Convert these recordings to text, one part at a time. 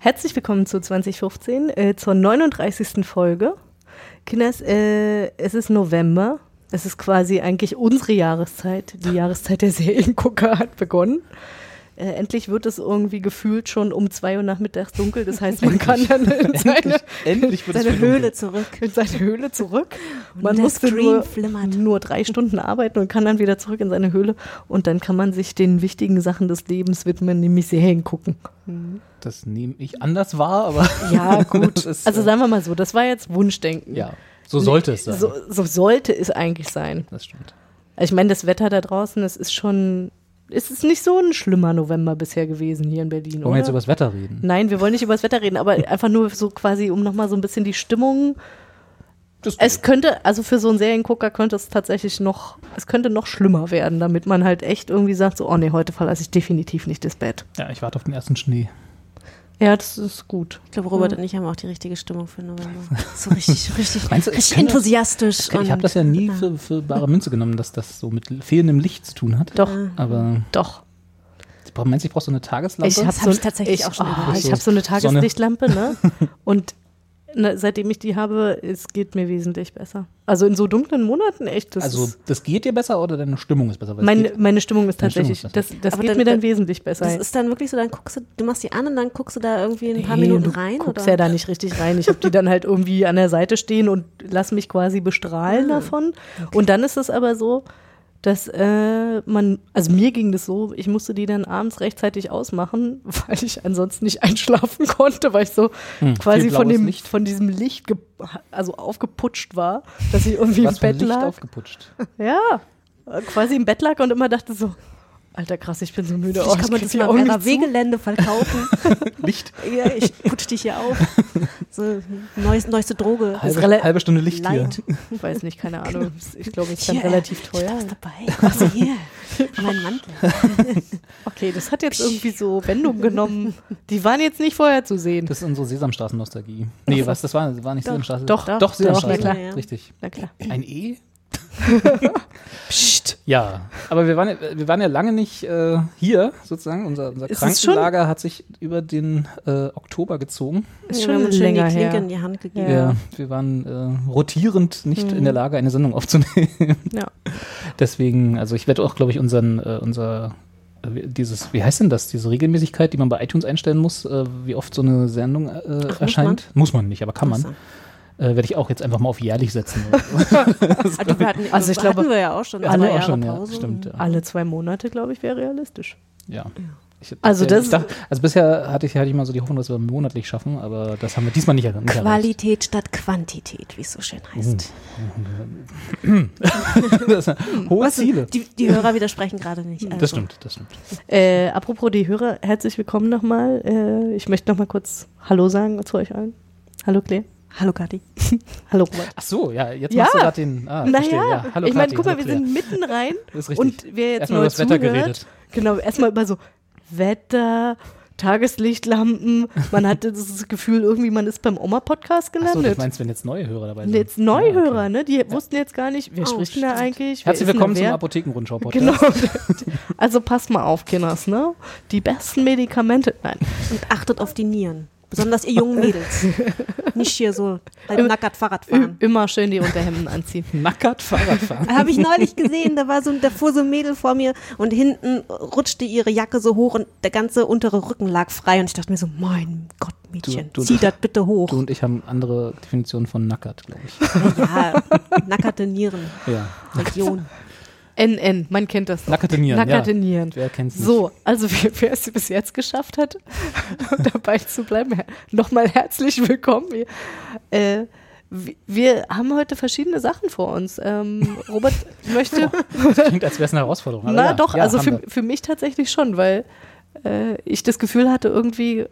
Herzlich willkommen zu 2015, äh, zur 39. Folge. Kinders, äh, es ist November. Es ist quasi eigentlich unsere Jahreszeit. Die Jahreszeit der Seriengucker hat begonnen. Äh, endlich wird es irgendwie gefühlt schon um zwei Uhr nachmittags dunkel. Das heißt, man kann dann in seine, endlich wird es seine Höhle zurück. In seine Höhle zurück. Man musste Screen nur, flimmert. nur drei Stunden arbeiten und kann dann wieder zurück in seine Höhle. Und dann kann man sich den wichtigen Sachen des Lebens widmen, nämlich Serien gucken. Das nehme ich anders wahr, aber Ja, gut. Das ist, also äh, sagen wir mal so, das war jetzt Wunschdenken. ja, so sollte es sein. So, so sollte es eigentlich sein. Das stimmt. Also ich meine, das Wetter da draußen, es ist schon, es ist nicht so ein schlimmer November bisher gewesen hier in Berlin, Wollen wir jetzt über das Wetter reden? Nein, wir wollen nicht über das Wetter reden, aber einfach nur so quasi, um nochmal so ein bisschen die Stimmung. Das Es könnte, also für so einen Seriengucker könnte es tatsächlich noch, es könnte noch schlimmer werden, damit man halt echt irgendwie sagt, so, oh nee, heute verlasse ich definitiv nicht das Bett. ja, ich warte auf den ersten Schnee. Ja, das ist gut. Ich glaube, Robert und ich haben auch die richtige Stimmung für November. So richtig, richtig, Meinst du, richtig enthusiastisch. Ich habe das ja nie für, für bare Münze genommen, dass das so mit fehlendem Licht zu tun hat. Doch, Aber doch. ich brauch- meinst du, ich brauche so eine Tageslampe? Ich habe hab so, ich tatsächlich ich, auch schon oh, ich habe so eine. Tageslichtlampe, ne? Und ne, seitdem ich die habe, es geht mir wesentlich besser. Also in so dunklen Monaten echt. Das also, das geht dir besser oder deine Stimmung ist besser? Meine, geht- meine Stimmung ist Deine Stimmung tatsächlich, ist das, das Aber geht dann- mir dann wesentlich besser. Das ist dann wirklich so, dann guckst du, du machst die an und dann guckst du da irgendwie ein paar Nee, Minuten du rein. guckst oder? ja da nicht richtig rein. Ich habe die dann halt irgendwie an der Seite stehen und lass mich quasi bestrahlen Ah, davon. Und dann ist es aber so, dass äh, man, also mir ging das so, ich musste die dann abends rechtzeitig ausmachen, weil ich ansonsten nicht einschlafen konnte, weil ich so Hm, quasi von dem, Licht. von diesem Licht also aufgeputscht war, dass ich irgendwie Was im Bett Licht lag. aufgeputscht. Ja, quasi im Bett lag und immer dachte so, alter krass, ich bin so müde. Oh, Vielleicht kann man das mal im. RAW-Gelände verkaufen. Licht. ja, ich putsch dich hier auf. So, neues, neueste Droge. Halbe, halbe Stunde Licht Light. hier. Ich weiß nicht, keine Ahnung. Ich glaube, es ist dann relativ Ich teuer. hab's dabei. Also hier, mein Mantel. Okay, das hat jetzt irgendwie so Wendung genommen. Die waren jetzt nicht vorher zu sehen. Das ist unsere Sesamstraßen-Nostalgie. Nee, was, das war, war nicht Doch, Sesamstraße. doch, doch, doch, Sesamstraße. na klar. Richtig. Na klar. Ein E? Psst. Ja, aber wir waren, ja- wir waren ja lange nicht äh, hier, sozusagen. Unser, unser ist schon- Krankenlager hat sich über den äh, Oktober gezogen. Ist Ja, schon wir haben uns schön die länger Klinke her. in die Hand gegeben. Wir, wir waren äh, rotierend nicht in der Lage, eine Sendung aufzunehmen. Ja. Deswegen, also ich werde auch, glaube ich, unseren, äh, unser, äh, wie- dieses, wie heißt denn das, diese Regelmäßigkeit, die man bei iTunes einstellen muss, äh, wie oft so eine Sendung äh, muss erscheint. Muss man nicht, aber kann man. Ach so. Äh, werde ich auch jetzt einfach mal auf jährlich setzen. Also, wir hatten, Also also ich glaube, hatten wir ja auch schon Ja, wir auch schon, ja, stimmt, ja. Alle zwei Monate, glaube ich, wäre realistisch. Ja. Ich, Also äh, das- ich dachte, also bisher hatte ich, hatte ich mal so die Hoffnung, dass wir monatlich schaffen, aber das haben wir diesmal nicht, erreicht. Qualität statt Quantität, wie es so schön heißt. Das sind hohe Was, Ziele. die, die Hörer widersprechen gerade nicht. Also. Das stimmt, das stimmt. Äh, apropos die Hörer, herzlich willkommen nochmal. Äh, ich möchte nochmal kurz Hallo sagen zu euch allen. Hallo Claire. Hallo Kathi. Hallo Robert. Ach so, ja, jetzt Ja. machst du gerade den. Ah, Naja, ja. Hallo ich meine, guck mal, hallo wir Claire. sind mitten rein Das ist richtig. und wer jetzt Erstmal neu über das Wetter geredet. Genau, erstmal über so Wetter, Tageslichtlampen. Man hatte das Gefühl, irgendwie man ist beim Oma-Podcast Achso, du gelandet. meinst, wenn jetzt neue Hörer dabei sind? jetzt Neuhörer, Ja, okay. ne? Die wussten jetzt gar nicht, wer Oh, spricht denn da stimmt. eigentlich? Herzlich willkommen zum? Apothekenrundschau-Podcast. Genau. Also passt mal auf, Kinders, ne? Die besten Medikamente. Nein. Und achtet auf die Nieren. Besonders ihr jungen Mädels. Nicht hier so halb nackert Fahrrad fahren. Immer schön die Unterhemden anziehen. Nackert Fahrradfahren. Habe ich neulich gesehen, da war so, da fuhr so ein Mädel vor mir und hinten rutschte ihre Jacke so hoch und der ganze untere Rücken lag frei und ich dachte mir so, mein Gott, Mädchen, Du- du- zieh das bitte hoch. Du und ich haben andere Definitionen von nackert, glaube ich. Ja, nackerte Nieren, Ja. Region. NN, man kennt das. Nackerte Nieren, Nackerte ja. Nieren. Wer kennt's nicht? So, also wer, wer es bis jetzt geschafft hat, dabei zu bleiben, her- nochmal herzlich willkommen. Wir, äh, wir- haben heute verschiedene Sachen vor uns. Ähm, Robert möchte, Das klingt, als wäre es eine Herausforderung. na ja, doch, ja, also für, für mich tatsächlich schon, weil äh, ich das Gefühl hatte, irgendwie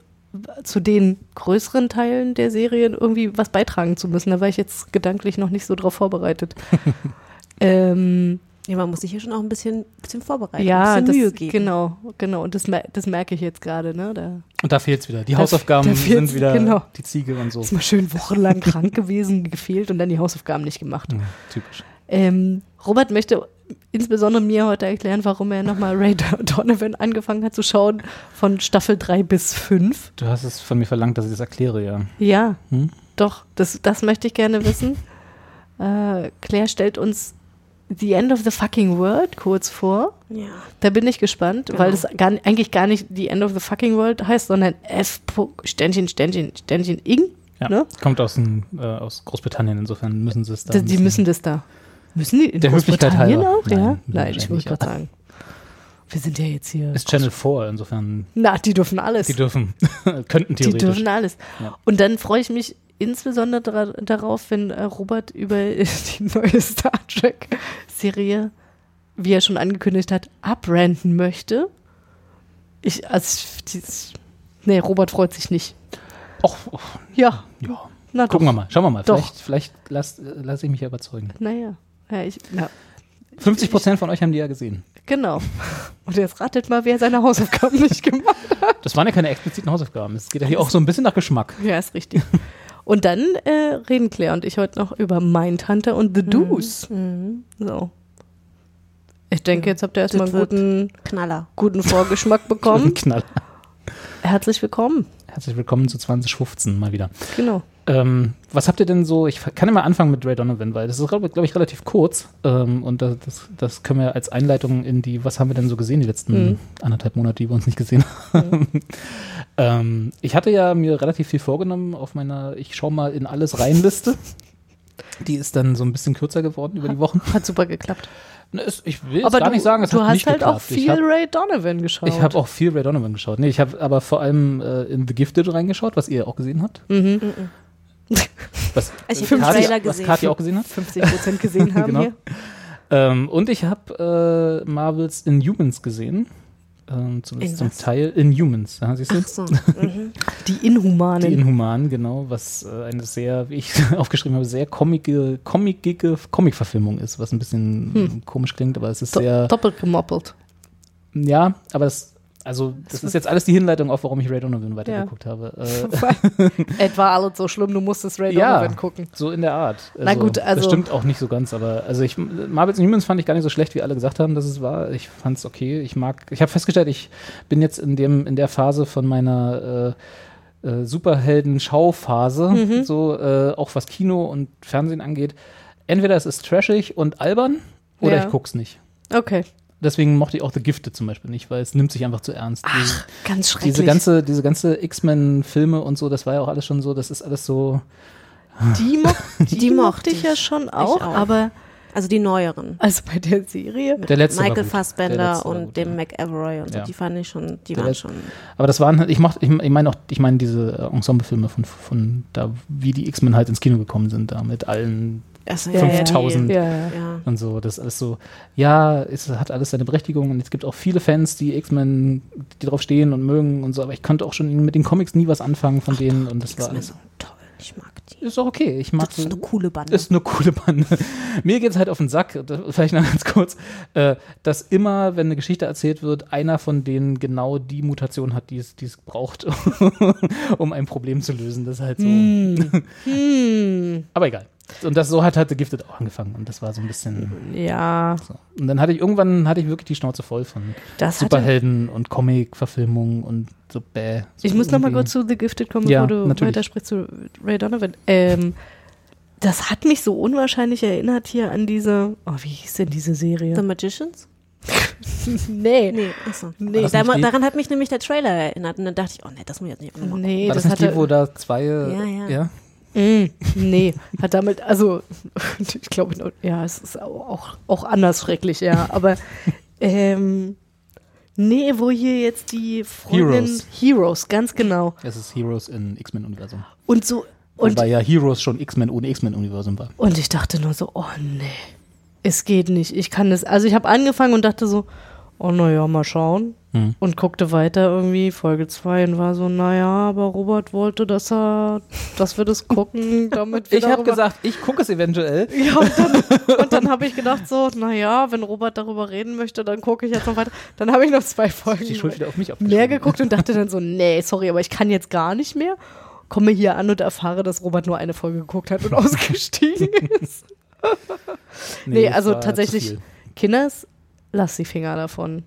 zu den größeren Teilen der Serien irgendwie was beitragen zu müssen. Da war ich jetzt gedanklich noch nicht so drauf vorbereitet. ähm, Ja, man muss sich hier schon auch ein bisschen, bisschen vorbereiten, ja, ein das, bisschen Mühe geben. genau, genau. Und das, mer das merke ich jetzt gerade. Ne? Da Und da fehlt es wieder. Die Da- Hausaufgaben da sind wieder genau. die Ziege und so. ist mal schön wochenlang krank gewesen, gefehlt und dann die Hausaufgaben nicht gemacht. Ja, typisch. Ähm, Robert möchte insbesondere mir heute erklären, warum er nochmal Ray Donovan angefangen hat zu schauen von Staffel 3 bis 5. Du hast es von mir verlangt, dass ich das erkläre, ja. Ja, Hm? doch, das, das möchte ich gerne wissen. Äh, Claire stellt uns The End of the Fucking World kurz vor. Ja. Da bin ich gespannt, Genau. weil das gar, eigentlich gar nicht The End of the Fucking World heißt, sondern F. Sternchen, Sternchen, Sternchen, Ing. ja. Ne? Kommt aus, dem, äh, aus Großbritannien, insofern müssen sie es da. Die, ein die bisschen- müssen das da. Müssen die in Der Höflichkeit Großbritannien auch? ja? Nein, Nein, ich wollte gerade sagen. Wir sind ja jetzt hier. Ist Channel 4, insofern. Na, die dürfen alles. Die dürfen, könnten Die theoretisch. dürfen alles. Ja. Und dann freue ich mich insbesondere darauf, wenn äh, Robert über die neue Star Trek-Serie, wie er schon angekündigt hat, abranden möchte. Ich, also, dieses, nee, Robert freut sich nicht. Och, och, Ja, ja. na doch. Gucken wir mal, schauen wir mal. Doch. Vielleicht, vielleicht lasse lass ich mich überzeugen. Naja, ja, ich, na, 50 Prozent von euch haben die ja gesehen. genau. Und jetzt ratet mal, wer seine Hausaufgaben nicht gemacht hat. Das waren ja keine expliziten Hausaufgaben. Es geht ja hier auch so ein bisschen nach Geschmack. Ja, ist richtig. Und dann äh, reden Claire und ich heute noch über Mindhunter und The Deuce. Mhm. So. Ich denke, jetzt habt ihr erstmal einen guten, Knaller. guten Vorgeschmack bekommen. Knall. Herzlich willkommen. Herzlich willkommen zu 2015 mal wieder. Genau. Ähm, was habt ihr denn so? Ich kann ja mal anfangen mit Ray Donovan, weil das ist, glaube glaub ich, relativ kurz. Ähm, und das, das, das können wir als Einleitung in die, was haben wir denn so gesehen die letzten Mhm. anderthalb Monate, die wir uns nicht gesehen haben. ähm, ich hatte ja mir relativ viel vorgenommen auf meiner Ich schau mal in alles rein Liste. Die ist dann so ein bisschen kürzer geworden über die Wochen. Hat super geklappt. Ne, Ich will Aber gar du, nicht sagen, es du hat hast nicht halt geklappt. auch viel habe Ray Donovan geschaut. ich hab auch viel Ray Donovan geschaut. Nee, ich habe aber vor allem äh, in The Gifted reingeschaut, was ihr auch gesehen habt. mhm. Was, Ich äh, hab den Kati- Trailer was gesehen. Kathi auch gesehen hat. 50 Prozent gesehen haben Genau. hier. Ähm, und ich habe äh, Marvels Inhumans gesehen. Ähm, zumindest In zum was? Teil Inhumans. Da siehst du? Ach so. Mhm. Die Inhumanen. Die Inhumanen, genau, was äh, eine sehr, wie ich aufgeschrieben habe, sehr comicige, comicige Comic-Verfilmung ist, was ein bisschen Hm. komisch klingt, aber es ist Do sehr, doppelt gemoppelt. ja, aber es, also das ist jetzt alles die Hinleitung auf, warum ich Ray Donovan weitergeguckt habe. Äh, Etwa alles so schlimm, du musstest Ray Ja. Donovan gucken. So in der Art. Na gut, also- Das stimmt auch nicht so ganz, aber also ich Marvels Inhumans fand ich gar nicht so schlecht, wie alle gesagt haben, dass es war. Ich fand es okay. Ich mag, ich habe festgestellt, ich bin jetzt in dem in der Phase von meiner äh, äh, Superhelden-Schauphase, Mhm. so äh, auch was Kino und Fernsehen angeht. Entweder es ist trashig und albern oder Ja. ich guck's nicht. Okay. Deswegen mochte ich auch The Gifted zum Beispiel nicht, weil es nimmt sich einfach zu ernst. Ach, ganz schrecklich. diese ganze, diese ganze X-Men-Filme und so, das war ja auch alles schon so, das ist alles so. die, mo die, Die mochte ich ja schon auch, auch. aber Also die neueren. also bei der Serie. Der letzte war Michael Fassbender und gut, dem ja. McAvoy und so, Ja. die fand ich schon, die Der waren schon. Aber das waren halt, ich mochte, ich, ich meine auch, ich meine diese äh, Ensemblefilme von, von da, wie die X-Men halt ins Kino gekommen sind, da mit allen Ja, 5000 Ja, ja. Ja. und so. Das ist alles so, ja, es hat alles seine Berechtigung und es gibt auch viele Fans, die X-Men, die drauf stehen und mögen und so, aber ich konnte auch schon mit den Comics nie was anfangen von denen und das war alles. toll. Ich mag die. Ist auch okay. Ich mag Das ist so- eine coole Bande. ist eine coole Bande. Mir geht's halt auf den Sack, vielleicht noch ganz kurz, äh, dass immer, wenn eine Geschichte erzählt wird, einer von denen genau die Mutation hat, die es, die es braucht, um ein Problem zu lösen. Das ist halt so. Hm. Aber egal. Und das so hat halt The Gifted auch angefangen. Und das war so ein bisschen. Ja, So. Und dann hatte ich irgendwann hatte ich wirklich die Schnauze voll von das hatte, Superhelden und Comic-Verfilmungen und so bäh. So Ich muss noch mal irgendwie. kurz zu The Gifted kommen, Ja, bevor du natürlich. weitersprichst zu Ray Donovan. Ähm, das hat mich so unwahrscheinlich erinnert hier an diese, oh, wie hieß denn diese Serie? The Magicians? nee. Nee, achso. Nee. Da, die- daran hat mich nämlich der Trailer erinnert und dann dachte ich, oh nee, das muss ich jetzt nicht nochmal. Nee, War das, das, nicht die, hatte, wo da zwei. Ja, ja. ja? Mm, nee, hat damit, also ich glaube, ja, es ist auch, auch, anders schrecklich, ja, aber ähm, nee, wo hier jetzt die Freundin Heroes. Heroes, ganz genau. Es ist Heroes in X-Men-Universum. Und so, und, Wobei ja Heroes schon X-Men ohne X-Men-Universum war. und ich dachte nur so, oh nee, es geht nicht, ich kann das, also ich habe angefangen und dachte so, oh naja, mal schauen. Hm. und guckte weiter irgendwie Folge 2 und war so, naja, aber Robert wollte, dass er, dass wir das gucken, damit wir Ich habe gesagt, ich gucke es eventuell. Ja, und dann, und dann habe ich gedacht so, naja, wenn Robert darüber reden möchte, dann gucke ich jetzt noch weiter. Dann habe ich noch zwei Folgen Die Schuld wieder auf mich mehr geguckt und dachte dann so, nee, sorry, aber ich kann jetzt gar nicht mehr. Komme hier an und erfahre, dass Robert nur eine Folge geguckt hat und ausgestiegen ist. Nee, es also tatsächlich. Kinders, lass die Finger davon.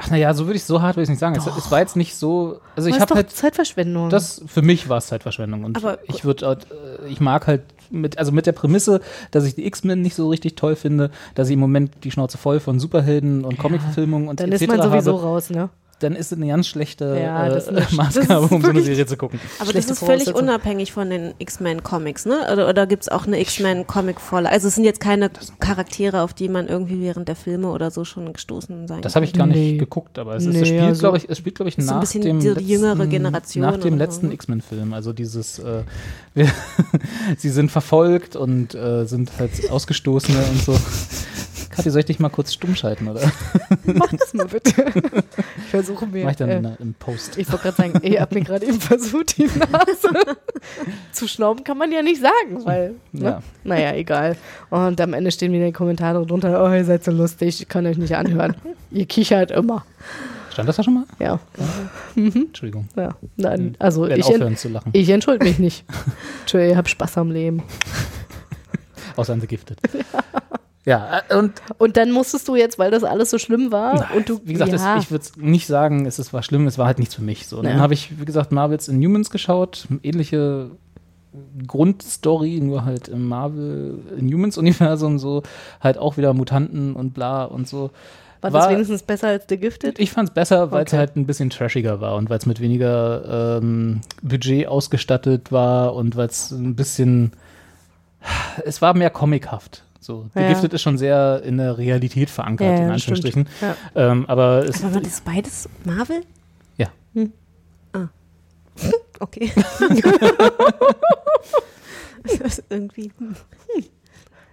Ach naja, so würde ich so hart würde ich nicht sagen. Es, es war jetzt nicht so. Also ich habe halt Zeitverschwendung. das für mich war es Zeitverschwendung und Aber- ich würde halt, äh, ich mag halt mit also mit der Prämisse, dass ich die X-Men nicht so richtig toll finde, dass ich im Moment die Schnauze voll von Superhelden und Comicverfilmungen und dann etc. ist man sowieso habe, raus, ne? Dann ist es eine ganz schlechte Ja, das äh, eine- das Maßgabe, ist um so eine Serie zu gucken. Aber das Schlechte ist völlig unabhängig von den X-Men-Comics, ne? Oder, oder gibt es auch eine X-Men-Comic-Vorlage? Also es sind jetzt keine Charaktere, auf die man irgendwie während der Filme oder so schon gestoßen sein Das habe ich gar nicht Nee. geguckt, aber es, ist, Nee, es spielt, also- glaube ich, es spielt, glaube ich, so nach bisschen dem die letzten, jüngere Generation nach dem letzten so. X-Men-Film. Also dieses, äh, wir, sie sind verfolgt und äh, sind halt Ausgestoßene und so. Kathi, soll ich dich mal kurz stumm schalten, oder? Mach das mal bitte. Ich versuche mir. Mach ich dann äh, in im Post. Ich wollte gerade sagen, ihr habt mir gerade eben versucht, die Nase zu schnauben, kann man ja nicht sagen, weil, ne? Ja. naja, egal. Und am Ende stehen wieder die Kommentare drunter, oh, ihr seid so lustig, ich kann euch nicht anhören. ihr kichert immer. Stand das da schon mal? Ja, Entschuldigung. ja. Nein, also ich, en aufhören zu lachen. ich entschuldige mich nicht. Entschuldigung, ihr habt Spaß am Leben. Außer an The Gifted. Ja, äh, und Und dann musstest du jetzt, weil das alles so schlimm war und du, wie gesagt, ja, das, ich würde nicht sagen, es war schlimm, es war halt nichts für mich. So. Ja. Dann habe ich, wie gesagt, Marvels Inhumans geschaut, ähnliche Grundstory, nur halt im Marvel Inhumans-Universum, so halt auch wieder Mutanten und bla und so. war das wenigstens besser als The Gifted? Ich fand es besser, weil es Okay. halt ein bisschen trashiger war und weil es mit weniger ähm, Budget ausgestattet war und weil es ein bisschen, es war mehr comichaft. So, The Ja. Gifted ist schon sehr in der Realität verankert, Ja, in Anführungsstrichen. Ähm, aber es, Aber war das beides Marvel? ja. Okay. das ist irgendwie. hm.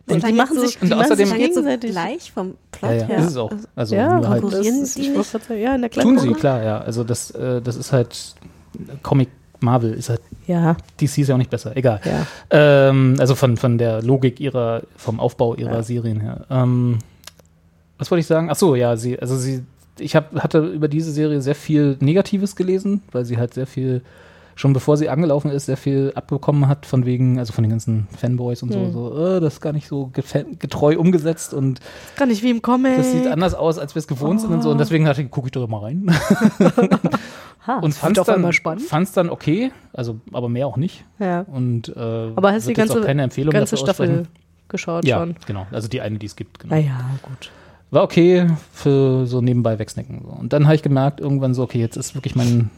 Und die machen sich, Und die machen außerdem- sich klang jetzt so gegenseitig. gleich vom Plot Ja, ja, her. ist es auch. Also ja, nur halt, das konkurrieren ist, die ich nicht? ja, na klar. tun sie, klar, ja. Also das, äh, das ist halt Comic Marvel, ist halt, Ja, DC ist ja auch nicht besser, egal. ja. Ähm, also von, von der Logik ihrer, vom Aufbau ihrer Ja. Serien her. Ähm, was wollte ich sagen? Ach so, ja, sie, also sie, ich hab, hatte über diese Serie sehr viel Negatives gelesen, weil sie halt sehr viel, schon bevor sie angelaufen ist, sehr viel abbekommen hat von wegen, also von den ganzen Fanboys und so, Hm. so, äh, das ist gar nicht so getreu umgesetzt und Gar nicht wie im Comic. das sieht anders aus, als wir es gewohnt sind und so. Und deswegen dachte ich, gucke ich doch mal rein. Ha, Und das fand auf dann, fand's dann okay, also aber mehr auch nicht. Ja. Und äh, Aber hast du die ganze, auch keine Empfehlung ganze Staffel aussprechen. geschaut Ja, schon? genau. Also die eine, die es gibt. Genau. Naja, gut. War okay für so nebenbei wegsnacken. Und dann habe ich gemerkt, irgendwann so, okay, jetzt ist wirklich mein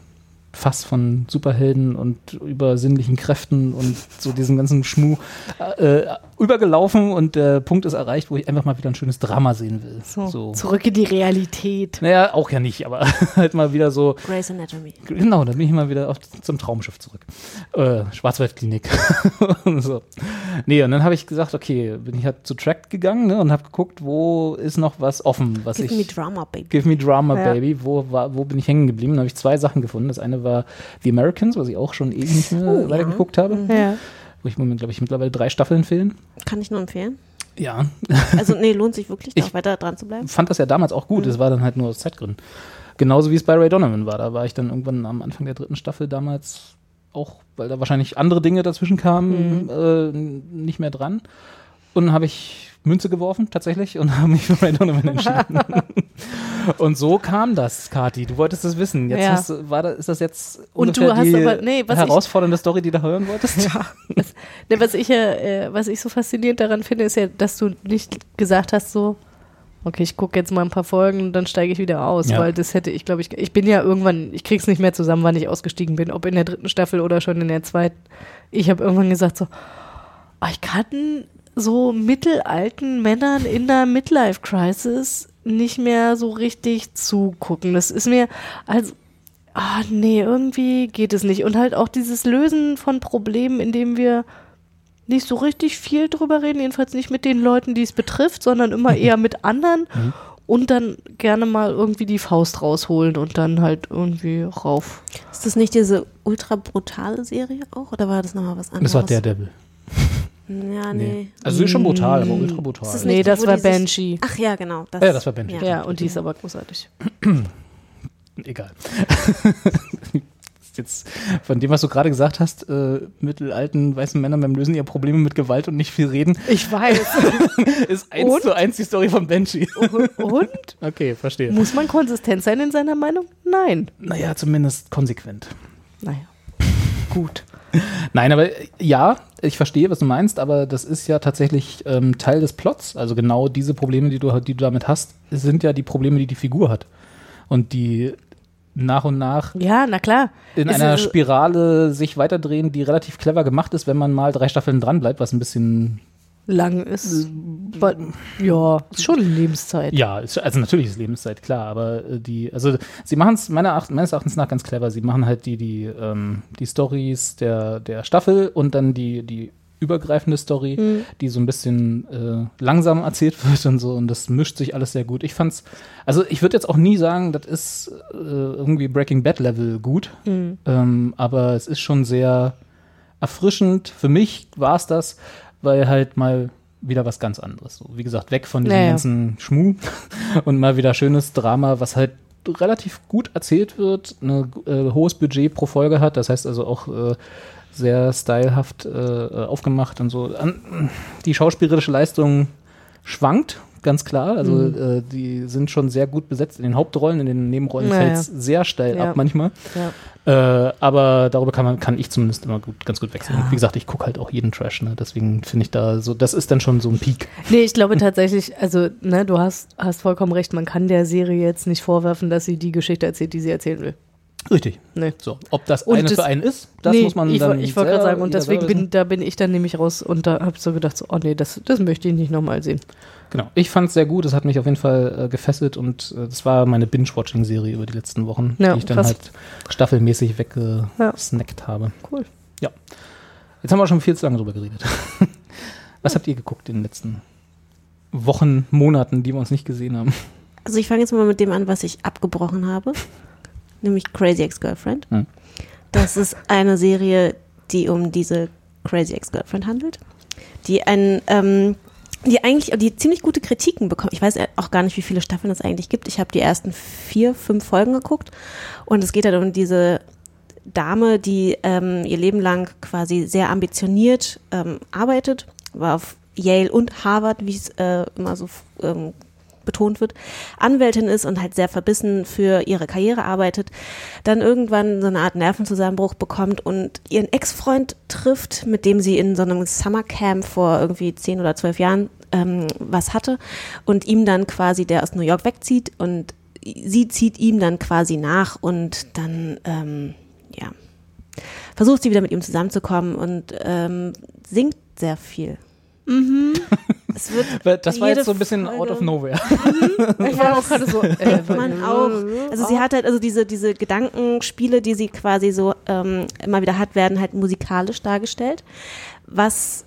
Fass von Superhelden und übersinnlichen Kräften und so diesem ganzen Schmuh äh, übergelaufen und der Punkt ist erreicht, wo ich einfach mal wieder ein schönes Drama sehen will. So, Zurück in die Realität. Naja, auch ja nicht, aber halt mal wieder so, Grey's Anatomy. genau, dann bin ich mal wieder auf, zum Traumschiff zurück. Äh, Schwarzwaldklinik. so. Nee, und dann habe ich gesagt, okay, bin ich halt zu Track gegangen ne, und habe geguckt, wo ist noch was offen, was Give ich. me drama, baby. Give me Drama, Ja. Baby. Wo, war, wo bin ich hängen geblieben? Da habe ich zwei Sachen gefunden. Das eine war The Americans, was ich auch schon ewig nicht mehr Oh, ja. weitergeguckt habe. Ja. Wo ich, glaube ich, mittlerweile drei Staffeln fehlen. Kann ich nur empfehlen. Ja, Also, nee, lohnt sich wirklich, da Ich- auch weiter dran zu bleiben. fand das ja damals auch gut. Es war dann halt nur aus Zeitgründen. Genauso wie es bei Ray Donovan war. Da war ich dann irgendwann am Anfang der dritten Staffel damals auch, weil da wahrscheinlich andere Dinge dazwischen kamen, äh, nicht mehr dran. Und dann habe ich Münze geworfen, tatsächlich, und habe mich für Ray Donovan entschieden. und so kam das, Kati. Du wolltest es wissen. Jetzt Ja. hast war da, ist das jetzt Und du hast die aber- nee, was ich- herausfordernde Story, die du hören wolltest? Ja. Ne, was ich ja, äh, was ich so faszinierend daran finde, ist ja, dass du nicht gesagt hast, so, okay, ich gucke jetzt mal ein paar Folgen und dann steige ich wieder aus, Ja. weil das hätte ich, glaube ich, ich bin ja irgendwann, ich krieg's nicht mehr zusammen, wann ich ausgestiegen bin, ob in der dritten Staffel oder schon in der zweiten. Ich habe irgendwann gesagt so, ah, ich kann so mittelalten Männern in der Midlife Crisis nicht mehr so richtig zugucken. Das ist mir also ah nee, irgendwie geht es nicht und halt auch dieses Lösen von Problemen, indem wir nicht so richtig viel drüber reden, jedenfalls nicht mit den Leuten, die es betrifft, sondern immer eher mit anderen. und dann gerne mal irgendwie die Faust rausholen und dann halt irgendwie rauf. Ist das nicht diese ultra brutale Serie auch? Oder war das nochmal was anderes? Das war Daredevil. Ja, nee. Also sie ist schon brutal, aber ultra brutal. Das Nee, das war Banshee. Ach ja, genau. Das, Ja, das war Banshee. Ja, und die ist aber großartig. Egal. Jetzt von dem, was du gerade gesagt hast, äh, mittelalten weißen Männer beim Lösen ihrer Probleme mit Gewalt und nicht viel reden, Ich weiß. ist eins Und? zu eins die Story von Banshee. und? Okay, verstehe. Muss man konsistent sein in seiner Meinung? Nein. Naja, zumindest konsequent. Naja. Gut. Nein, aber ja, ich verstehe, was du meinst, aber das ist ja tatsächlich ähm, Teil des Plots. Also genau diese Probleme, die du, die du damit hast, sind ja die Probleme, die die Figur hat. Und die nach und nach Ja, na klar. in Ist einer Spirale sich weiterdrehen, die relativ clever gemacht ist, wenn man mal drei Staffeln dran bleibt, was ein bisschen lang ist. But, ja, ist schon Lebenszeit. Ja, also natürlich ist Lebenszeit, klar, aber äh, die, also sie machen es meiner Acht, meines Erachtens nach ganz clever. Sie machen halt die, die, ähm, die Stories der, der Staffel und dann die, die übergreifende Story, Mhm. die so ein bisschen äh, langsam erzählt wird und so und das mischt sich alles sehr gut. Ich fand's, also ich würde jetzt auch nie sagen, das ist äh, irgendwie Breaking Bad Level gut, Mhm. ähm, aber es ist schon sehr erfrischend. Für mich war es das, weil halt mal wieder was ganz anderes. So, wie gesagt, weg von diesem Ja, ja. ganzen Schmuh und mal wieder schönes Drama, was halt relativ gut erzählt wird, ein äh, hohes Budget pro Folge hat, das heißt also auch äh, sehr stylehaft äh, aufgemacht und so. An, die schauspielerische Leistung schwankt, ganz klar. Also Mhm. äh, die sind schon sehr gut besetzt in den Hauptrollen, in den Nebenrollen Naja. fällt es sehr steil Ja. ab manchmal. Ja. Äh, aber darüber kann man, kann ich zumindest immer gut, ganz gut wechseln. Wie gesagt, ich gucke halt auch jeden Trash, ne? Deswegen finde ich da so, das ist dann schon so ein Peak. Nee, ich glaube tatsächlich, also, ne, du hast, hast vollkommen recht, man kann der Serie jetzt nicht vorwerfen, dass sie die Geschichte erzählt, die sie erzählen will. Richtig. Nee. So, ob das Und eine das- für einen ist, das nee, muss man ich, dann Ich wollte gerade sagen, und deswegen bin, da bin ich dann nämlich raus und da habe ich so gedacht, so, oh nee, das, das möchte ich nicht nochmal sehen. Genau. Ich fand es sehr gut, es hat mich auf jeden Fall äh, gefesselt und äh, das war meine Binge-Watching-Serie über die letzten Wochen, Ja, die ich dann krass. halt staffelmäßig Ja. weggesnackt habe. Cool. Ja. Jetzt haben wir schon viel zu lange drüber geredet. Was habt ihr geguckt in den letzten Wochen, Monaten, die wir uns nicht gesehen haben? Also ich fange jetzt mal mit dem an, was ich abgebrochen habe, nämlich Crazy Ex-Girlfriend. Hm. Das ist eine Serie, die um diese Crazy Ex-Girlfriend handelt, die ein, ähm, die eigentlich, die ziemlich gute Kritiken bekommt. Ich weiß auch gar nicht, wie viele Staffeln es eigentlich gibt. Ich habe die ersten vier, fünf Folgen geguckt und es geht halt um diese Dame, die ähm, ihr Leben lang quasi sehr ambitioniert ähm, arbeitet, war auf Yale und Harvard, wie es äh, immer so ähm, betont wird, Anwältin ist und halt sehr verbissen für ihre Karriere arbeitet, dann irgendwann so eine Art Nervenzusammenbruch bekommt und ihren Ex-Freund trifft, mit dem sie in so einem Summercamp vor irgendwie zehn oder zwölf Jahren ähm, was hatte und ihm dann quasi, der aus New York wegzieht und sie zieht ihm dann quasi nach und dann, ähm, ja, versucht sie wieder mit ihm zusammenzukommen und ähm, singt sehr viel. Es wird Das war jetzt so ein bisschen Folge- out of nowhere. Ich war auch gerade so, äh, man auch. Also sie hat halt, also diese, diese Gedankenspiele, die sie quasi so ähm, immer wieder hat, werden halt musikalisch dargestellt. Was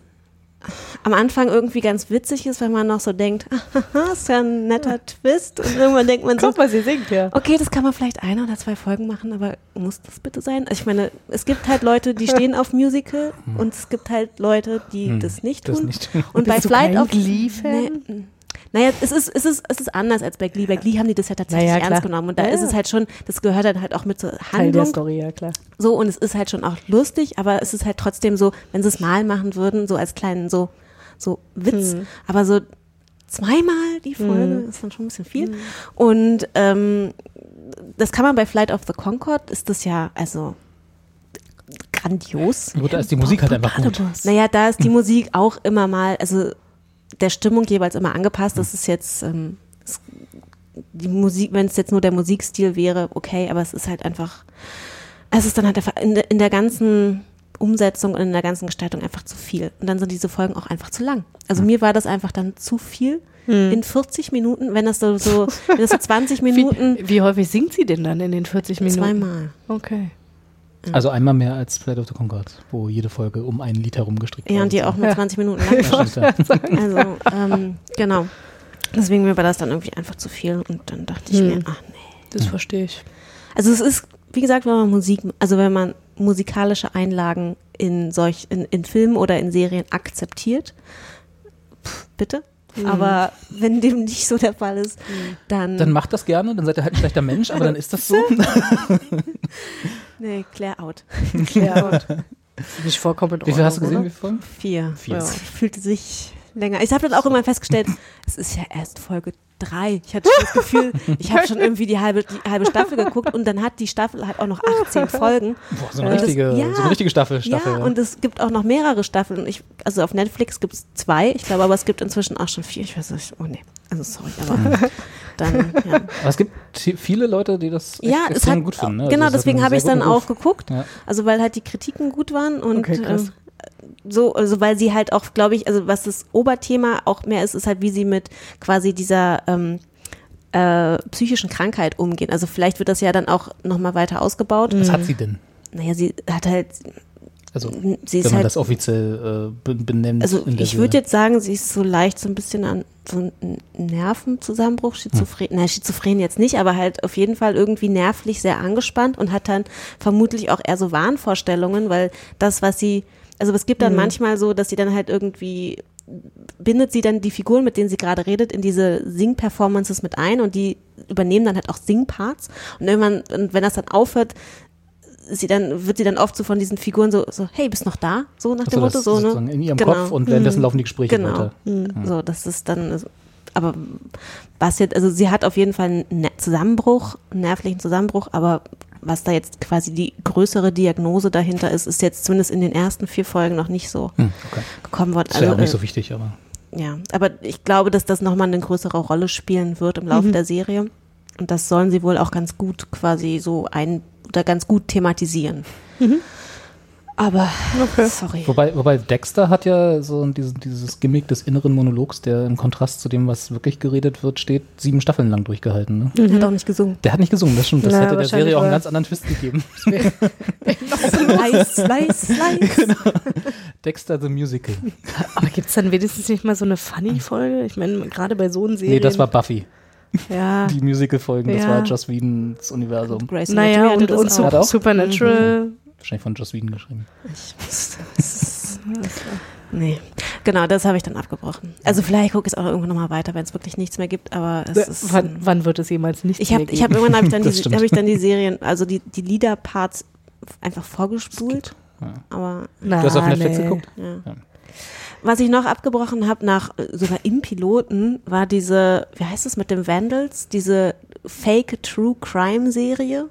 am Anfang irgendwie ganz witzig ist, wenn man noch so denkt, haha, ist ja ein netter Twist. Und irgendwann denkt man so, Guck mal, sie singt ja. okay, das kann man vielleicht eine oder zwei Folgen machen, aber muss das bitte sein? Also ich meine, es gibt halt Leute, die stehen auf Musical und es gibt halt Leute, die das nicht tun. das nicht tun. Und bei Bist du Flight kein of Glee-Fan? Nee, mm. Naja, es ist, es, ist, es ist anders als bei Glee. Bei Glee haben die das ja tatsächlich Naja, ernst genommen. Und da Ja, ist es halt schon, das gehört dann halt auch mit zur Teil der Handlung. Story, ja klar. So, und es ist halt schon auch lustig, aber es ist halt trotzdem so, wenn sie es mal machen würden, so als kleinen so, so Witz. Hm. Aber so zweimal die Folge ist dann schon ein bisschen viel. Und ähm, das kann man bei Flight of the Concorde, ist das ja, also grandios. Gut, da ist die Musik halt einfach gut. Naja, da ist die Musik auch immer mal, also der Stimmung jeweils immer angepasst. Das ist jetzt ähm, die Musik, wenn es jetzt nur der Musikstil wäre, okay, aber es ist halt einfach, es ist dann halt einfach in, der- in der ganzen Umsetzung und in der ganzen Gestaltung einfach zu viel. Und dann sind diese Folgen auch einfach zu lang. Also mir war das einfach dann zu viel. In 40 Minuten, wenn das so, so, wenn das so 20 Minuten, Wie, wie häufig singt sie denn dann in den 40 Minuten? zweimal. Okay. Also einmal mehr als Flight of the Concorde, wo jede Folge um ein Lied herumgestrickt Ja, worden und die auch nur 20 Minuten lang. Ja, stimmt, ja. Also, ähm, genau. Deswegen mir war das dann irgendwie einfach zu viel und dann dachte ich Hm. mir, ach nee. Das verstehe ich. Also es ist, wie gesagt, wenn man Musik, also wenn man musikalische Einlagen in solch, in, in Filmen oder in Serien akzeptiert, pff, bitte. Aber wenn dem nicht so der Fall ist, dann, Dann macht das gerne, dann seid ihr halt ein schlechter Mensch, aber dann ist das so. nee, clear out. Ja, nicht vollkommen in Wie viel hast du gesehen? Wie viel? Vier. Vier. Es fühlte sich länger. Ich habe dann auch immer festgestellt, es ist ja erst Folge drei. Ich hatte schon das Gefühl, ich habe schon irgendwie die halbe, die halbe Staffel geguckt und dann hat die Staffel halt auch noch 18 Folgen. Boah, so eine, Und das- richtige, ja. so eine richtige Staffel. Staffel ja, und es gibt auch noch mehrere Staffeln. Ich, also auf Netflix gibt es zwei, ich glaube, aber es gibt inzwischen auch schon vier. Ich weiß nicht, oh nee, also sorry, aber dann, ja. Aber es gibt viele Leute, die das echt Ja, es extrem hat, gut finden. Ne? genau, Also es hat deswegen habe ich sehr dann guten auch Ruf. geguckt. Ja. Also weil halt die Kritiken gut waren und Okay, ähm, so, also weil sie halt auch, glaube ich, also was das Oberthema auch mehr ist, ist halt, wie sie mit quasi dieser ähm, äh, psychischen Krankheit umgehen. Also vielleicht wird das ja dann auch nochmal weiter ausgebaut. Was hat sie denn? Naja, sie hat halt, Also, sie ist wenn man halt das offiziell äh, be- benennt. Also in der ich würde jetzt sagen, sie ist so leicht so ein bisschen an so einen Nervenzusammenbruch, Schizophren, nein, Schizophren jetzt nicht, aber halt auf jeden Fall irgendwie nervlich sehr angespannt und hat dann vermutlich auch eher so Wahnvorstellungen, weil das, was sie, also es gibt dann manchmal so, dass sie dann halt irgendwie bindet sie dann die Figuren, mit denen sie gerade redet, in diese Sing-Performances mit ein und die übernehmen dann halt auch Sing-Parts und irgendwann, und wenn das dann aufhört, sie dann, wird sie dann oft so von diesen Figuren so, so hey, bist noch da? So nach Ach dem Motto, so, ne? in ihrem Genau. Kopf und währenddessen laufen die Gespräche Genau. weiter. So, das ist dann, also, aber was jetzt, also sie hat auf jeden Fall einen Ne- Zusammenbruch, einen nervlichen Zusammenbruch, aber was da jetzt quasi die größere Diagnose dahinter ist, ist jetzt zumindest in den ersten vier Folgen noch nicht so Hm, okay. gekommen worden. Das ist ja auch nicht äh, so wichtig, aber. ja, aber ich glaube, dass das nochmal eine größere Rolle spielen wird im Laufe der Serie. Und das sollen sie wohl auch ganz gut quasi so ein oder ganz gut thematisieren. Aber sorry. Wobei, wobei Dexter hat ja so dieses, dieses Gimmick des inneren Monologs, der im Kontrast zu dem, was wirklich geredet wird, steht, sieben Staffeln lang durchgehalten. Ne? Er hat auch nicht gesungen. Der hat nicht gesungen, das stimmt. Das Ja, hätte der Serie auch einen ganz anderen Twist gegeben. Slice, slice, slice. Dexter the Musical. Aber gibt es dann wenigstens nicht mal so eine Funny-Folge? Ich meine, gerade bei so einer Serie. Nee, das war Buffy. Ja. Die Musical-Folgen, das Ja. war Joss Whedons Universum. Grace Naja, und, hatte und das Su- Wahrscheinlich von Joss Whedon geschrieben. Nee, genau, das habe ich dann abgebrochen. Also vielleicht gucke ich es auch irgendwann nochmal weiter, wenn es wirklich nichts mehr gibt, aber es ist... Äh, wann, wann wird es jemals nicht Ich habe mehr ich hab, geben? irgendwann habe ich, dann die- hab ich dann die Serien, also die, die Lieder-Parts einfach vorgespult. Ja. Aber Du hast auf Na, Netflix nee. geguckt? ja. Ja. Was ich noch abgebrochen habe, nach äh, sogar im Piloten, war diese, wie heißt es mit dem Vandals, diese Fake True Crime Serie.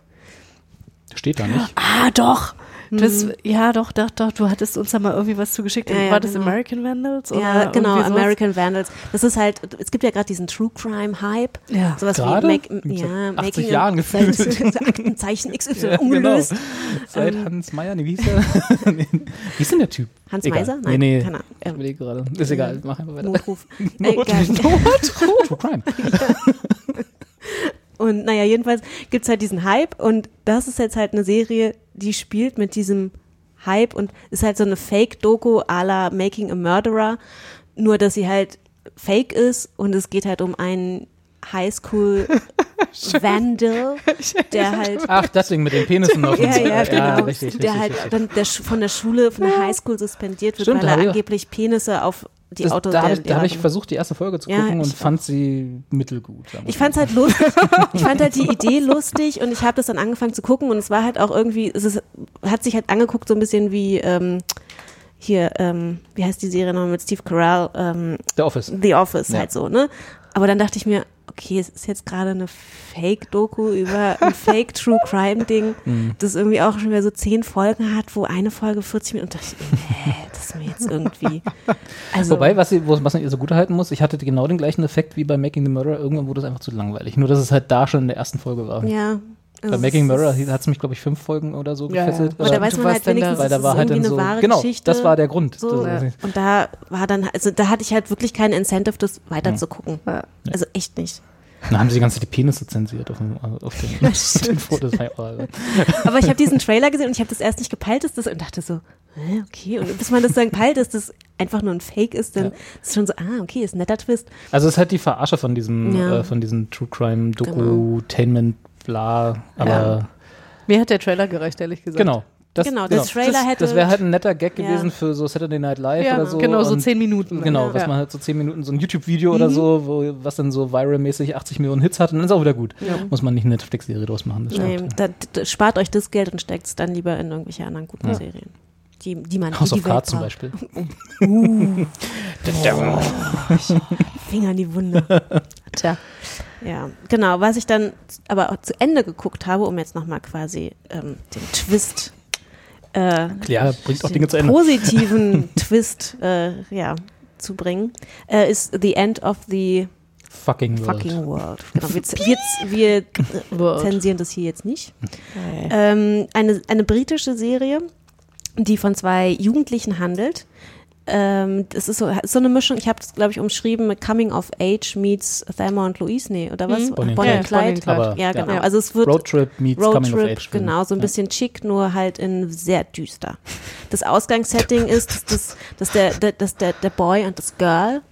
Steht da nicht. Ah, doch. Das, Ja, doch, doch, doch. Du hattest uns da mal irgendwie was zugeschickt. Ja, ja, war das genau. American Vandals? Oder ja, genau? American Vandals. Das ist halt, es gibt ja gerade diesen True Crime Hype. Ja. Sowas Gerade? wie Make, ja, seit 80 Making Jahren gefühlt. Seit, Aktenzeichen XY Ja, ungelöst. Genau. Seit Ähm, Hans Meyer, nee, wie hieß der? nee. Wie ist denn der Typ? Hans Egal. Meiser? Nee, Nein, nee. keine Ahnung. Ich Ähm, überlege gerade. Ist egal, mach einfach weiter. Notruf. Not- Egal. True Crime. Und naja, jedenfalls gibt's halt diesen Hype und das ist jetzt halt eine Serie, die spielt mit diesem Hype und ist halt so eine Fake-Doku à la Making a Murderer, nur dass sie halt fake ist und es geht halt um einen Highschool-Vandal, der halt Ach, das Ding mit den Penissen auf ja, ja, genau. richtig, der richtig, halt richtig. dann der, von der Schule, von der Highschool suspendiert wird, Stimmt, weil er ich- angeblich Penisse auf die Das, Autos da habe ich, da hab ich versucht, die erste Folge zu Ja, gucken und fand sie mittelgut. Ich mal. fand's halt lustig. ich fand halt die Idee lustig und ich habe das dann angefangen zu gucken und es war halt auch irgendwie, es ist, hat sich halt angeguckt so ein bisschen wie ähm, hier, ähm, wie heißt die Serie noch mit Steve Carell, ähm, The Office. The Office Ja. halt so, ne? Aber dann dachte ich mir, okay, es ist jetzt gerade eine Fake-Doku über ein Fake-True-Crime-Ding, Mhm. das irgendwie auch schon wieder so zehn Folgen hat, wo eine Folge 40 Minuten, und dachte ich, nee, das ist mir jetzt irgendwie, also, Wobei, was, wo- was man ihr so gut halten muss, ich hatte genau den gleichen Effekt wie bei Making the Murderer. Irgendwann wurde es einfach zu langweilig. Nur, dass es halt da schon in der ersten Folge war. ja. Bei also Making Murderer ist- hat es mich, glaube ich, fünf Folgen oder so Ja, ja. gefesselt. Aber da Aber- weiß du man halt wenigstens, weil da war ist halt dann eine so, wahre genau, Geschichte. das war der Grund. So, Das- und da war dann, also da hatte ich halt wirklich keinen Incentive, das weiterzugucken. Ja. Also echt nicht. Dann haben sie die ganze Zeit die Penisse zensiert auf, dem, auf den, den Fotos. Ja Aber ich habe diesen Trailer gesehen und ich habe das erst nicht gepeilt, ist das und dachte so, hä, okay. Und bis man das dann peilt, dass das einfach nur ein Fake ist, dann Ja. ist es schon so, ah, okay, ist ein netter Twist. Also es ist halt die Verarsche von diesem, Ja. äh, von diesem True Crime Dokutainment, bla, aber Ja. Mir hat der Trailer gereicht, ehrlich gesagt. genau. Das, Genau, Trailer das, hätte- Das wäre halt ein netter Gag Ja. gewesen für so Saturday Night Live Ja, oder so. genau, so zehn Minuten. Genau, Ja. was man halt so zehn Minuten, so ein YouTube-Video oder so, wo, was dann so viral-mäßig 80 Millionen Hits hat und dann ist auch wieder gut. Muss man nicht eine Netflix-Serie draus machen. Das Nee, stimmt. da, da, spart euch das Geld und steckt es dann lieber in irgendwelche anderen guten Ja. Serien. Die, die man House of Cards zum. Beispiel. Finger in die Wunde. Tja. Ja, genau. Was ich dann aber auch zu Ende geguckt habe, um jetzt nochmal quasi ähm, den Twist, äh, Ja, bringt auch den Dinge zu Ende. positiven Twist äh, ja, zu bringen, äh, ist The End of the Fucking World. Fucking World. Genau, wir, wir, wir zensieren das hier jetzt nicht. Ähm, eine, eine britische Serie, die von zwei Jugendlichen handelt. Ähm, das ist so, so eine Mischung, ich habe es, glaube ich, umschrieben mit Coming of Age meets Thelma und Louise, nee, oder was? Mhm. Bonnie and Bonnie and Clyde. Ja, ja. genau. Ja. Also es wird Roadtrip meets Coming of Roadtrip, Age. Genau, so ein Ja. bisschen chic, nur halt in sehr düster. Das Ausgangssetting ist, dass, das, dass, der, der, dass der, der Boy und das Girl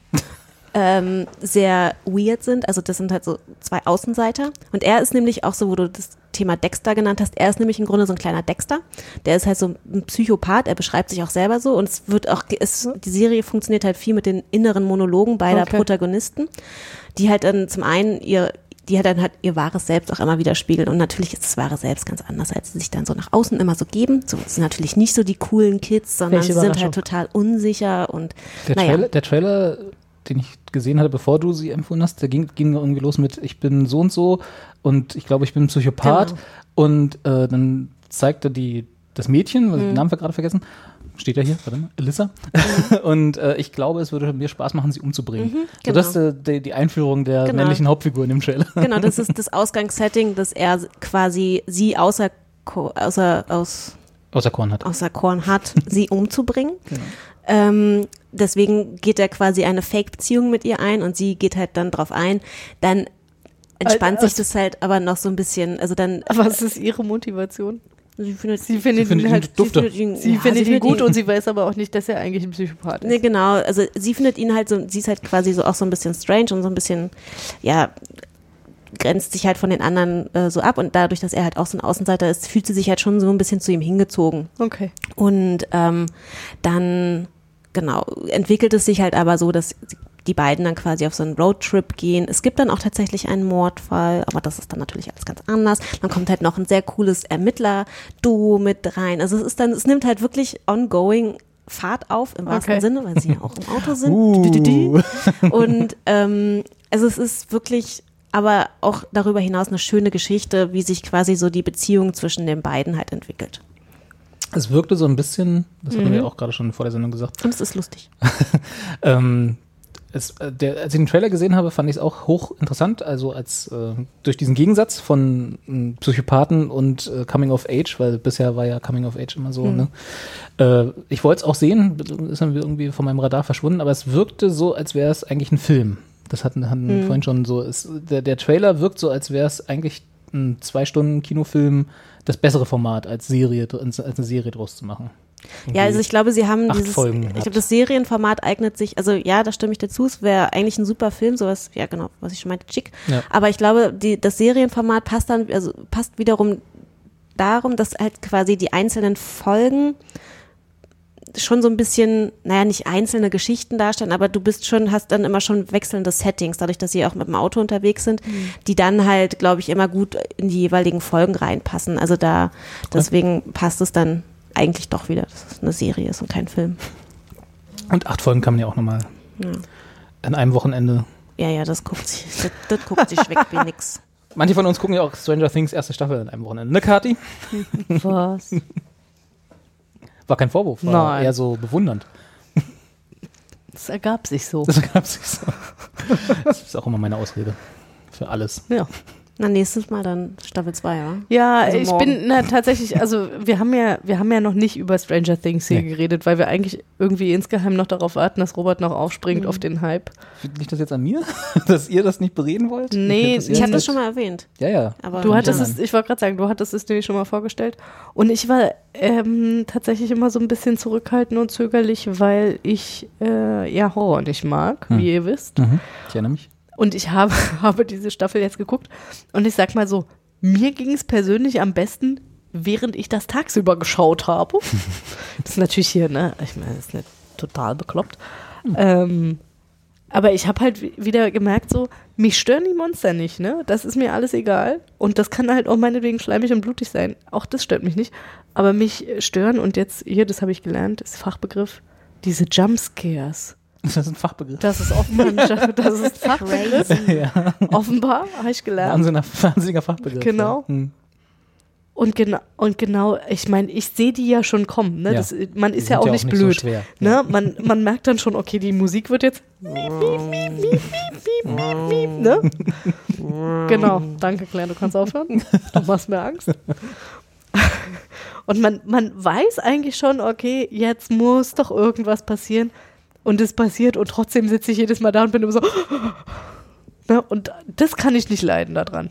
ähm, sehr weird sind. Also das sind halt so zwei Außenseiter. Und er ist nämlich auch so, wo du das Thema Dexter genannt hast, er ist nämlich im Grunde so ein kleiner Dexter. Der ist halt so ein Psychopath, er beschreibt sich auch selber so. Und es wird auch, es, die Serie funktioniert halt viel mit den inneren Monologen beider Okay. Protagonisten, die halt dann zum einen ihr die halt dann halt ihr wahres Selbst auch immer widerspiegeln. Und natürlich ist das wahre Selbst ganz anders, als sie sich dann so nach außen immer so geben. So, sind natürlich nicht so die coolen Kids, sondern sie sind halt total unsicher und Der, naja. Trailer, der Trailer, den ich gesehen hatte, bevor du sie empfohlen hast, der ging, ging irgendwie los mit, ich bin so und so und ich glaube, ich bin ein Psychopath. Genau. Und äh, dann zeigte die das Mädchen, ich Mhm. den Namen gerade vergessen, steht ja hier, warte mal, Elissa. und äh, ich glaube, es würde mir Spaß machen, sie umzubringen. Mhm, so, das ist äh, die, die Einführung der Genau. männlichen Hauptfigur in dem Trailer. Genau, das ist das Ausgangssetting, dass er quasi sie außer, außer, aus, Außer Korn hat. außer Korn hat, sie umzubringen. Genau. Ähm, deswegen geht er quasi eine Fake-Beziehung mit ihr ein und sie geht halt dann drauf ein. Dann entspannt Alter, sich das halt aber noch so ein bisschen. Also dann, Was ist ihre Motivation? sie findet, Sie findet, findet ihn ihn halt, dufte. sie findet ihn, sie ja, findet ihn gut ihn- und sie weiß aber auch nicht, dass er eigentlich ein Psychopath ist. Nee, genau. Also sie findet ihn halt so, sie ist halt quasi so auch so ein bisschen strange und so ein bisschen, ja, grenzt sich halt von den anderen äh, so ab und dadurch, dass er halt auch so ein Außenseiter ist, fühlt sie sich halt schon so ein bisschen zu ihm hingezogen. Okay. Und ähm, dann, genau, entwickelt es sich halt aber so, dass die beiden dann quasi auf so einen Roadtrip gehen. Es gibt dann auch tatsächlich einen Mordfall, aber das ist dann natürlich alles ganz anders. Dann kommt halt noch ein sehr cooles Ermittler-Duo mit rein. Also es ist dann, es nimmt halt wirklich ongoing Fahrt auf, im wahrsten Okay. Sinne, weil sie ja auch im Auto sind. Uh. Und ähm, also es ist wirklich aber auch darüber hinaus eine schöne Geschichte, wie sich quasi so die Beziehung zwischen den beiden halt entwickelt. Es wirkte so ein bisschen, das hatten Mhm. wir auch gerade schon vor der Sendung gesagt, Und es ist lustig. Ähm, es, äh, der, als ich den Trailer gesehen habe, fand ich es auch hoch interessant. Also als äh, durch diesen Gegensatz von ähm, Psychopathen und äh, Coming of Age, weil bisher war ja Coming of Age immer so. Ne? Äh, ich wollte es auch sehen, ist dann irgendwie von meinem Radar verschwunden, aber es wirkte so, als wäre es eigentlich ein Film. Das hatten, hatten wir vorhin schon so. Es, der, der Trailer wirkt so, als wäre es eigentlich ein zwei Stunden Kinofilm, das bessere Format als Serie, als eine Serie draus zu machen. Ja, also ich glaube, sie haben dieses, Folgen ich glaube, das Serienformat eignet sich, also ja, da stimme ich dazu, es wäre eigentlich ein super Film, sowas, ja genau, was ich schon meinte, chic. Ja. Aber ich glaube, die, das Serienformat passt dann, also passt wiederum darum, dass halt quasi die einzelnen Folgen schon so ein bisschen, naja, nicht einzelne Geschichten darstellen, aber du bist schon, hast dann immer schon wechselnde Settings, dadurch, dass sie auch mit dem Auto unterwegs sind, die dann halt, glaube ich, immer gut in die jeweiligen Folgen reinpassen. Also da, deswegen passt es dann eigentlich doch wieder, dass es eine Serie ist und kein Film. Und acht Folgen kann man ja auch nochmal Ja. an einem Wochenende Ja, ja, das guckt sich, das, das guckt sich weg wie nix. Manche von uns gucken ja auch Stranger Things erste Staffel in einem Wochenende. Ne, Kati? Was? War kein Vorwurf, war Nein. eher so bewundernd. Das ergab sich so. Das gab sich so. Das ist auch immer meine Ausrede. Für alles. Ja. Na, nächstes Mal dann Staffel 2, ja? Ja, Also ich morgen. bin na, tatsächlich, also wir haben ja, wir haben ja noch nicht über Stranger Things hier Nee. geredet, weil wir eigentlich irgendwie insgeheim noch darauf warten, dass Robert noch aufspringt Mhm. auf den Hype. Liegt das jetzt an mir, dass ihr das nicht bereden wollt? Nee, ihr Ich habe das schon mal erwähnt. Ja, ja. Aber Du hattest es, ich wollte gerade sagen, du hattest es nämlich schon mal vorgestellt. Und ich war ähm, tatsächlich immer so ein bisschen zurückhaltend und zögerlich, weil ich äh, ja Horror nicht mag, Hm. wie ihr wisst. Mhm. Ich erinnere mich. Und ich habe, habe diese Staffel jetzt geguckt. Und ich sag mal so, mir ging es persönlich am besten, während ich das tagsüber geschaut habe. das ist natürlich hier, ne? Ich meine, das ist nicht total bekloppt. Ähm, aber ich habe halt wi- wieder gemerkt, so, mich stören die Monster nicht, ne? Das ist mir alles egal. Und das kann halt auch meinetwegen schleimig und blutig sein. Auch das stört mich nicht. Aber mich äh, stören, und jetzt, hier, das habe ich gelernt, ist Fachbegriff, diese Jumpscares. Das ist ein Fachbegriff. Das ist offenbar ein, das ist ein Fachbegriff. ja. Offenbar, habe ich gelernt. Wahnsinniger, wahnsinniger Fachbegriff. Genau. Ja. Hm. Und genau, und genau, ich meine, ich sehe die ja schon kommen. Ne? Ja. Das, man Die ist ja sind auch nicht so blöd. schwer. ne? man, man merkt dann schon, okay, die Musik wird jetzt. Miep, miep, miep, miep, miep, miep, miep, ne? genau, danke Claire, du kannst aufhören. Du machst mir Angst. Und man, man weiß eigentlich schon, okay, jetzt muss doch irgendwas passieren. Und es passiert und trotzdem sitze ich jedes Mal da und bin immer so. Ne? Und das kann ich nicht leiden daran.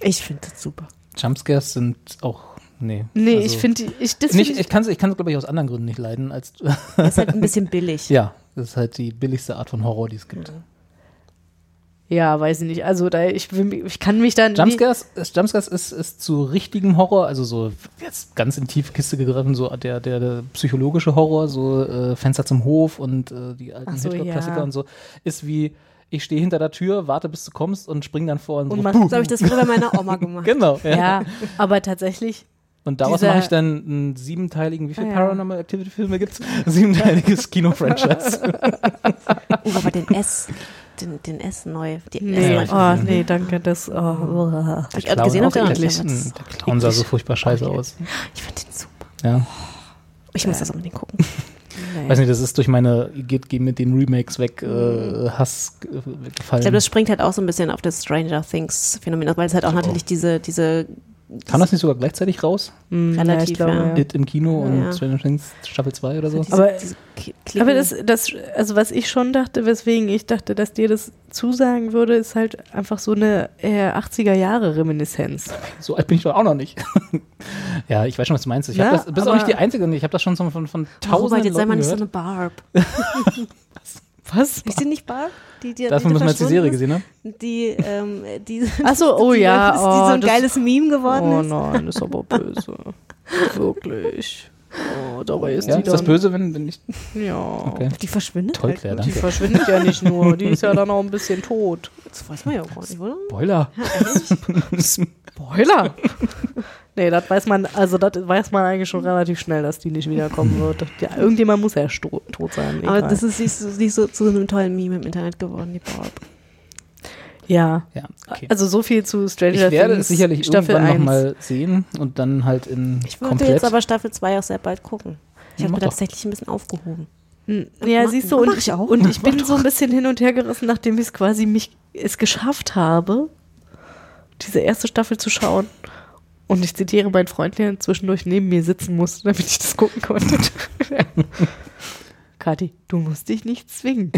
Ich finde das super. Jumpscares sind auch. Nee. Nee, Also- ich finde, ich, das Nicht, find ich kann es, ich kann's, glaube ich, aus anderen Gründen nicht leiden. als Das ist halt ein bisschen billig. Ja, das ist halt die billigste Art von Horror, die es gibt. Ja, weiß ich nicht. Also da ich, ich kann mich dann Jumpscares, ist- Jumpscares ist, ist zu richtigem Horror, also so jetzt ganz in tiefe Kiste gegriffen, so der, der, der psychologische Horror, so äh, Fenster zum Hof und äh, die alten so, Hitchcock-Klassiker ja. und so, ist wie ich stehe hinter der Tür, warte bis du kommst und spring dann vor und, Und so. Puh. So habe ich das früher bei meiner Oma gemacht. Genau. Ja. ja, aber tatsächlich Und daraus dieser- mache ich dann einen siebenteiligen, wie viele Ah, ja. Paranormal Activity Filme gibt's? Siebenteiliges Kino-Franchise. Oh, aber den S, den, den S neu. Die nee, S oh, nee, danke, das oh, Hab ich gerade gesehen auf der. Hm, Der Clown sah so furchtbar scheiße aus. Ich fand den super. Ja. Ich muss das unbedingt gucken. Weiß nicht, das ist durch meine geht, geht mit den Remakes weg äh, Hass äh, gefallen. Ich glaube, das springt halt auch so ein bisschen auf das Stranger Things Phänomen aus, weil es halt auch natürlich diese, diese Kam das nicht sogar gleichzeitig raus? Hm, ja, Relativ, ich glaube, ja. ja. It im Kino und Ja. Stranger Things Staffel 2 oder so? diese, Aber- diese. Aber das, das, also was ich schon dachte, weswegen ich dachte, dass dir das zusagen würde, ist halt einfach so eine äh, 80er Jahre Reminiszenz. So alt bin ich doch auch noch nicht. ja, ich weiß schon, was du meinst. Ich hab Ja, das, bist auch nicht die Einzige. Ich habe das schon so von, von Oh, tausenden Robert, jetzt sei mal Leuten nicht so eine Barb. Was? Ist die nicht Barb? Die, die, Davon die müssen wir jetzt die Serie gesehen haben. Die, ähm, die, Ach so, oh die, ja, die, oh, so ein das- geiles Meme geworden Oh ist. nein, ist aber böse. Wirklich. Oh, dabei ist Ja, die ist das böse, wenn, wenn ich. Ja. Okay. Die verschwindet Toll, halt. Claire, Die danke. verschwindet ja nicht nur, die ist ja dann auch ein bisschen tot. Das weiß man ja auch gar nicht, oder? Spoiler. Spoiler! Nee, das weiß man, also das weiß man eigentlich schon relativ schnell, dass die nicht wiederkommen wird. Ja, irgendjemand muss ja tot sein. Aber egal. das ist nicht so, nicht so zu einem tollen Meme im Internet geworden, die Barb. ja. Ja, okay. Also so viel zu Stranger ich werde Things es sicherlich Staffel irgendwann 1. nochmal sehen und dann halt in Ich wollte komplett. jetzt aber Staffel 2 auch sehr bald gucken. Ich Ja, habe mir doch. tatsächlich ein bisschen aufgehoben. Hm, Ja, Mach- siehst du, und, ich auch. und ich bin so ein bisschen hin und her gerissen, nachdem ich es quasi mich es geschafft habe, diese erste Staffel zu schauen. Und ich zitiere meinen Freund, der zwischendurch neben mir sitzen musste, damit ich das gucken konnte. Kathi, du musst dich nicht zwingen.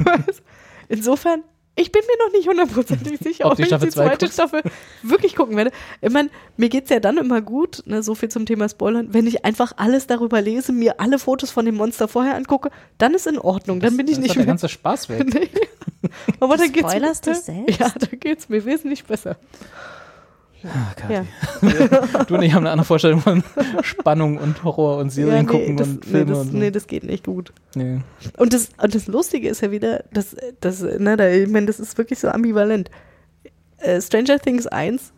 Insofern, ich bin mir noch nicht hundertprozentig sicher, Ob ob, ich Staffel die zwei zweite? Staffel wirklich gucken werde. Ich meine, mir geht es ja dann immer gut, ne, so viel zum Thema Spoilern, wenn ich einfach alles darüber lese, mir alle Fotos von dem Monster vorher angucke, dann ist in Ordnung, dann bin ich das nicht ist doch der mehr. ganze Spaß weg. Nee. Aber Du dann geht's mir, dich selbst? Ja, da geht's mir wesentlich besser. Kathi. Ja. Du und ich haben eine andere Vorstellung von Spannung und Horror und Serien ja, nee, gucken das, und nee, Filme das, und so. nee, das geht nicht gut. Nee. Und das, und das Lustige ist ja wieder, dass, dass ne, da, ich meine, das ist wirklich so ambivalent. Äh, Stranger Things 1,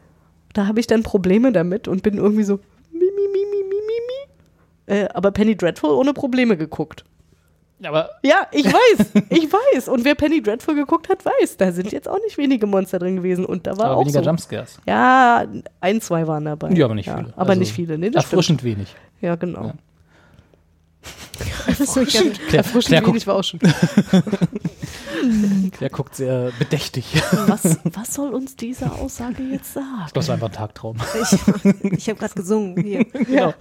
da habe ich dann Probleme damit und bin irgendwie so, mi, mi, mi, mi, mi, mi, mi. Äh, aber Penny Dreadful ohne Probleme geguckt. Aber Ja, ich weiß, ich weiß. Und wer Penny Dreadful geguckt hat, weiß, da sind jetzt auch nicht wenige Monster drin gewesen. Und da war aber auch weniger so. Jumpscares. Ja, ein, zwei waren dabei. Ja, aber nicht viele. Aber Also nicht viele, nee, das stimmt. Erfrischend wenig. Ja, genau. Ja. Erfrischend. Claire, Erfrischend Claire wenig war auch schon. Der guckt sehr bedächtig. Was, was soll uns diese Aussage jetzt sagen? Das war einfach ein Tagtraum. Ich, ich habe gerade gesungen. Hier. Genau.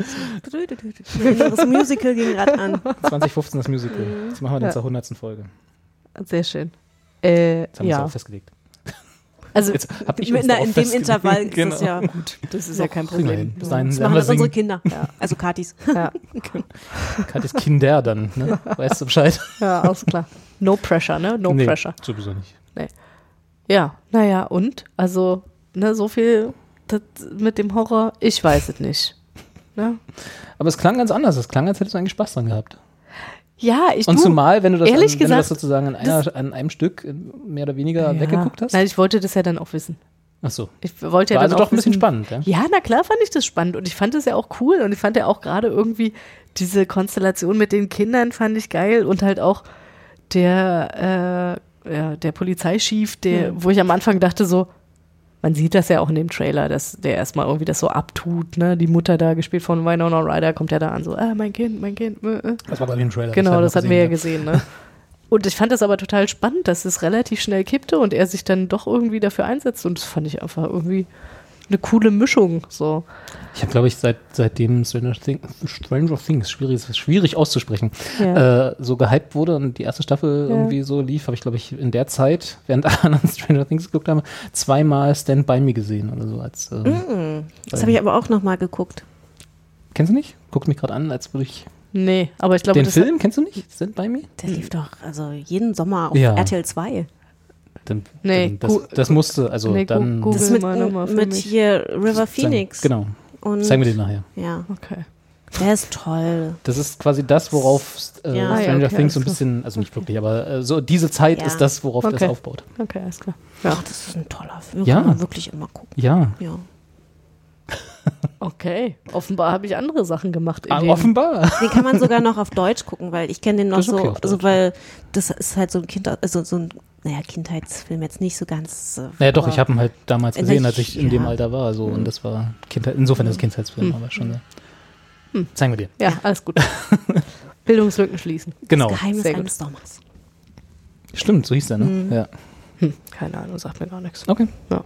Das Musical ging gerade an. 2015 das Musical. Das machen wir dann Ja. zur 100. Folge. Sehr schön. Äh, Das haben wir uns ja, auch festgelegt. Also Jetzt hab ich darauf in dem. Intervall ist Genau. das ja gut. das ist ja kein Problem. Das werden machen wir das unsere singen. Kinder. Also Katis. Ja, Katis Kinder dann, ne? Weißt du Bescheid? ja, alles klar. No pressure, ne? No Nee, pressure. sowieso nicht. Ja, naja, und? Also, ne, so viel das mit dem Horror, ich weiß es nicht. Ne? Aber es klang ganz anders. Es klang, als hättest du eigentlich Spaß dran gehabt. Ja, ich Und du, zumal, wenn du das, an, ehrlich wenn du das gesagt, sozusagen an, einer, an einem Stück äh, mehr oder weniger ja. weggeguckt hast. Nein, ich wollte das ja dann auch wissen. Ach so. Ich wollte ja War also auch doch ein bisschen spannend, ja? Ja, na klar fand ich das spannend und ich fand es ja auch cool und ich fand ja auch gerade irgendwie diese Konstellation mit den Kindern fand ich geil und halt auch der, äh, ja, der Polizeichef, der, wo ich am Anfang dachte so, man sieht das ja auch in dem Trailer, dass der erstmal irgendwie das so abtut, ne? Die Mutter da gespielt von Winona Ryder kommt ja da an so, ah, mein Kind, mein Kind. Äh, äh. Das war bei dem Trailer. Genau, haben das hatten wir ja gesehen, gesehen, ne? Und ich fand das aber total spannend, dass es relativ schnell kippte und er sich dann doch irgendwie dafür einsetzt. Und das fand ich einfach irgendwie eine coole Mischung. So. Ich habe, glaube ich, seit, seitdem Stranger, Thing, Stranger Things, schwierig, schwierig auszusprechen, Ja. äh, so gehypt wurde und die erste Staffel Ja. irgendwie so lief, habe ich, glaube ich, in der Zeit, während alle anderen Stranger Things geguckt haben, zweimal Stand By Me gesehen oder so. Als, ähm, Das habe ich aber auch nochmal geguckt. Kennst du nicht? Guckt mich gerade an, als würde ich. Nee, aber ich glaube, Den Film kennst du nicht? Stand By Me? Der lief doch also jeden Sommer auf Ja. RTL 2. Dann, Nee, dann, das, das musste, also nee, dann. Google Das ist mit, mal nochmal für mit mich. hier River sagen- Phoenix. Genau. Und Zeigen wir den nachher. ja, Okay. der ist toll. Das ist quasi das, worauf äh, Ja. Ah, ja, Stranger okay, Things so ein bisschen, also nicht wirklich, aber äh, so diese Zeit Ja. ist das, worauf das Okay. aufbaut. Okay, alles klar. Ach, das ist ein toller Film. Ja. Kann man wirklich immer gucken. Ja. Ja. Okay. Offenbar habe ich andere Sachen gemacht. in Ah, offenbar. Den kann man sogar noch auf Deutsch gucken, weil ich kenne den noch Das okay so, so, weil das ist halt so ein Kind, also so ein, naja, Kindheitsfilm jetzt nicht so ganz. Äh, Naja, doch, ich habe ihn halt damals gesehen, als ich in dem ja. Alter war. So, und das war Kindheit, insofern ist es Kindheitsfilm, aber schon. Hm. Zeigen wir dir. Ja, alles gut. Bildungslücken schließen. Genau. Geheimnis Sehr gut. eines Sommers. Stimmt, so hieß der, ne? Ja. Hm, keine Ahnung, sagt mir gar nichts. Okay. Ja.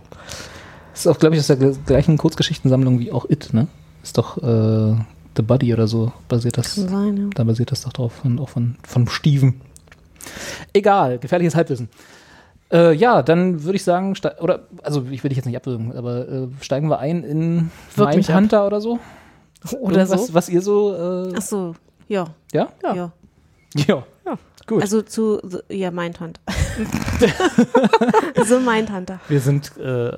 Das ist auch, glaube ich, aus der gl- gleichen Kurzgeschichtensammlung wie auch It, ne? Ist doch äh, The Buddy oder so basiert das. Kann sein, ja. Da basiert das doch drauf, von, auch von, von Steven. Egal, gefährliches Halbwissen. Äh, ja, dann würde ich sagen, oder, also ich will dich jetzt nicht abwürgen, aber äh, steigen wir ein in Wirk ab. Mindhunter oder so? Oder Irgendwas, so. Was ihr so, äh, Ach so, ja, ja? ja. Ja. Ja. Gut. Also zu, The- ja, Mindhunter. so Mindhunter. wir sind, äh, äh,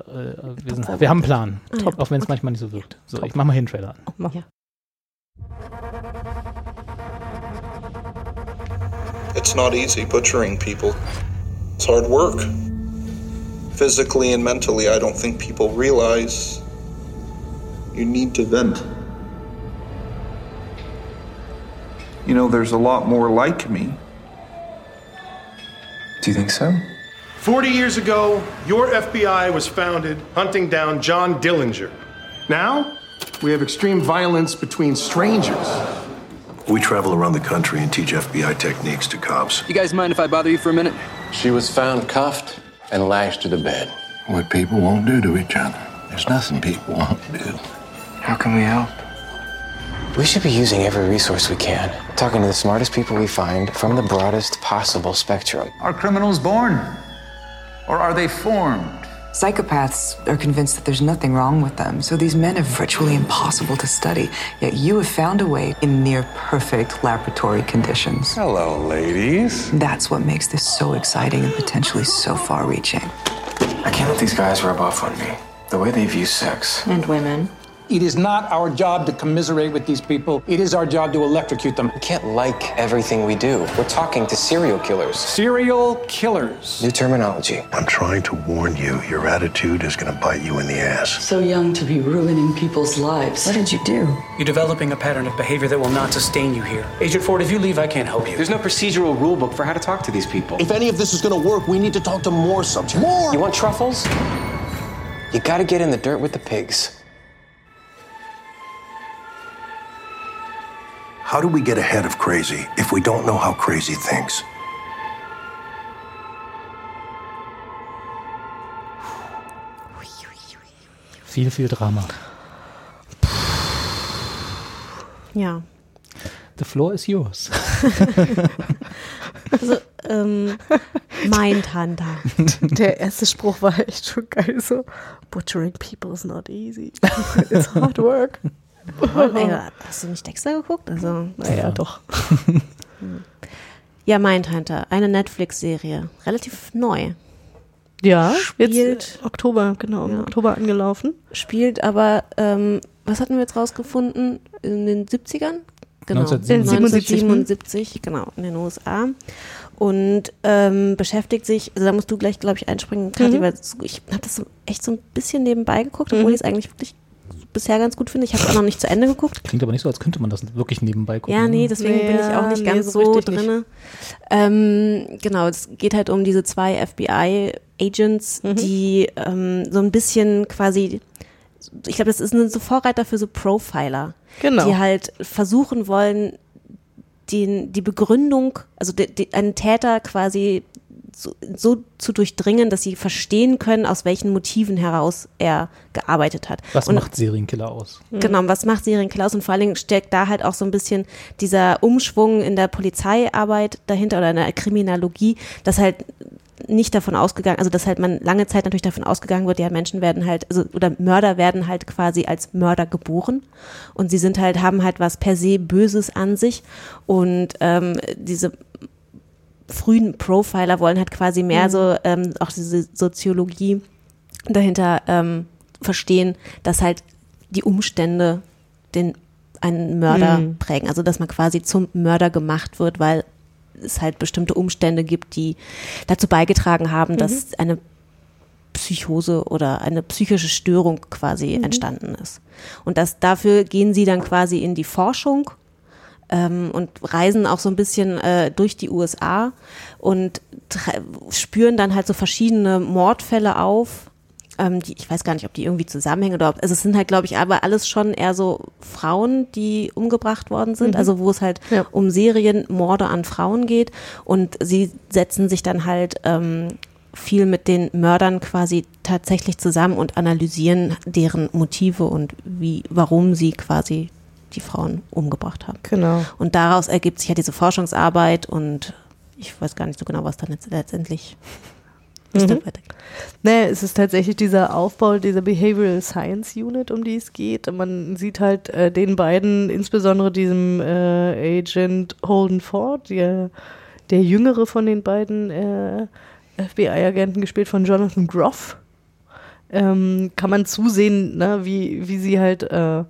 wir, sind wir haben einen Plan. Ah, ja. Auch wenn es manchmal nicht so wirkt. So, ich mach mal hier einen Trailer an. Mach mal. It's not easy butchering people. It's hard work. Physically and mentally, I don't think people realize you need to vent. You know, there's a lot more like me. Do you think so? 40 years ago, your FBI was founded hunting down John Dillinger. Now, we have extreme violence between strangers. We travel around the country and teach FBI techniques to cops. You guys mind if I bother you for a minute? She was found cuffed and lashed to the bed. What people won't do to each other. There's nothing people won't do. How can we help? We should be using every resource we can, talking to the smartest people we find from the broadest possible spectrum. Are criminals born? Or are they formed? Psychopaths are convinced that there's nothing wrong with them, so these men are virtually impossible to study. Yet you have found a way in near perfect laboratory conditions. Hello, ladies. That's what makes this so exciting and potentially so far reaching. I can't let these guys rub off on me. The way they view sex. And women. It is not our job to commiserate with these people. It is our job to electrocute them. We can't like everything we do. We're talking to serial killers. Serial killers. New terminology. I'm trying to warn you, your attitude is going to bite you in the ass. So young to be ruining people's lives. What did you do? You're developing a pattern of behavior that will not sustain you here. Agent Ford, if you leave, I can't help you. There's no procedural rule book for how to talk to these people. If any of this is going to work, we need to talk to more subjects. More! You want truffles? You gotta get in the dirt with the pigs. How do we get ahead of crazy if we don't know how crazy thinks? Viel, viel Drama. Ja. The floor is yours. also, ähm, mein Tante. Der erste Spruch war echt schon geil so. Butchering people is not easy. It's hard work. Ey, hast du nicht Dexter geguckt? Also, Naja, doch. ja, Mindhunter, eine Netflix-Serie. Relativ neu. Ja, Spielt- jetzt Oktober, genau, im Ja. Oktober angelaufen. Spielt aber, ähm, was hatten wir jetzt rausgefunden? In den 70ern? Genau. 1977. 1977, genau, in den USA. Und ähm, beschäftigt sich, also da musst du gleich, glaube ich, einspringen, Kathi, Mhm. weil ich habe das so echt so ein bisschen nebenbei geguckt, obwohl ich es eigentlich wirklich bisher ganz gut finde. Ich habe es auch noch nicht zu Ende geguckt. Klingt aber nicht so, als könnte man das wirklich nebenbei gucken. Ja, nee, deswegen bin ich auch nicht Nee, ganz so so drinne. Ähm, genau, es geht halt um diese zwei FBI-Agents, Mhm. die ähm, so ein bisschen quasi, ich glaube, das ist ein so Vorreiter für so Profiler, Genau. die halt versuchen wollen, den, die Begründung, also de, de, einen Täter quasi so, so zu durchdringen, dass sie verstehen können, aus welchen Motiven heraus er gearbeitet hat. Was Und macht Serienkiller aus? Genau, was macht Serienkiller aus? Und vor allen Dingen steckt da halt auch so ein bisschen dieser Umschwung in der Polizeiarbeit dahinter oder in der Kriminologie, dass halt nicht davon ausgegangen, also dass halt man lange Zeit natürlich davon ausgegangen wird, ja, Menschen werden halt, also oder Mörder werden halt quasi als Mörder geboren und sie sind halt, haben halt was per se Böses an sich und ähm, diese frühen Profiler wollen halt quasi mehr Mhm. so ähm, auch diese Soziologie dahinter ähm, verstehen, dass halt die Umstände den einen Mörder Mhm. prägen. Also dass man quasi zum Mörder gemacht wird, weil es halt bestimmte Umstände gibt, die dazu beigetragen haben, dass eine Psychose oder eine psychische Störung quasi entstanden ist. Und das dafür gehen sie dann quasi in die Forschung ähm, und reisen auch so ein bisschen äh, durch die USA und spüren dann halt so verschiedene Mordfälle auf. Ähm, die, ich weiß gar nicht, ob die irgendwie zusammenhängen oder ob, also es sind halt, glaube ich, aber alles schon eher so Frauen, die umgebracht worden sind, Mhm. also wo es halt Ja. um Serienmorde an Frauen geht und sie setzen sich dann halt ähm, viel mit den Mördern quasi tatsächlich zusammen und analysieren deren Motive und wie, warum sie quasi die Frauen umgebracht haben. Genau. Und daraus ergibt sich ja diese Forschungsarbeit und ich weiß gar nicht so genau, was dann jetzt letztendlich Mhm. Nee, es ist tatsächlich dieser Aufbau dieser Behavioral Science Unit, um die es geht. Man sieht halt äh, den beiden, insbesondere diesem äh, Agent Holden Ford, der, der jüngere von den beiden äh, FBI-Agenten, gespielt von Jonathan Groff, ähm, kann man zusehen, ne, wie, wie sie halt äh,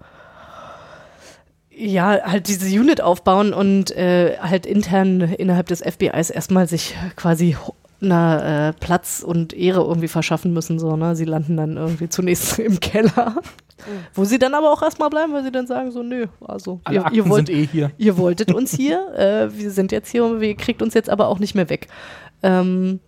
ja, halt diese Unit aufbauen und äh, halt intern innerhalb des FBIs erstmal sich quasi na, äh, Platz und Ehre irgendwie verschaffen müssen. So, ne? Sie landen dann irgendwie zunächst im Keller, wo sie dann aber auch erstmal bleiben, weil sie dann sagen so, nö, also Alle ihr, Akten ihr, wollt, eh hier. ihr wolltet uns hier, äh, wir sind jetzt hier und ihr kriegt uns jetzt aber auch nicht mehr weg. Ähm,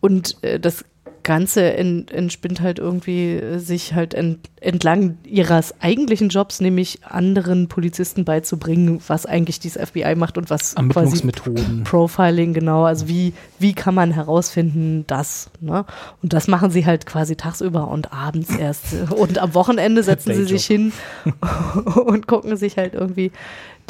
und äh, das Ganze ent, entspinnt halt irgendwie äh, sich halt ent, entlang ihres eigentlichen Jobs, nämlich anderen Polizisten beizubringen, was eigentlich dieses FBI macht und was quasi Ermittlungsmethoden. Profiling, genau. Also wie, wie kann man herausfinden, das, ne? Und das machen sie halt quasi tagsüber und abends erst. Und am Wochenende setzen sie sich hin und gucken sich halt irgendwie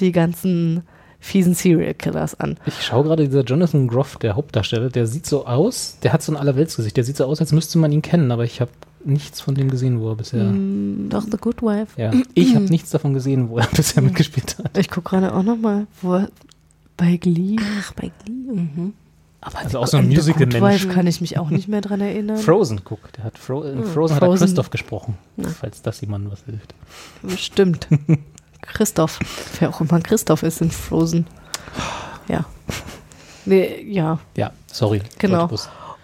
die ganzen fiesen Serial Killers an. Ich schaue gerade dieser Jonathan Groff, der Hauptdarsteller, der sieht so aus, der hat so ein Allerweltsgesicht, der sieht so aus, als müsste man ihn kennen, aber ich habe nichts von dem gesehen, wo er bisher. Doch, The Good Wife. Ja, ich habe nichts davon gesehen, wo er bisher mitgespielt hat. Ich gucke gerade auch nochmal, wo er bei Glee. Ach, bei Glee. Mhm. Aber Also auch so ein an The Good Musical-Mensch. Wife kann ich mich auch nicht mehr dran erinnern. Frozen, guck, der hat Fro in Hm, Frozen, hat er Frozen. Christoph gesprochen, Na. falls das jemandem was hilft. Stimmt. Christoph. Wer auch immer Christoph ist in Frozen. Ja. Nee, ja, Ja, sorry. Genau.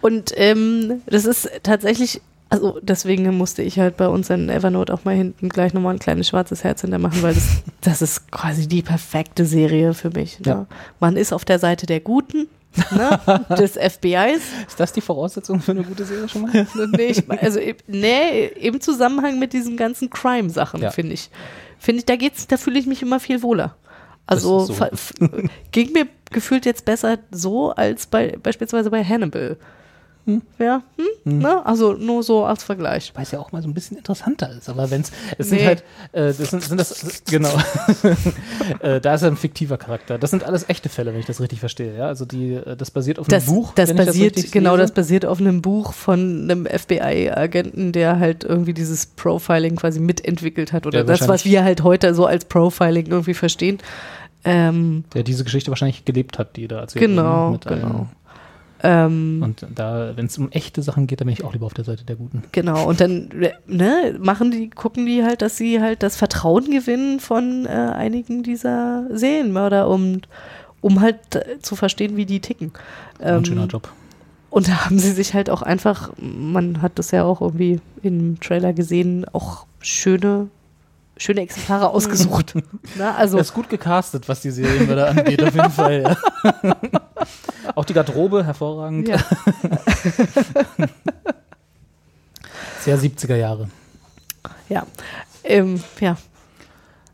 Und ähm, das ist tatsächlich, also deswegen musste ich halt bei uns in Evernote auch mal hinten gleich nochmal ein kleines schwarzes Herz hintermachen, weil das, das ist quasi die perfekte Serie für mich. Ne? Ja. Man ist auf der Seite der Guten, ne? des FBIs. Ist das die Voraussetzung für eine gute Serie schon mal? nee, ich, also e- nee, im Zusammenhang mit diesen ganzen Crime-Sachen, Ja. finde ich. Finde ich, da geht's, da fühle ich mich immer viel wohler. Also so. ging mir gefühlt jetzt besser so als bei beispielsweise bei Hannibal. Ja, hm? Hm. Ne? Also nur so als Vergleich. Weil es ja auch mal so ein bisschen interessanter ist. Aber wenn es, es Nee. sind halt, äh, das sind, sind das, genau, äh, da ist ein fiktiver Charakter. Das sind alles echte Fälle, wenn ich das richtig verstehe. Ja, also die, äh, das basiert auf einem Das, Buch. das basiert, richtig genau, lese. das basiert auf einem Buch von einem FBI-Agenten, der halt irgendwie dieses Profiling quasi mitentwickelt hat oder Der das, was wir halt heute so als Profiling irgendwie verstehen. Ähm, Der diese Geschichte wahrscheinlich gelebt hat, die da erzählt Genau, mit genau. Ähm, Und da, wenn es um echte Sachen geht, dann bin ich auch lieber auf der Seite der Guten. Genau, und dann ne, machen die, gucken die halt, dass sie halt das Vertrauen gewinnen von äh, einigen dieser Serienmörder, um, um halt äh, zu verstehen, wie die ticken. Ein schöner Job. Und da haben sie sich halt auch einfach, man hat das ja auch irgendwie im Trailer gesehen, auch schöne, schöne Exemplare ausgesucht. Na, also das ist gut gecastet, was die Serienmörder angeht, auf jeden Fall. Ja. auch die Garderobe, hervorragend. Ja. Sehr 70er Jahre. Ja. Ähm, ja.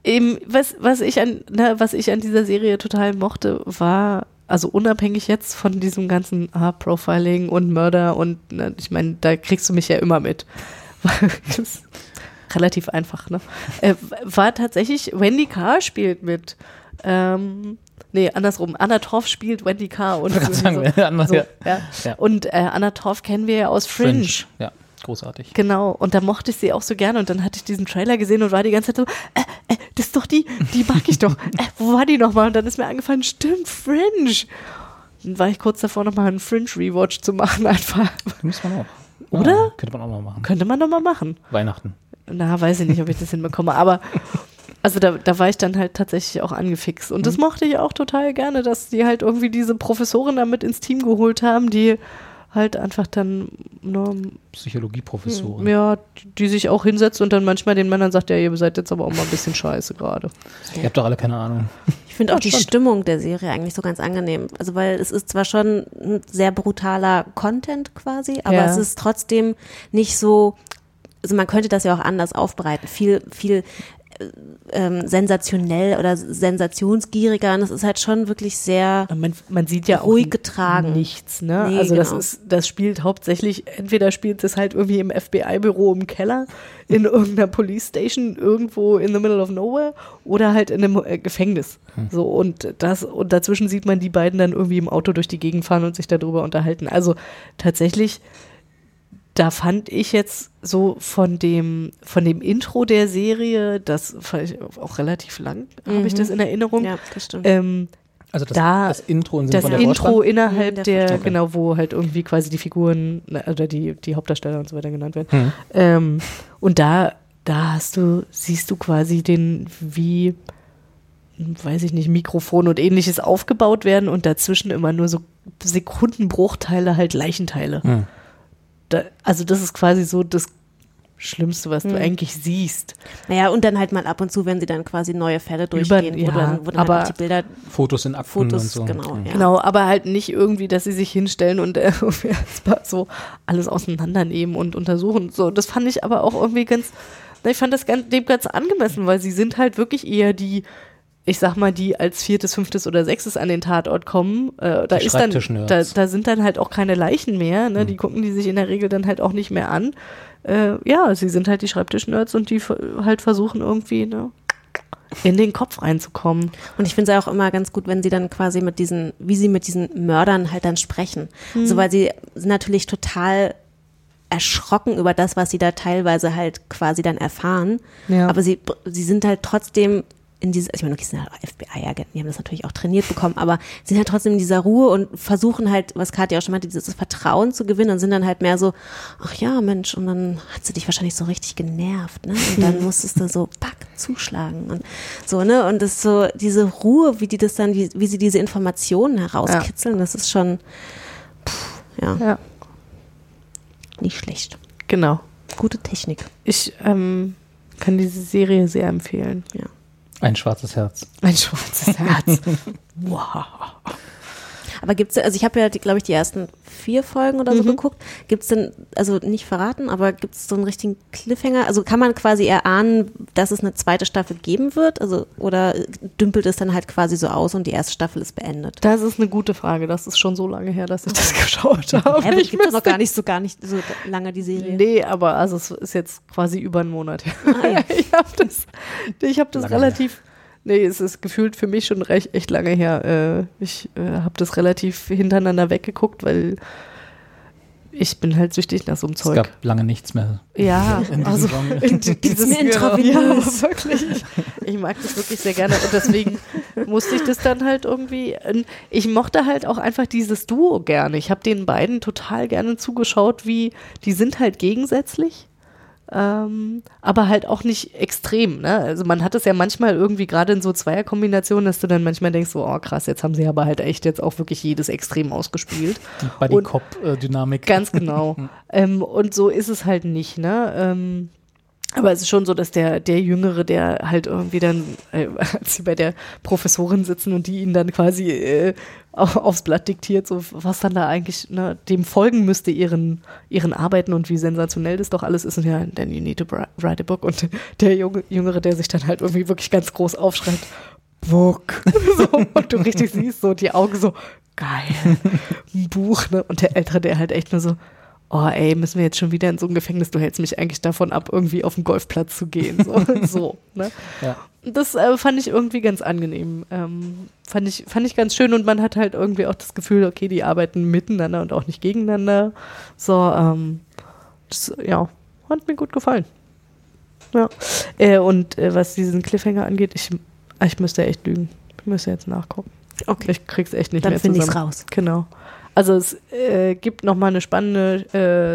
Eben, was, was, ich an, ne, was ich an dieser Serie total mochte, war, also unabhängig jetzt von diesem ganzen ah, Profiling und Mörder und ne, ich meine, da kriegst du mich ja immer mit. Relativ einfach, ne? Äh, war tatsächlich, Wendy Carr spielt mit. Ähm, nee, andersrum. Anna Torf spielt Wendy Carr. Und gerade sagen, anders- so, ja. ja. Ja. Und äh, Anna Torf kennen wir ja aus Fringe. Ja, großartig. Genau, und da mochte ich sie auch so gerne und dann hatte ich diesen Trailer gesehen und war die ganze Zeit so, äh, äh, das ist doch die, die mag ich doch. Äh, wo war die nochmal? Und dann ist mir eingefallen, stimmt, Fringe. Dann war ich kurz davor, nochmal einen Fringe-Rewatch zu machen, einfach. Müsste man auch. Oder? Ja, könnte man auch noch machen. Könnte man nochmal machen. Weihnachten. Na, weiß ich nicht, ob ich das hinbekomme, aber also da, da war ich dann halt tatsächlich auch angefixt. Und Mhm. das mochte ich auch total gerne, dass die halt irgendwie diese Professorin damit ins Team geholt haben, die halt einfach dann nur Psychologieprofessorin. ja, die, die sich auch hinsetzt und dann manchmal den Männern sagt, ja, ihr seid jetzt aber auch mal ein bisschen scheiße gerade. Ihr habt doch alle keine Ahnung. Ich finde auch Ja, die. Stimmung der Serie eigentlich so ganz angenehm. Also weil es ist zwar schon ein sehr brutaler Content quasi, aber Ja. es ist trotzdem nicht so, also man könnte das ja auch anders aufbereiten. Viel, viel äh, ähm, sensationell oder sensationsgieriger. Und es ist halt schon wirklich sehr man, man sieht ja auch ruhig getragen. Nichts, ne? Nee, also das genau. ist, das spielt hauptsächlich, entweder spielt es halt irgendwie im FBI-Büro im Keller, in irgendeiner Police Station, irgendwo in the middle of nowhere oder halt in einem äh, Gefängnis. So, und das, und dazwischen sieht man die beiden dann irgendwie im Auto durch die Gegend fahren und sich darüber unterhalten. Also tatsächlich, da fand ich jetzt so von dem, von dem Intro der Serie, das fand ich auch relativ lang, habe ich Mhm. das in Erinnerung. Ja, das stimmt. Ähm, Also das, da, das Intro Sinne das von der Intro innerhalb Mhm, der der. Okay. genau, wo halt irgendwie quasi die Figuren ne, oder die, die Hauptdarsteller und so weiter genannt werden. Mhm. Ähm, und da, da hast du, siehst du quasi den, wie, weiß ich nicht, Mikrofon und ähnliches aufgebaut werden und dazwischen immer nur so Sekundenbruchteile, halt Leichenteile. Mhm. Da, also das ist quasi so das Schlimmste, was du Mhm. eigentlich siehst. Naja, und dann halt mal ab und zu, wenn sie dann quasi neue Fälle durchgehen, ja, wo dann, wo dann aber- halt auch die Bilder, Fotos in Akten Fotos, und so. genau, ja. Genau, aber halt nicht irgendwie, dass sie sich hinstellen und äh, so alles auseinandernehmen und untersuchen. So, das fand ich aber auch irgendwie ganz, ich fand das ganz, dem ganz angemessen, weil sie sind halt wirklich eher die, ich sag mal, die als viertes, fünftes oder sechstes an den Tatort kommen. Äh, da Die ist dann, da, da sind dann halt auch keine Leichen mehr, ne? Die gucken die sich in der Regel dann halt auch nicht mehr an. Äh, ja, sie sind halt die Schreibtischnerds und die halt versuchen irgendwie, ne? in den Kopf reinzukommen. Und ich finde es auch immer ganz gut, wenn sie dann quasi mit diesen, wie sie mit diesen Mördern halt dann sprechen. Mhm. Also weil sie sind natürlich total erschrocken über das, was sie da teilweise halt quasi dann erfahren. Ja. Aber sie, sie sind halt trotzdem in diese, ich meine, die sind halt auch FBI-Agenten, die haben das natürlich auch trainiert bekommen, aber sind halt trotzdem in dieser Ruhe und versuchen halt, was Katja auch schon meinte, dieses Vertrauen zu gewinnen und sind dann halt mehr so, ach ja, Mensch, und dann hat sie dich wahrscheinlich so richtig genervt, ne? Und dann musstest du so, pack, zuschlagen und so, ne? Und das ist so, diese Ruhe, wie die das dann, wie, wie sie diese Informationen herauskitzeln, das ist schon, pff, ja, Ja, nicht schlecht. genau. Gute Technik. Ich ähm, kann diese Serie sehr empfehlen. Ja. Ein schwarzes Herz. Ein schwarzes Herz. wow. Aber gibt's also ich habe ja, glaube ich, die ersten vier Folgen oder so Mhm. geguckt. Gibt's denn, also nicht verraten, aber gibt's so einen richtigen Cliffhanger? Also kann man quasi erahnen, dass es eine zweite Staffel geben wird? Also, oder dümpelt es dann halt quasi so aus und die erste Staffel ist beendet? Das ist eine gute Frage. Das ist schon so lange her, dass ich das geschaut habe. Aber Ich doch noch gar nicht so gar nicht so lange die Serie. Nee, aber also es ist jetzt quasi über einen Monat her. Ah, ja. Ich habe das, ich hab das Lange relativ, nee, es ist gefühlt für mich schon recht, echt lange her. Äh, ich äh, habe das relativ hintereinander weggeguckt, weil ich bin halt süchtig nach so einem Es Zeug. gab lange nichts mehr. Ja, in diesem also in di- dieses mir ja, intravenös. wirklich. Ich mag das wirklich sehr gerne und deswegen musste ich das dann halt irgendwie. Ich mochte halt auch einfach dieses Duo gerne. Ich habe den beiden total gerne zugeschaut, wie die sind halt gegensätzlich. Ähm, aber halt auch nicht extrem, ne? Also man hat es ja manchmal irgendwie gerade in so Zweierkombinationen, dass du dann manchmal denkst, so, oh krass, jetzt haben sie aber halt echt jetzt auch wirklich jedes Extrem ausgespielt. Die Buddy-Cop-Dynamik. Ganz genau. ähm, und so ist es halt nicht, ne? Ähm, aber es ist schon so, dass der, der Jüngere, der halt irgendwie dann, äh, als sie bei der Professorin sitzen und die ihn dann quasi äh, au- aufs Blatt diktiert, so was dann da eigentlich ne, dem folgen müsste, ihren, ihren Arbeiten und wie sensationell das doch alles ist. Und ja, then you need to write a book. Und der Junge, Jüngere, der sich dann halt irgendwie wirklich ganz groß aufschreibt, Book. so, und du richtig siehst so die Augen so, geil, ein Buch, ne? Und der Ältere, der halt echt nur so, oh ey, müssen wir jetzt schon wieder in so ein Gefängnis, du hältst mich eigentlich davon ab, irgendwie auf den Golfplatz zu gehen. So, so ne? Ja. Das äh, fand ich irgendwie ganz angenehm. Ähm, fand, ich, fand ich ganz schön und man hat halt irgendwie auch das Gefühl, okay, die arbeiten miteinander und auch nicht gegeneinander. So, ähm, das, ja, hat mir gut gefallen. Ja. Äh, und äh, was diesen Cliffhanger angeht, ich, ich müsste echt lügen. Ich müsste jetzt nachgucken. Okay. Ich krieg's echt nicht Dann mehr finde zusammen. ich's raus. Genau. Also es äh, gibt noch mal eine spannende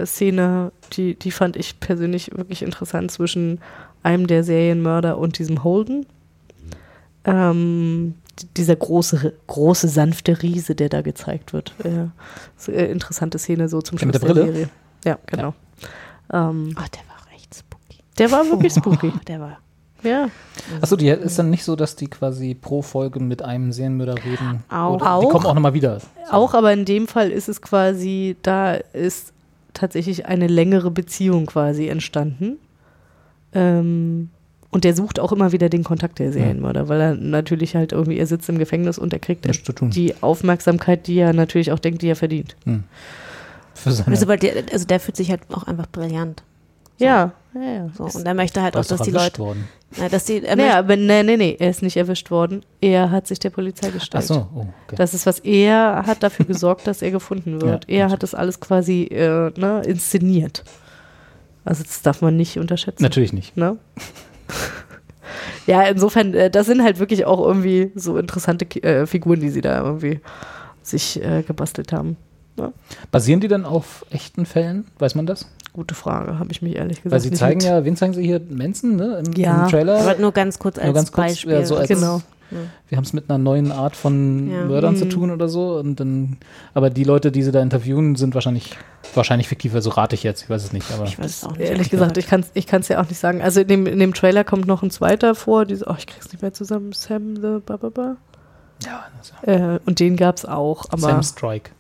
äh, Szene, die, die fand ich persönlich wirklich interessant zwischen einem der Serienmörder und diesem Holden. Ähm, dieser große, große, sanfte Riese, der da gezeigt wird. Äh, ist, äh, interessante Szene so zum Der Schluss mit der Brille? Serie. Ja, genau. Ähm, Oh, der war auch echt spooky. der war wirklich spooky. Der war. Ja. Achso, die ist dann nicht so, dass die quasi pro Folge mit einem Serienmörder reden. Auch. Oder Die Auch. kommen auch nochmal wieder. Auch, aber in dem Fall ist es quasi, da ist tatsächlich eine längere Beziehung quasi entstanden. Ähm, und der sucht auch immer wieder den Kontakt der Serienmörder, weil er natürlich halt irgendwie, er sitzt im Gefängnis und er kriegt Nichts zu tun. die Aufmerksamkeit, die er natürlich auch denkt, die er verdient. Für seine, Also, weil der, also der fühlt sich halt auch einfach brillant. Ja, ja, ja. So, und er möchte halt auch, dass die Leute. worden. Na, dass die, er möchte, aber nee, nee, nee, er ist nicht erwischt worden. Er hat sich der Polizei gestellt. Ach so, oh, okay. Das ist was, er hat dafür gesorgt, dass er gefunden wird. Ja, er hat das alles quasi äh, ne, inszeniert. Also das darf man nicht unterschätzen. Natürlich nicht. Ne? ja, insofern, äh, das sind halt wirklich auch irgendwie so interessante äh, Figuren, die sie da irgendwie sich äh, gebastelt haben. Ja, Basieren die dann auf echten Fällen? Weiß man das? Gute Frage, habe ich mich ehrlich gesagt Weil sie nicht zeigen mit- ja, wen zeigen sie hier? Manson, ne? Im, Ja. im Trailer. aber nur ganz kurz als Nur ganz kurz, Beispiel. ja, so als- Genau. wir haben es mit einer neuen Art von Ja. Mördern zu Mhm. tun oder so. Und dann, aber die Leute, die sie da interviewen, sind wahrscheinlich, wahrscheinlich fiktiv, also rate ich jetzt, ich weiß es nicht, aber. Ich weiß es auch nicht. Ehrlich gesagt, ich kann es ich kann's ja auch nicht sagen. Also in dem, in dem Trailer kommt noch ein zweiter vor, diese, oh, ich krieg's nicht mehr zusammen, Sam the Bababa. ja, das ist ja. Äh, und den gab's auch, aber. Sam Strike.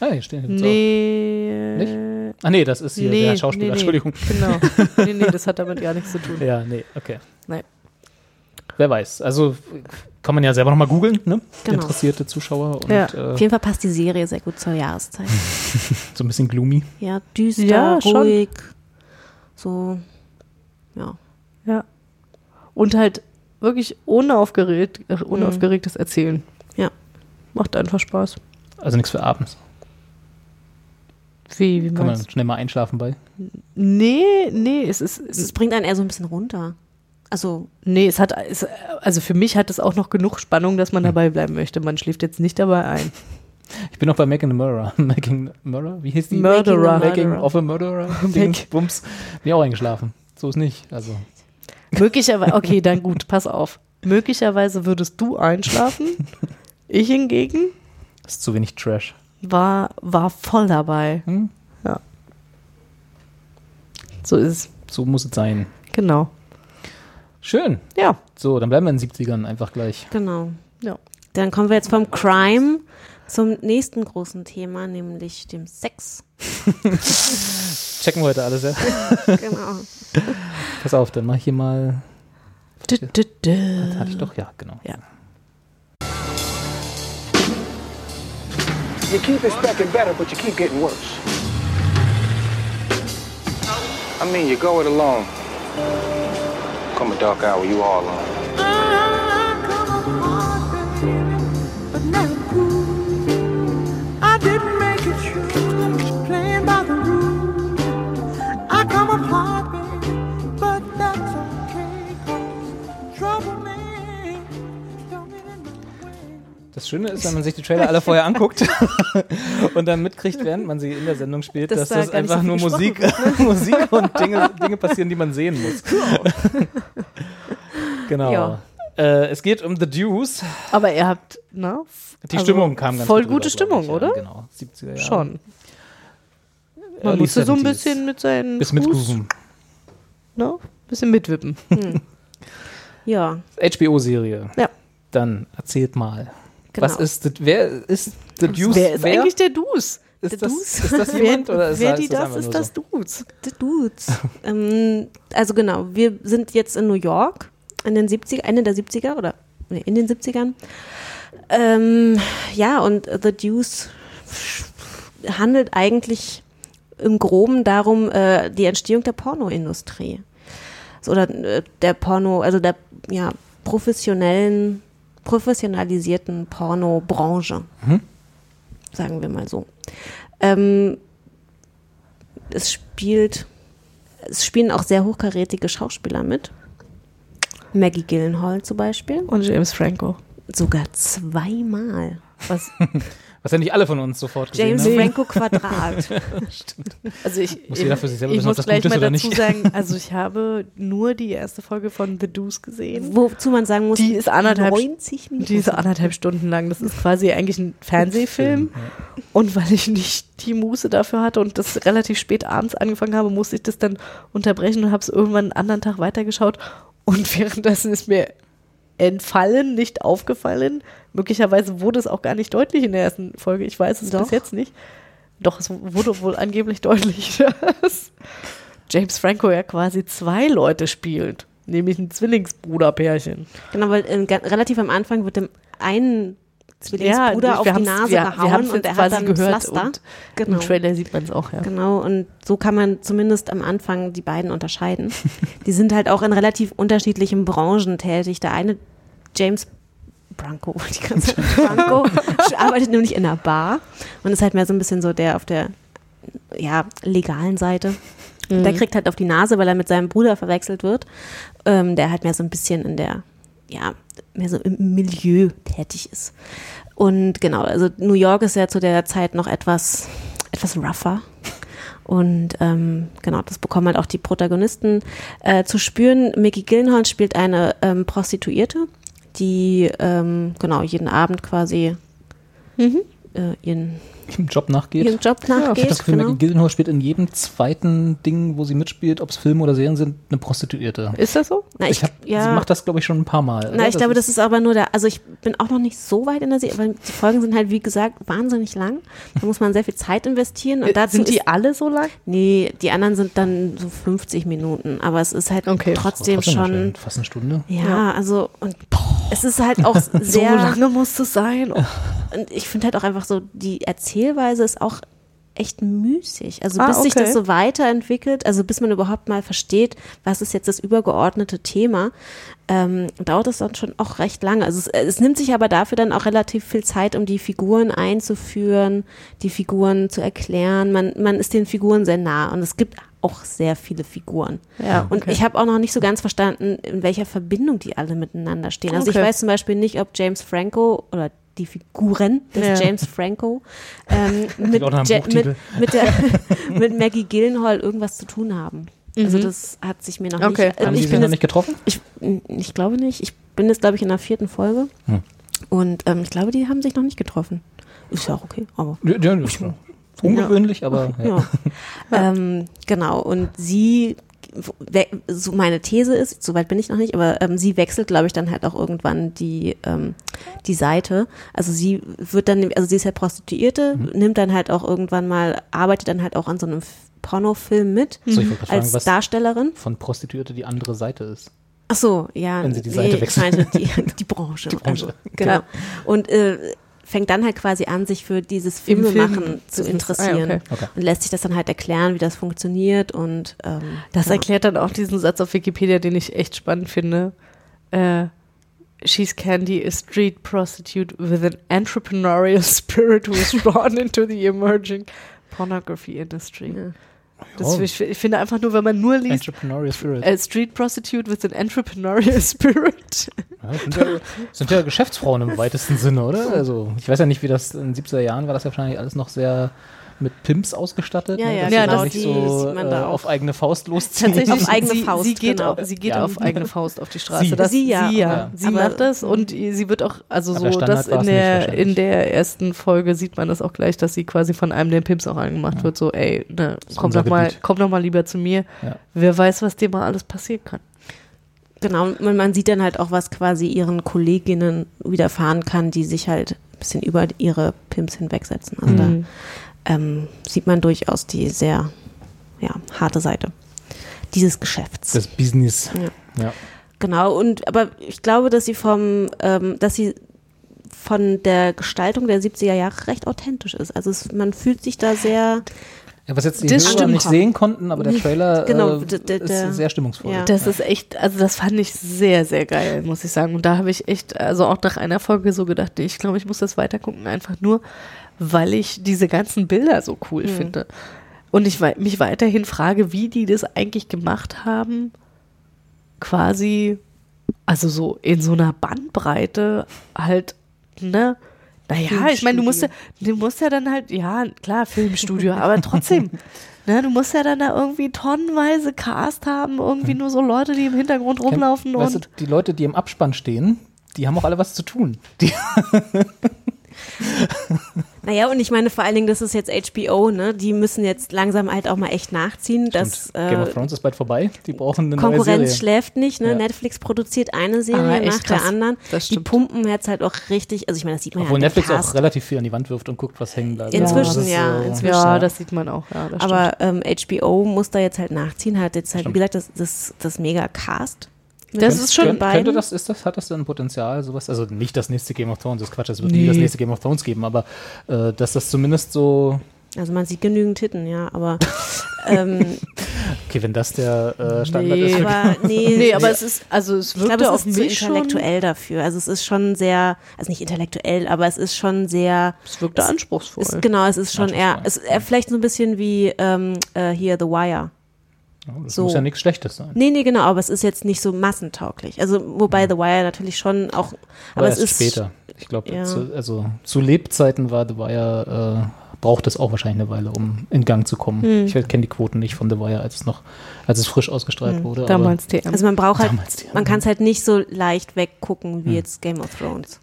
Ah, hier stehen gibt's nee. Nicht? Ah, nee, das ist hier der Schauspieler, Entschuldigung. Genau. nee, nee, das hat damit gar nichts zu tun. Ja, nee, okay. Nein. Wer weiß. Also kann man ja selber nochmal googeln, ne? Genau. Interessierte Zuschauer und Ja. Auf äh, jeden Fall passt die Serie sehr gut zur Jahreszeit. so ein bisschen gloomy. Ja, düster, Ja, schon. ruhig. So, ja. Ja. Und halt wirklich unaufgeregt, äh, unaufgeregtes Erzählen. Ja. Macht einfach Spaß. Also nichts für abends. Wie, wie Kann man schnell mal einschlafen bei. Nee, nee, es ist. Es bringt einen eher so ein bisschen runter. Also, Nee, es hat, es, also für mich hat es auch noch genug Spannung, dass man dabei bleiben möchte. Man schläft jetzt nicht dabei ein. Ich bin noch bei Making a Murderer. Making Murderer? Wie hieß die? Murderer. Making Murderer. of a Murderer. Dings, Bums. Bin auch eingeschlafen. So ist nicht. Also. Möglicherweise, okay, dann gut, pass auf. Möglicherweise würdest du einschlafen. Ich hingegen Ist zu wenig Trash. War, war voll dabei. Hm? Ja. So ist es. So muss es sein. Genau. Schön. Ja. So, dann bleiben wir in den 70ern einfach gleich. genau. Ja. Dann kommen wir jetzt vom Crime zum nächsten großen Thema, nämlich dem Sex. Checken wir heute alles, ja? genau. Pass auf, dann mach ich hier mal. Du, du, du. Das hatte ich doch, ja, genau. Ja. You keep expecting better, but you keep getting worse. I mean, you go it alone. Come a dark hour, you all alone. Das Schöne ist, wenn man sich die Trailer alle vorher anguckt und dann mitkriegt, während man sie in der Sendung spielt, Dass dass da das einfach so nur Musik, gesprochen Musik und Dinge, Dinge passieren, die man sehen muss. genau. Ja. Äh, es geht um The Deuce. Aber ihr habt, na? Die also Stimmung kam ganz Voll gut gute rüber, glaub Stimmung, ich, ja, oder? Genau, 70er Jahre. Schon. Man Early musste so ein 70s. bisschen mit seinen Bis mitgrooven. ne? Bisschen mitwippen. Hm. Ja, HBO-Serie. Ja. Dann erzählt mal. Genau. Was ist, das, wer ist The Deuce? Wer ist eigentlich der Dus? Ist der das- ist das jemand wer, oder ist wer das- die das ist das so? Dudes. The Dudes. ähm, also genau, wir sind jetzt in New York in den 70er, Ende der 70er oder nee, in den 70ern. Ähm, ja, und The Deuce handelt eigentlich im Groben darum, äh, die Entstehung der Pornoindustrie. So, Oder äh, der Porno, also der ja, professionellen, professionalisierten Pornobranche. Mhm. Sagen wir mal so. Ähm, es spielt, es spielen auch sehr hochkarätige Schauspieler mit. Maggie Gyllenhaal zum Beispiel. Und James Franco. Sogar zweimal. Was? Was ja nicht alle von uns sofort gesehen James haben. Franco Quadrat. Stimmt. Also ich, Muss ich, jeder für sich selber ich wissen, ob muss das gleich gut ist mal dazu nicht. sagen, also ich habe nur die erste Folge von The Deuce gesehen. Wozu man sagen muss, Die ist anderthalb, 90 Minuten. die ist anderthalb Stunden lang. Das ist quasi eigentlich ein Fernsehfilm. Und weil ich nicht die Muße dafür hatte und das relativ spät abends angefangen habe, musste ich das dann unterbrechen und habe es irgendwann einen anderen Tag weitergeschaut. Und währenddessen ist mir entfallen, nicht aufgefallen. Möglicherweise wurde es auch gar nicht deutlich in der ersten Folge. Ich weiß es Doch. bis jetzt nicht. Doch, es wurde wohl angeblich deutlich, dass James Franco ja quasi zwei Leute spielt. Nämlich ein Zwillingsbruderpärchen. Genau, weil äh, relativ am Anfang wird dem einen Zwillingsbruder wir auf die Nase wir, gehauen und er hat dann ein gehört Pflaster. und Genau. im Trailer sieht man es auch, ja. Genau, und so kann man zumindest am Anfang die beiden unterscheiden. die sind halt auch in relativ unterschiedlichen Branchen tätig. Der eine, James Branco, die ganze Zeit Branco, arbeitet nämlich in einer Bar und ist halt mehr so ein bisschen so der auf der ja, legalen Seite. Mhm. Der kriegt halt auf die Nase, weil er mit seinem Bruder verwechselt wird, ähm, der halt mehr so ein bisschen in der, ja, mehr so im Milieu tätig ist. Und genau, also New York ist ja zu der Zeit noch etwas, etwas rougher. Und ähm, genau, das bekommen halt auch die Protagonisten äh, zu spüren. Mickey Gyllenhaal spielt eine ähm, Prostituierte, die ähm, genau jeden Abend quasi Mhm. äh, ihren, Im Job nachgeht. ihren Job Ich habe nachgeht. das Gefühl, genau. Maggie Gyllenhaal spielt in jedem zweiten Ding, wo sie mitspielt, ob es Filme oder Serien sind, eine Prostituierte. Ist das so? Na, ich, ich hab, ja. Sie macht das, glaube ich, schon ein paar Mal. Na, ich glaube, das ist aber nur der, also ich bin auch noch nicht so weit in der Serie, weil die Folgen sind halt, wie gesagt, wahnsinnig lang. Da muss man sehr viel Zeit investieren. Und Äh, dazu sind die ist, alle so lang? Nee, die anderen sind dann so 50 Minuten, aber es ist halt Okay. trotzdem Trotzdem schon, Fast eine Stunde. ja, also, und es ist halt auch So sehr, lange muss es sein. Und ich finde halt auch einfach so, die Erzählweise ist auch echt müßig. Also Ah, bis sich okay. das so weiterentwickelt, also bis man überhaupt mal versteht, was ist jetzt das übergeordnete Thema, ähm, dauert es dann schon auch recht lange. Also es, es nimmt sich aber dafür dann auch relativ viel Zeit, um die Figuren einzuführen, die Figuren zu erklären. Man, man ist den Figuren sehr nah und es gibt auch sehr viele Figuren. Ja, Und okay. ich habe auch noch nicht so ganz verstanden, in welcher Verbindung die alle miteinander stehen. Also Okay. ich weiß zum Beispiel nicht, ob James Franco oder die Figuren des Ja. James Franco ähm, mit, mit, mit, der, mit Maggie Gyllenhaal irgendwas zu tun haben. Also Mhm. das hat sich mir noch Okay. nicht. äh, Haben ich sich bin noch nicht getroffen? ich, ich glaube nicht. Ich bin jetzt, glaube ich, in der vierten Folge. Hm. Und ähm, ich glaube, die haben sich noch nicht getroffen. Ist ja auch okay, aber. Ja, ja, ungewöhnlich, aber ja. Ja. ähm, genau. Und sie so meine These ist, soweit bin ich noch nicht, aber ähm, sie wechselt, glaube ich, dann halt auch irgendwann die, ähm, die Seite. Also sie wird dann, also sie ist ja Prostituierte, Mhm. nimmt dann halt auch irgendwann mal, arbeitet dann halt auch an so einem Pornofilm mit So, ich wollte gerade als fragen, was Darstellerin. von Prostituierte die andere Seite ist. Ach so, ja. Wenn sie die Seite ich wechseln. die, die Branche. Die Branche. Also, genau. Und äh, fängt dann halt quasi an, sich für dieses Filmemachen Film- zu interessieren. Ah, okay. Okay. Und lässt sich das dann halt erklären, wie das funktioniert und ähm, Das ja. erklärt dann auch diesen Satz auf Wikipedia, den ich echt spannend finde. Äh, She's Candy, a street prostitute with an entrepreneurial spirit who is drawn into the emerging pornography industry. Das, Ja. ich, ich finde einfach nur, wenn man nur liest, Entrepreneurial Spirit. a street prostitute with an entrepreneurial spirit. Ja, sind, ja, sind ja Geschäftsfrauen im weitesten Sinne, oder? Also, ich weiß ja nicht, wie das in den 70er Jahren war, das ja wahrscheinlich alles noch sehr mit Pimps ausgestattet. Ja, ne? ja, dass genau, sie da nicht die so sieht man äh, da auch. auf eigene Faust losziehen. Tatsächlich, Auf eigene sie, Faust, sie geht, genau. auf, sie geht Ja. auf eigene Faust auf die Straße. Sie. Das, Sie ja, Sie, ja. ja. sie macht das und sie wird auch, also so, Standard das war's in der, in der ersten Folge sieht man das auch gleich, dass sie quasi von einem der Pimps auch angemacht wird, so, ey, ne, komm doch mal, komm doch mal lieber zu mir. Ja. Wer weiß, was dir mal alles passieren kann. Genau, und man sieht dann halt auch, was quasi ihren Kolleginnen widerfahren kann, die sich halt ein bisschen über ihre Pimps hinwegsetzen. Also Mhm. da ähm, sieht man durchaus die sehr ja, harte Seite dieses Geschäfts. Das Business. Ja. Ja. Genau, und aber ich glaube, dass sie vom, ähm, dass sie von der Gestaltung der 70er Jahre recht authentisch ist. Also es, man fühlt sich da sehr Ja, was jetzt die Das Hörer nicht sehen konnten, aber der Trailer Genau, äh, ist der- sehr stimmungsvoll. ja. Das ist echt, also das fand ich sehr, sehr geil, muss ich sagen. Und da habe ich echt, also auch nach einer Folge so gedacht, ich glaube, ich muss das weitergucken, einfach nur, weil ich diese ganzen Bilder so cool Mhm. finde. Und ich mich weiterhin frage, wie die das eigentlich gemacht haben, quasi, also so in so einer Bandbreite halt, ne? Naja, ich meine, du musst ja, du musst ja dann halt, ja, klar, Filmstudio, aber trotzdem, ne, du musst ja dann da irgendwie tonnenweise Cast haben, irgendwie nur so Leute, die im Hintergrund rumlaufen weißt und du, die Leute, die im Abspann stehen, die haben auch alle was zu tun. Die, Naja, und ich meine vor allen Dingen, das ist jetzt HBO, ne? Die müssen jetzt langsam halt auch mal echt nachziehen. dass Game of äh, Thrones ist bald vorbei. Die brauchen eine neue Konkurrenz Serie. schläft nicht, ne? Ja. Netflix produziert eine Serie Ah, nach der krass. anderen. Das Die pumpen jetzt halt auch richtig, also ich meine, das sieht man Obwohl ja an dem Netflix auch relativ viel an die Wand wirft und guckt, was hängen bleibt. Inzwischen, ja, so- inzwischen. ja, das sieht man auch, ja, das Aber ähm, HBO muss da jetzt halt nachziehen, hat jetzt halt, Stimmt. wie gesagt, das, das, das Mega-Cast. Das ist schon Kön beiden. könnte das, ist das, hat das denn Potenzial, sowas? Also nicht das nächste Game of Thrones, das ist Quatsch, es wird nie Nee. das nächste Game of Thrones geben, aber äh, dass das zumindest so, Also man sieht genügend Titten, ja, aber ähm, okay, wenn das der äh, Standard Nee. ist. aber nee, Nee, aber es ist, also es ich glaube, wirkte es auf ist zu mich schon, intellektuell dafür. Also es ist schon sehr, also nicht intellektuell, aber es ist schon sehr. es wirkte anspruchsvoll. Ist, genau, es ist schon eher, es, eher vielleicht so ein bisschen wie ähm, äh, hier The Wire. Oh, das so. muss ja nichts Schlechtes sein. Nee, nee, genau, aber es ist jetzt nicht so massentauglich. Also, wobei The Wire natürlich schon auch, aber, Aber es erst ist später. Ich glaube, ja. zu, also zu Lebzeiten war The Wire, äh, braucht es auch wahrscheinlich eine Weile, um in Gang zu kommen. Hm. Ich kenne die Quoten nicht von The Wire, als es noch, als es frisch ausgestrahlt wurde. Damals TM. Also man braucht halt, man kann es halt nicht so leicht weggucken wie Hm. jetzt Game of Thrones.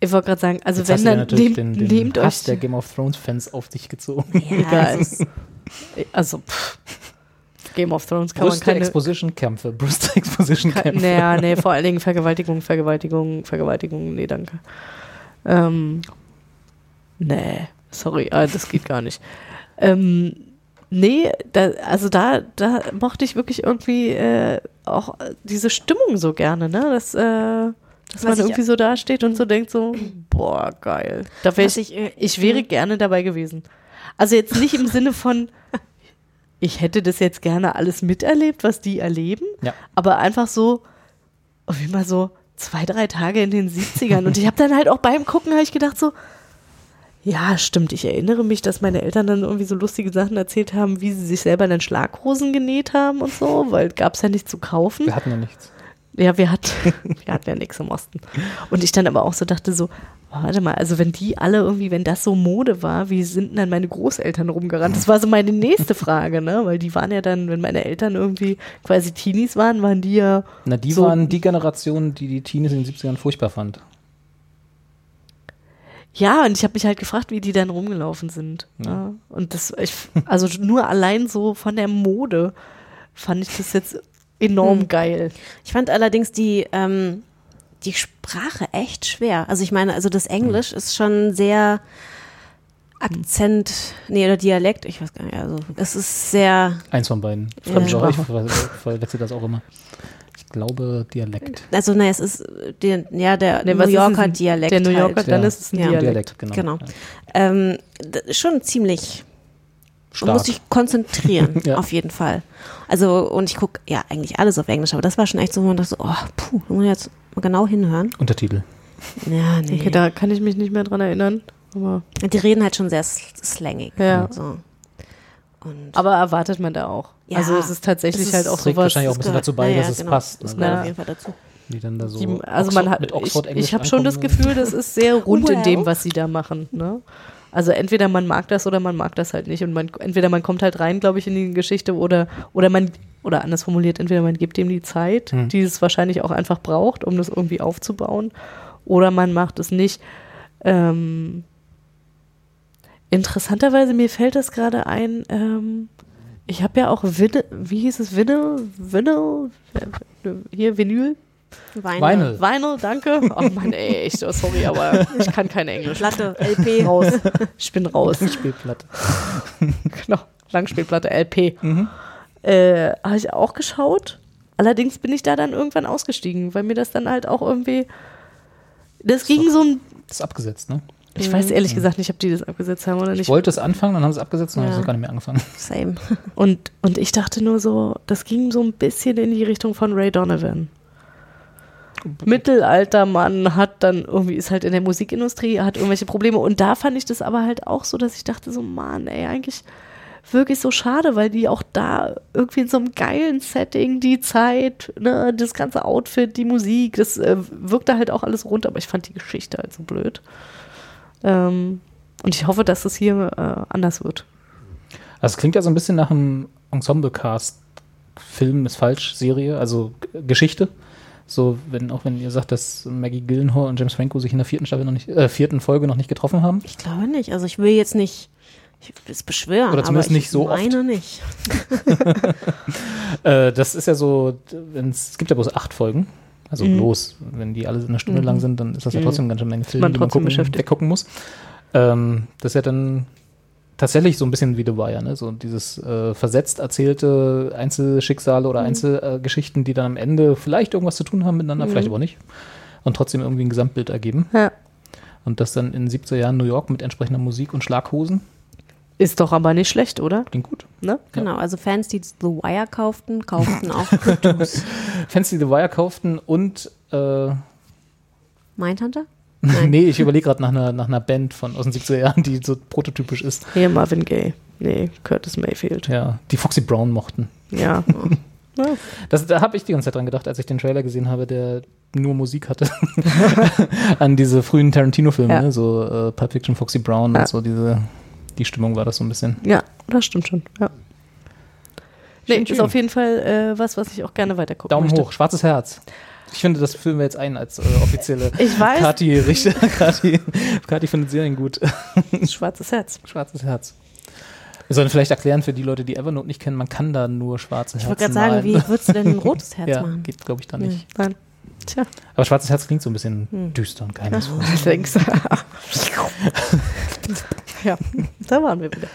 ich wollte gerade sagen, also Jetzt wenn hast du dir dann natürlich nehmt, den, den nehmt Hass euch, der Game of Thrones Fans auf dich gezogen. Ja, also pff, Game of Thrones kann man Brüste keine, Exposition Kämpfe, Brüste Exposition Ke- Kämpfe. Naja, nee, vor allen Dingen Vergewaltigung, Vergewaltigung, Vergewaltigung, nee, danke. Ähm, nee, sorry, ah, das geht gar nicht. Ähm, nee, da, also da, da mochte ich wirklich irgendwie äh, auch diese Stimmung so gerne, ne? Dass, äh, dass Was man irgendwie so dasteht und so denkt so, boah, geil. Da wär ich, ich, äh, ich wäre gerne dabei gewesen. Also jetzt nicht im Sinne von, ich hätte das jetzt gerne alles miterlebt, was die erleben, Ja. aber einfach so, wie mal so zwei, drei Tage in den 70ern. Und ich habe dann halt auch beim Gucken, habe ich gedacht so, ja, stimmt, ich erinnere mich, dass meine Eltern dann irgendwie so lustige Sachen erzählt haben, wie sie sich selber dann Schlaghosen genäht haben und so, weil gab es ja nichts zu kaufen. Wir hatten ja nichts. Ja, wir hatten, wir hatten ja nichts im Osten. Und ich dann aber auch so dachte so, warte mal, also wenn die alle irgendwie, wenn das so Mode war, wie sind denn dann meine Großeltern rumgerannt? Das war so meine nächste Frage, ne? Weil die waren ja dann, wenn meine Eltern irgendwie quasi Teenies waren, waren die ja Na, die so, waren die Generation, die die Teenies in den 70ern furchtbar fand. Ja, und ich habe mich halt gefragt, wie die dann rumgelaufen sind. Ja. Ja. Und das, ich, also nur allein so von der Mode fand ich das jetzt enorm Hm. geil. Ich fand allerdings die, ähm, die Sprache echt schwer. Also ich meine, also das Englisch ist schon sehr Akzent, nee, oder Dialekt, ich weiß gar nicht. Also es ist sehr, Eins von beiden. Ja. Fremdsprache. Ich ver- verwechsel das auch immer. Ich glaube Dialekt. also ne, es ist der, ja der Nee, New Yorker es? Dialekt. Der New Yorker, halt. dann ist es ein Ja. Dialekt. Dialekt, genau. Genau. Ja. Ähm, schon ziemlich. Man Stark. muss sich konzentrieren, Ja. auf jeden Fall. Also, und ich gucke ja eigentlich alles auf Englisch, aber das war schon echt so, wo man dachte, so, oh, puh, da muss ich jetzt mal genau hinhören. Untertitel. Ja, nee. Okay, da kann ich mich nicht mehr dran erinnern. Aber, Die reden halt schon sehr sl- slangig. Ja. und So. Und aber erwartet man da auch. Ja, also es ist tatsächlich es ist- halt auch Trägt sowas. wahrscheinlich auch ein bisschen gehört- dazu bei, ja, dass es genau. passt. Das ne? gehört Ja. auf jeden Fall dazu. Die dann da so Die, also man Oxford- hat, mit ich, Oxford Englisch ich habe schon das. Gefühl, das ist sehr rund in Well. dem, was sie da machen. Ne? Also entweder man mag das oder man mag das halt nicht und man entweder man kommt halt rein, glaube ich, in die Geschichte oder oder man oder anders formuliert, entweder man gibt dem die Zeit, Hm. die es wahrscheinlich auch einfach braucht, um das irgendwie aufzubauen, oder man macht es nicht. Ähm, interessanterweise mir fällt das gerade ein. Ähm, ich habe ja auch Vinyl, wie hieß es Vinyl, Vinyl, hier Vinyl. Vinyl. Vinyl, danke. Oh Mann, ey, echt, oh, sorry, aber ich kann kein Englisch. Platte, LP. Raus. Ich bin raus. Spielplatte. genau, Langspielplatte, LP. Mhm. Äh, Habe ich auch geschaut. Allerdings bin ich da dann irgendwann ausgestiegen, weil mir das dann halt auch irgendwie. Das ging so ein. Das ist abgesetzt, ne? Ich weiß ehrlich gesagt nicht, ob die das abgesetzt haben oder Ich nicht. wollte es anfangen, dann haben sie es abgesetzt und dann Ja. haben sie gar nicht mehr angefangen. Same. Und, und ich dachte nur so, das ging so ein bisschen in die Richtung von Ray Donovan. Mittelaltermann hat dann irgendwie, ist halt in der Musikindustrie, hat irgendwelche Probleme. Und da fand ich das aber halt auch so, dass ich dachte so, Mann, ey, eigentlich wirklich so schade, weil die auch da irgendwie in so einem geilen Setting, die Zeit, ne, das ganze Outfit, die Musik, das äh, wirkte halt auch alles rund, aber ich fand die Geschichte halt so blöd. Ähm, und ich hoffe, dass das hier äh, anders wird. Also es klingt ja so ein bisschen nach einem Ensemble-Cast. Film ist falsch, Serie, also Geschichte. So, wenn, auch wenn ihr sagt, dass Maggie Gyllenhaal und James Franco sich in der vierten Staffel noch nicht, äh, vierten Folge noch nicht getroffen haben. Ich glaube nicht. Also ich will jetzt nicht ich will es beschwören. Oder zumindest aber ich nicht so oft. meine nicht. Äh, das ist ja so, es gibt ja bloß acht Folgen. Also Mhm. bloß, wenn die alle eine Stunde Mhm. lang sind, dann ist das ja Mhm. trotzdem eine ganze Menge Film, man die man gucken, weggucken muss. Ähm, das ist ja dann tatsächlich so ein bisschen wie The Wire, ne? So dieses äh, versetzt erzählte Einzelschicksale oder Mhm. Einzelgeschichten, die dann am Ende vielleicht irgendwas zu tun haben miteinander, Mhm. vielleicht aber nicht. Und trotzdem irgendwie ein Gesamtbild ergeben. Ja. Und das dann in 70er Jahren New York mit entsprechender Musik und Schlaghosen. Ist doch aber nicht schlecht, oder? Klingt gut. Ne? Genau, also Fans, die The Wire kauften, kauften auch Produce. Fans, die The Wire kauften und äh, Mindhunter? Nee, ich überlege gerade nach einer, nach einer Band von aus den 70er Jahren, die so prototypisch ist. Hier Marvin Gaye. Nee, Curtis Mayfield. Ja, die Foxy Brown mochten. Ja. Das, da habe ich die ganze Zeit dran gedacht, als ich den Trailer gesehen habe, der nur Musik hatte. An diese frühen Tarantino-Filme, Ja. ne? so äh, Pulp Fiction, Foxy Brown Ja. und so diese, die Stimmung war das so ein bisschen. Ja, das stimmt schon. Ja. Nee, Schön, ist schön. auf jeden Fall äh, was, was ich auch gerne weitergucken Daumen möchte. hoch, schwarzes Herz. Ich finde, das führen wir jetzt ein als äh, offizielle Ich weiß. Kati, Richter. Kati, Kati findet Serien gut. Schwarzes Herz. Schwarzes Herz. Wir sollen vielleicht erklären für die Leute, die Evernote nicht kennen, man kann da nur schwarze Ich Herzen wollte gerade sagen, wie würdest du denn ein rotes Herz ja, machen? geht, glaube ich, da nicht. Nein. Tja. Aber schwarzes Herz klingt so ein bisschen Hm. düster und geheimnisvoll. Denkst Ja, da waren wir wieder.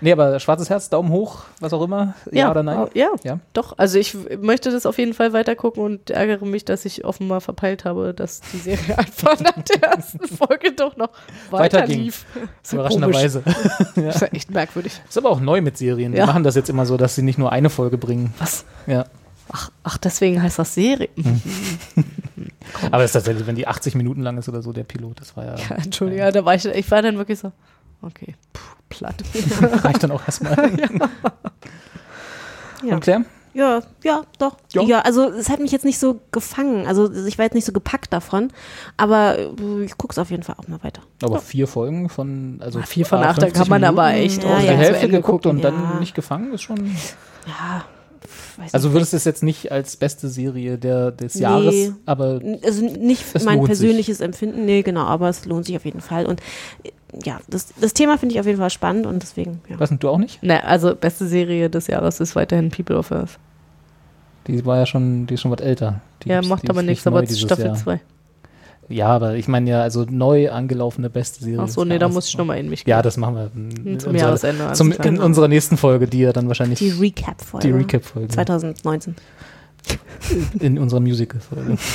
Nee, aber schwarzes Herz, Daumen hoch, was auch immer. Ja, oder nein? oh, Ja, Ja. doch. Also ich möchte das auf jeden Fall weitergucken und ärgere mich, dass ich offenbar verpeilt habe, dass die Serie einfach nach der ersten Folge doch noch weiter, Weiter lief. Überraschenderweise. ja. Das ist ja echt merkwürdig. Ist aber auch neu mit Serien. Die Ja. machen das jetzt immer so, dass sie nicht nur eine Folge bringen. Was? Ja. Ach, ach, deswegen heißt das Serie. Aber es ist tatsächlich, wenn die 80 Minuten lang ist oder so, der Pilot, das war ja. Ja, Entschuldigung, da war ich, ich war dann wirklich so, okay, puh, platt. Reicht dann auch erstmal. Ja. Und Claire? Ja, ja, doch. Ja. Ja. also es hat mich jetzt nicht so gefangen. Also ich war jetzt nicht so gepackt davon, aber äh, ich gucke es auf jeden Fall auch mal weiter. Aber vier Folgen von. Also Ah, vier von ah, acht, da 50 kann man aber Minuten, echt Ja, also ja, die zu Hälfte geguckt und dann Ja. nicht gefangen, ist schon. Ja, weiß Also würdest du es jetzt nicht als beste Serie der, des Nee. Jahres, aber also nicht mein lohnt sich. persönliches Empfinden, nee, genau, aber es lohnt sich auf jeden Fall. Und äh, ja, das, das Thema finde ich auf jeden Fall spannend und deswegen, ja. was du auch nicht? Na, also beste Serie des Jahres ist weiterhin People of Earth. Die war ja schon, die ist schon was älter. Die ja, macht die aber nichts, aber Staffel Jahr. 2. Ja, aber ich meine ja, also neu angelaufene beste Serie. Ach so, nee, da muss ich nochmal in mich Ja, gehen. das machen wir. in Zum unserer- Jahresende, Zum, in unserer nächsten Folge, die ja dann wahrscheinlich. Die Recap-Folge. Die Recap-Folge. 2019. In unserer Musical-Folge.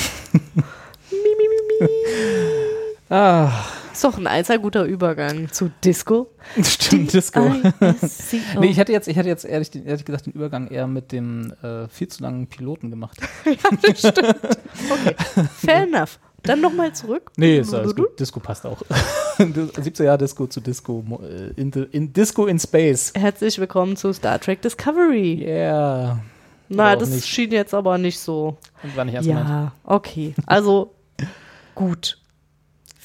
ah, Ist doch ein einziger guter Übergang zu Disco. stimmt, Disco. Nee, ich hätte jetzt, ich hätte jetzt ehrlich, ehrlich gesagt den Übergang eher mit dem äh, viel zu langen Piloten gemacht. Fair enough. Dann nochmal zurück. Nee, ist alles gut. Disco passt auch. 17 Jahre Disco zu Disco. äh, In, in Disco in Space. Herzlich willkommen zu Star Trek Discovery. Yeah. Na, das schien jetzt aber nicht so. War nicht ernst gemeint. Ja, okay. Also, gut.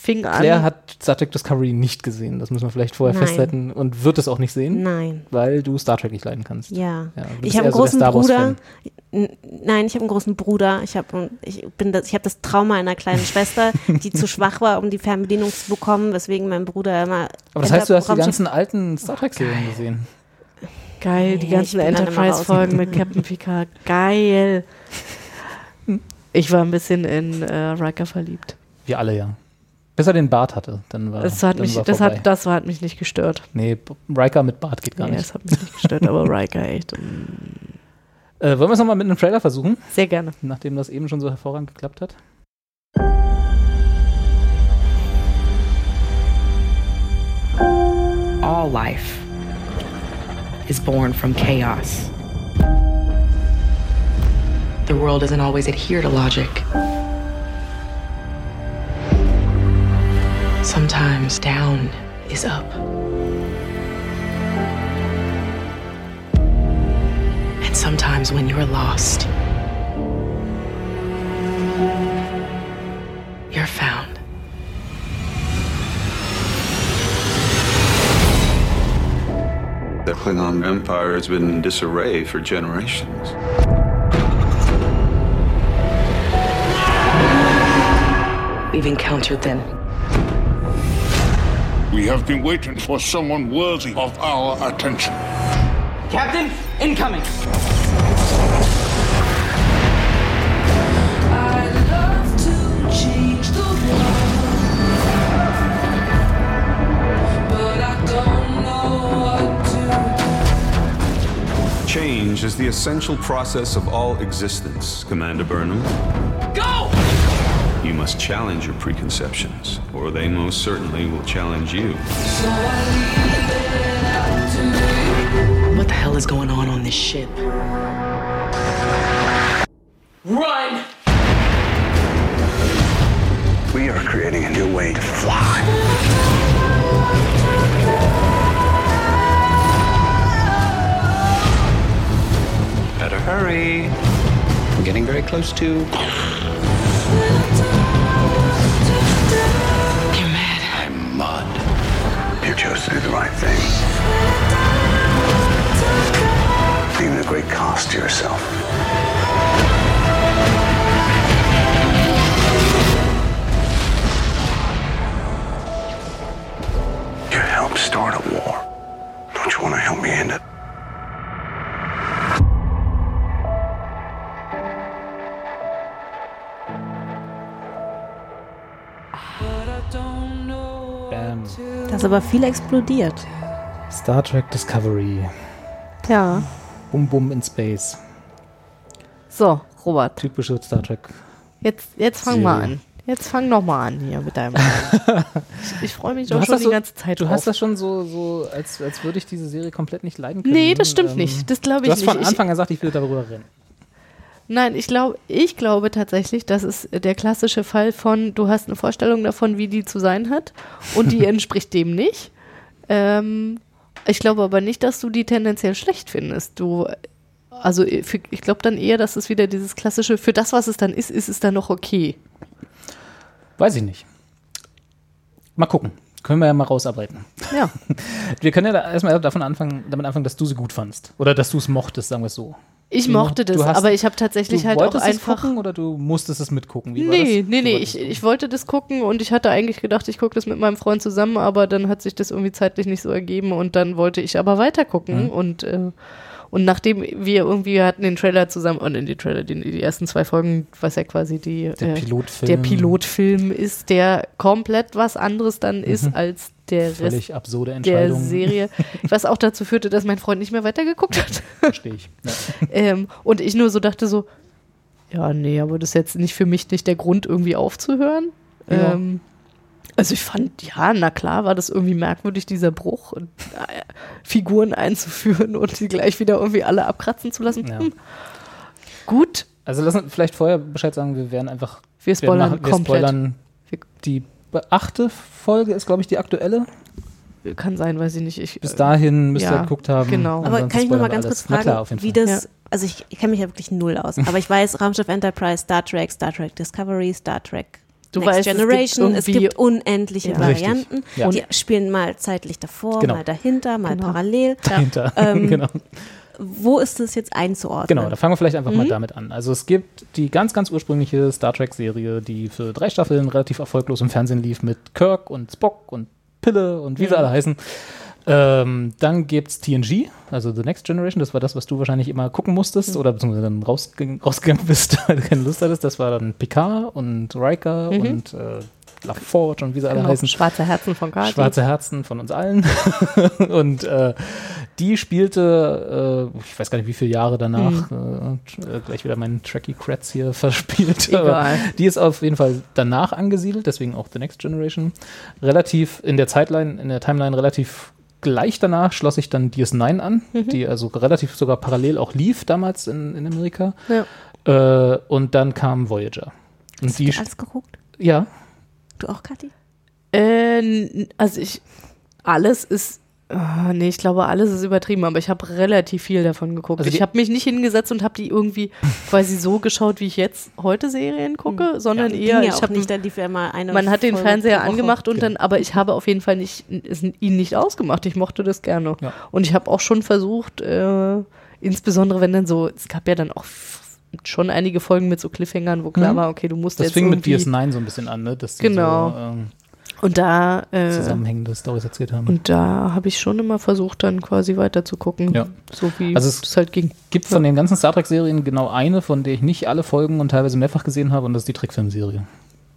Fing an. Claire hat Star Trek Discovery nicht gesehen. Das müssen wir vielleicht vorher Nein. festhalten. Und wird es auch nicht sehen. Nein. Weil du Star Trek nicht leiden kannst. Ja. bist ich habe einen so großen Wars Bruder. Nein, ich habe einen großen Bruder. Ich habe ich bin das, ich habe das Trauma einer kleinen Schwester, die zu schwach war, um die Fernbedienung zu bekommen, weswegen mein Bruder immer. Aber das heißt, du hast die ganzen alten Star Trek-Serien gesehen. Geil, die ganzen Enterprise-Folgen mit Captain Picard. Geil. Ich war ein bisschen in äh, Riker verliebt. Wir alle, ja. Bis er den Bart hatte. Dann war, Das hat dann mich, war das hat, das hat mich nicht gestört. Nee, Riker mit Bart geht gar Nee, nicht. das hat mich nicht gestört, aber Riker echt. mm, Äh, wollen wir es nochmal mit einem Trailer versuchen? Sehr gerne. Nachdem das eben schon so hervorragend geklappt hat. All life is born from chaos. The world doesn't always adhere to logic. Sometimes down is up. And sometimes when you're lost, you're found. The Klingon Empire has been in disarray for generations. We've encountered them. We have been waiting for someone worthy of our attention. Captain, incoming! Change is the essential process of all existence, Commander Burnham. Go! You must challenge your preconceptions, or they most certainly will challenge you. What the hell is going on on this ship? Run! We are creating a new way to fly. Better hurry. I'm getting very close to. Do the right thing. Even at great cost to yourself. You helped start a war. Don't you want to help me end it? Da ist aber viel explodiert. Star Trek Discovery. Ja. Bum Bum in Space. So, Robert. Typische Star Trek. Jetzt, jetzt fang mal an. Jetzt fang noch mal an hier mit deinem. ich ich freue mich Du doch schon die so, ganze Zeit Du drauf. hast das schon so, so als, als würde ich diese Serie komplett nicht leiden können. Nee, das stimmt nicht. Das glaube ich Du hast nicht. von Anfang an gesagt, ich will darüber rennen. Nein, ich glaube, ich glaube tatsächlich, das ist der klassische Fall von, du hast eine Vorstellung davon, wie die zu sein hat und die entspricht dem nicht. Ähm, ich glaube aber nicht, dass du die tendenziell schlecht findest. Du, also für, ich glaube dann eher, dass es wieder dieses klassische, für das, was es dann ist, ist es dann noch okay. Weiß ich nicht. Mal gucken. Können wir ja mal rausarbeiten. Ja. Wir können ja da erstmal davon anfangen, damit anfangen, dass du sie gut fandst. Oder dass du es mochtest, sagen wir es so. Ich mochte das, hast- aber ich habe tatsächlich halt auch wolltest es einfach. gucken oder du musstest es mitgucken? Wie Nee, nee, nee, ich, ich wollte das gucken und ich hatte eigentlich gedacht, ich gucke das mit meinem Freund zusammen, aber dann hat sich das irgendwie zeitlich nicht so ergeben und dann wollte ich aber weiter gucken Mhm. und, äh, Und nachdem wir irgendwie hatten den Trailer zusammen, und in die Trailer, die, die ersten zwei Folgen, was ja quasi die, Der äh, Pilotfilm. der Pilotfilm ist, der komplett was anderes dann ist Mhm. als der Völlig Rest absurde der Entscheidung. Serie, was auch dazu führte, dass mein Freund nicht mehr weitergeguckt hat. Verstehe ich. Ja. ähm, und ich nur so dachte so, ja, nee, aber das ist jetzt nicht für mich nicht der Grund, irgendwie aufzuhören. Ja. Ähm, also ich fand, ja, na klar war das irgendwie merkwürdig, dieser Bruch, und, äh, Figuren einzuführen und die gleich wieder irgendwie alle abkratzen zu lassen. Ja. Hm. Gut, Also lass uns vielleicht vorher Bescheid sagen, wir werden einfach. Wir spoilern machen- wir komplett. spoilern die achte Folge ist, glaube ich, die aktuelle. kann sein, weiß ich nicht. Ich, Bis dahin müsst ihr ja, geguckt haben. Genau. Aber kann ich noch mal ganz alles. kurz fragen, klar, auf jeden wie Fall. das, also ich, ich kenne mich ja wirklich null aus, aber ich weiß, Raumschiff Enterprise, Star Trek, Star Trek Discovery, Star Trek Du Next weißt, es gibt Generation, es gibt, unendliche Ja. Varianten, ja. die spielen mal zeitlich davor, Genau. mal dahinter, mal Genau. parallel. Dahinter. Ähm, genau. Wo ist das jetzt einzuordnen? Genau, da fangen wir vielleicht einfach mal Mhm. damit an. Also es gibt die ganz, ganz ursprüngliche Star Trek-Serie, die für drei Staffeln relativ erfolglos im Fernsehen lief mit Kirk und Spock und Pille und wie sie Mhm. alle heißen. Ähm, dann gibt's TNG, also The Next Generation, das war das, was du wahrscheinlich immer gucken musstest Mhm. oder beziehungsweise dann rausge rausgegangen bist, weil du keine Lust hattest. Das war dann Picard und Riker Mhm. und äh, LaForge und wie sie alle genau, heißen. Schwarze Herzen von Kati. Schwarze Herzen von uns allen. und äh, die spielte, äh, ich weiß gar nicht, wie viele Jahre danach, Mhm. äh, gleich wieder meinen Tracky Kratz hier verspielt. Die ist auf jeden Fall danach angesiedelt, deswegen auch The Next Generation. Relativ in der Zeitline, in der Timeline relativ gleich danach schloss ich dann DS9 an, Mhm. die also relativ sogar parallel auch lief damals in, in Amerika. Ja. Äh, und dann kam Voyager. Und Hast die, du alles geguckt? ja, Du auch, Kathi? Äh, also ich, alles ist, ah, nee, ich glaube, alles ist übertrieben, aber ich habe relativ viel davon geguckt. Also ich habe mich nicht hingesetzt und habe die irgendwie quasi so geschaut, wie ich jetzt heute Serien gucke, sondern Ging eher, ja ich habe nicht, da lief ja mal eine man hat den Fernseher angemacht und Genau. dann, aber ich habe auf jeden Fall nicht, ihn nicht ausgemacht. Ich mochte das gerne. Ja. Und ich habe auch schon versucht, äh, insbesondere wenn dann so, es gab ja dann auch schon einige Folgen mit so Cliffhangern, wo klar Mhm. war, okay, du musst das jetzt fing mit irgendwie- DS9 so ein bisschen an, ne? dass Genau. so ähm, Und da äh, zusammenhängende Storys erzählt haben. Und da habe ich schon immer versucht, dann quasi weiter zu gucken. Ja. So wie Also es es halt ging. gibt von den ganzen Star Trek-Serien genau eine, von der ich nicht alle Folgen und teilweise mehrfach gesehen habe, und das ist die Trickfilmserie.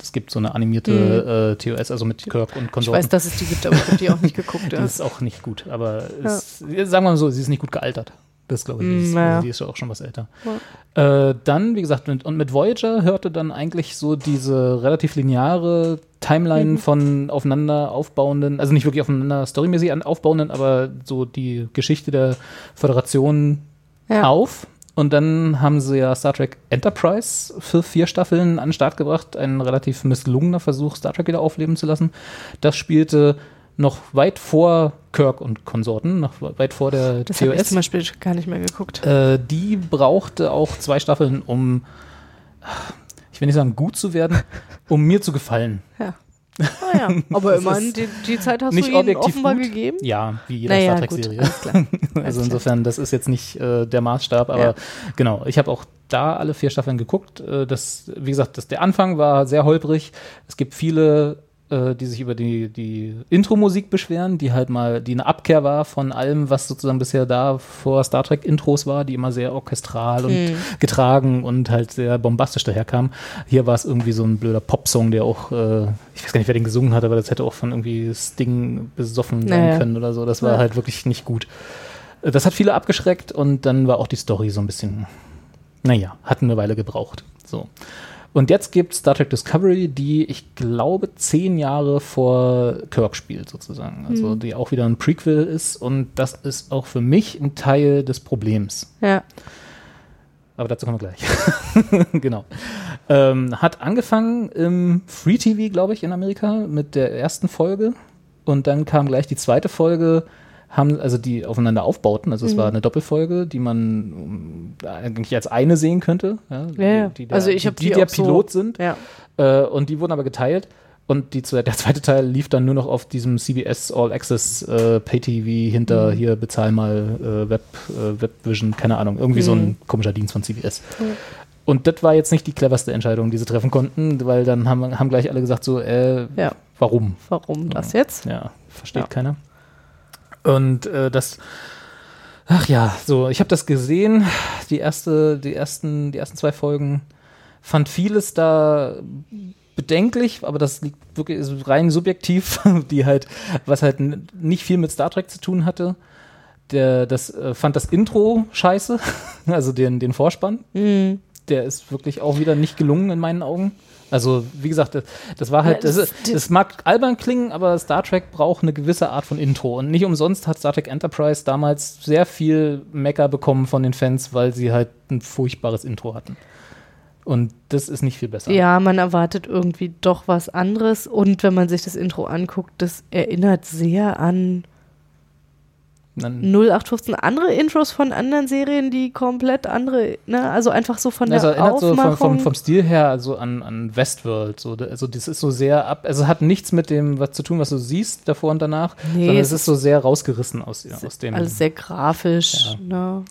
Es gibt so eine animierte äh, TOS, also mit Kirk und Mhm. Ich Konsorten. weiß, dass es die gibt, aber ich habe die auch nicht geguckt. Die ist auch nicht gut, aber Ja. es, sagen wir mal so, sie ist nicht gut gealtert. Das glaube ich. Ist, naja. also die ist ja auch schon was älter. Äh, dann, wie gesagt, mit, und mit Voyager hörte dann eigentlich so diese relativ lineare Timeline Mhm. von aufeinander aufbauenden, also nicht wirklich aufeinander storymäßig aufbauenden, aber so die Geschichte der Föderation Ja. auf. Und dann haben sie ja Star Trek Enterprise für vier Staffeln an den Start gebracht. Ein relativ misslungener Versuch, Star Trek wieder aufleben zu lassen. Das spielte noch weit vor Kirk und Konsorten, noch weit vor der Das habe ich TOS. zum Beispiel gar nicht mehr geguckt. Äh, die brauchte auch zwei Staffeln, um, ich will nicht sagen gut zu werden, um mir zu gefallen. Ja. Ah ja, aber Das immerhin, die, die Zeit hast nicht du ihnen offenbar gut. gegeben? Ja, wie jeder Naja, Star Trek-Serie. also insofern, das ist jetzt nicht äh, der Maßstab, aber Ja. genau, ich habe auch da alle vier Staffeln geguckt. Äh, das, wie gesagt, das, der Anfang war sehr holprig. Es gibt viele äh, die sich über die, die Intro-Musik beschweren, die halt mal, die eine Abkehr war von allem, was sozusagen bisher da vor Star Trek Intros war, die immer sehr orchestral und Mhm. getragen und halt sehr bombastisch daherkam. Hier war es irgendwie so ein blöder Popsong, der auch, äh, ich weiß gar nicht, wer den gesungen hat, aber das hätte auch von irgendwie Sting besoffen sein Naja. können oder so. Das war Ja. halt wirklich nicht gut. Äh, Das hat viele abgeschreckt und dann war auch die Story so ein bisschen, naja, hat eine Weile gebraucht. So. Und jetzt gibt Star Trek Discovery, die ich glaube zehn Jahre vor Kirk spielt, sozusagen. Also Mhm. die auch wieder ein Prequel ist und das ist auch für mich ein Teil des Problems. Ja. Aber dazu kommen wir gleich. genau. Ähm, hat angefangen im Free TV, glaube ich, in Amerika mit der ersten Folge. Und dann kam gleich die zweite Folge, haben, also die aufeinander aufbauten. Also es Mhm. war eine Doppelfolge, die man ähm, eigentlich als eine sehen könnte. Ja, Ja. Die, die der, Also ich hab die, die der auch so- Pilot sind. Ja. Äh, und die wurden aber geteilt. Und die, der zweite Teil lief dann nur noch auf diesem CBS All Access äh, Pay TV hinter Mhm. hier bezahl mal äh, Web, äh, Webvision, keine Ahnung, irgendwie so ein Mhm. komischer Dienst von CBS. Und das war jetzt nicht die cleverste Entscheidung, die sie treffen konnten, weil dann haben, haben gleich alle gesagt so, äh, Ja. warum? Warum das jetzt? Ja, versteht keiner. Und äh, das Ach ja, so, ich habe das gesehen, die erste, die ersten, die ersten zwei Folgen, fand vieles da bedenklich, aber das liegt wirklich ist rein subjektiv, die halt, was halt nicht viel mit Star Trek zu tun hatte. Der, das äh, fand das Intro scheiße, also den, den Vorspann. Mhm. Der ist wirklich auch wieder nicht gelungen in meinen Augen. Also, wie gesagt, das, das war halt, das, das- das mag albern klingen, aber Star Trek braucht eine gewisse Art von Intro. Und nicht umsonst hat Star Trek Enterprise damals sehr viel Mecker bekommen von den Fans, weil sie halt ein furchtbares Intro hatten. Und das ist nicht viel besser. Ja, man erwartet irgendwie doch was anderes. Und wenn man sich das Intro anguckt, das erinnert sehr an Dann, 0815 andere Intros von anderen Serien, die komplett andere, ne, also einfach so von der also erinnert so vom, Aufmachung. vom, vom Stil her also an, an Westworld. So, also das ist so sehr ab, also hat nichts mit dem was zu tun, was du siehst davor und danach, Nee, sondern es ist so sehr rausgerissen aus, aus dem. alles sehr grafisch, ne?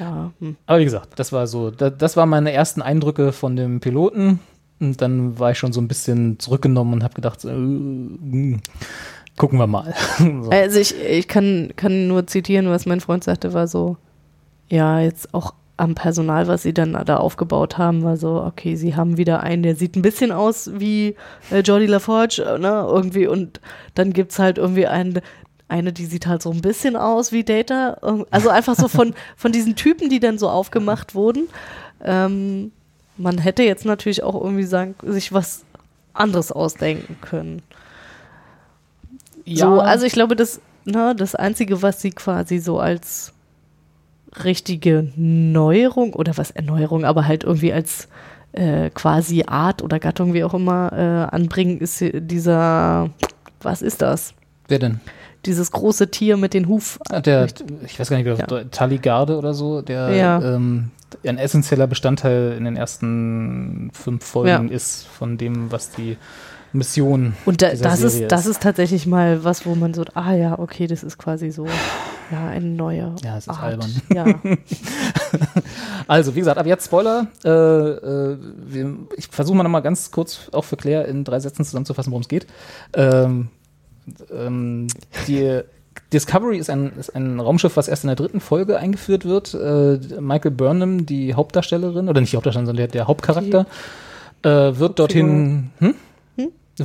Ja. Hm. Aber wie gesagt, das war so, da, das waren meine ersten Eindrücke von dem Piloten. Und dann war ich schon so ein bisschen zurückgenommen und habe gedacht, äh, hm, gucken wir mal. so. Also ich, ich kann, kann nur zitieren, was mein Freund sagte, war so, ja, jetzt auch am Personal, was sie dann da aufgebaut haben, war so, okay, sie haben wieder einen, der sieht ein bisschen aus wie äh, Jordi LaForge, äh, ne, irgendwie, und dann gibt's halt irgendwie einen, eine, die sieht halt so ein bisschen aus wie Data, also einfach so von, von diesen Typen, die dann so aufgemacht wurden. Ähm, man hätte jetzt natürlich auch irgendwie sagen, sich was anderes ausdenken können. So, also ich glaube, das, ne, das Einzige, was sie quasi so als richtige Neuerung oder was Erneuerung, aber halt irgendwie als äh, quasi Art oder Gattung, wie auch immer, äh, anbringen, ist dieser, was ist das? Wer denn? Dieses große Tier mit den Huf. Ah, Der, ich weiß gar nicht, Ja. ja. Taligarde oder so, der Ja. ähm, ein essentieller Bestandteil in den ersten fünf Folgen Ja. ist von dem, was die Mission Und da, das, Serie ist, das ist tatsächlich mal was, wo man so, ah ja, okay, das ist quasi so, ja, eine neue Ja, es ist Art. albern. Ja. Also, wie gesagt, ab jetzt Spoiler. Äh, äh, wir, ich versuche mal nochmal ganz kurz auch für Claire in drei Sätzen zusammenzufassen, worum es geht. Ähm, ähm, die Discovery ist ein, ist ein Raumschiff, was erst in der dritten Folge eingeführt wird. Äh, Michael Burnham, die Hauptdarstellerin, oder nicht die Hauptdarstellerin, sondern der, der Hauptcharakter, äh, wird dorthin, hm?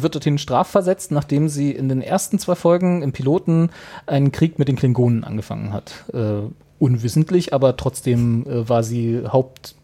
Wird dorthin strafversetzt, nachdem sie in den ersten zwei Folgen im Piloten einen Krieg mit den Klingonen angefangen hat. Äh, unwissentlich, aber trotzdem äh, war sie Haupt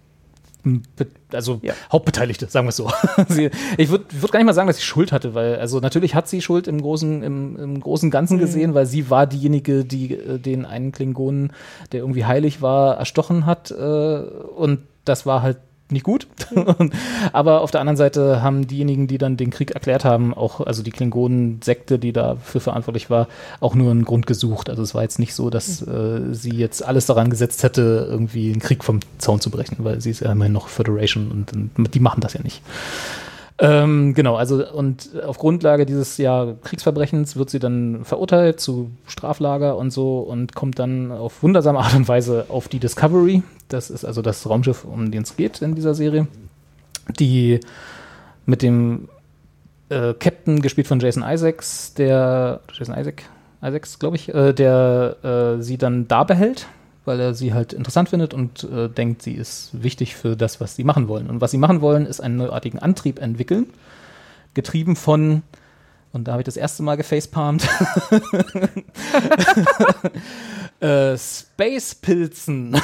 also Hauptbeteiligte, sagen wir es so. sie, ich würde würd gar nicht mal sagen, dass sie Schuld hatte, weil, also natürlich hat sie Schuld im großen, im, im großen Ganzen Mhm. gesehen, weil sie war diejenige, die äh, den einen Klingonen, der irgendwie heilig war, erstochen hat. Äh, und das war halt nicht gut. Und- Aber auf der anderen Seite haben diejenigen, die dann den Krieg erklärt haben, auch, also die Klingonen-Sekte, die dafür verantwortlich war, auch nur einen Grund gesucht. Also es war jetzt nicht so, dass äh, sie jetzt alles daran gesetzt hätte, irgendwie einen Krieg vom Zaun zu brechen, weil sie ist ja immerhin noch Föderation und, und die machen das ja nicht. Ähm, genau, also und auf Grundlage dieses ja, Kriegsverbrechens wird sie dann verurteilt zu Straflager und so und kommt dann auf wundersame Art und Weise auf die Discovery. Das ist also das Raumschiff, um den es geht in dieser Serie. Die mit dem äh, Captain, gespielt von Jason Isaacs, der Jason Isaac, Isaacs, glaube ich, äh, der äh, sie dann da behält, weil er sie halt interessant findet und äh, denkt, sie ist wichtig für das, was sie machen wollen. Und was sie machen wollen, ist einen neuartigen Antrieb entwickeln, getrieben von, und da habe ich das erste Mal gefacepalmt, äh, Space-Pilzen.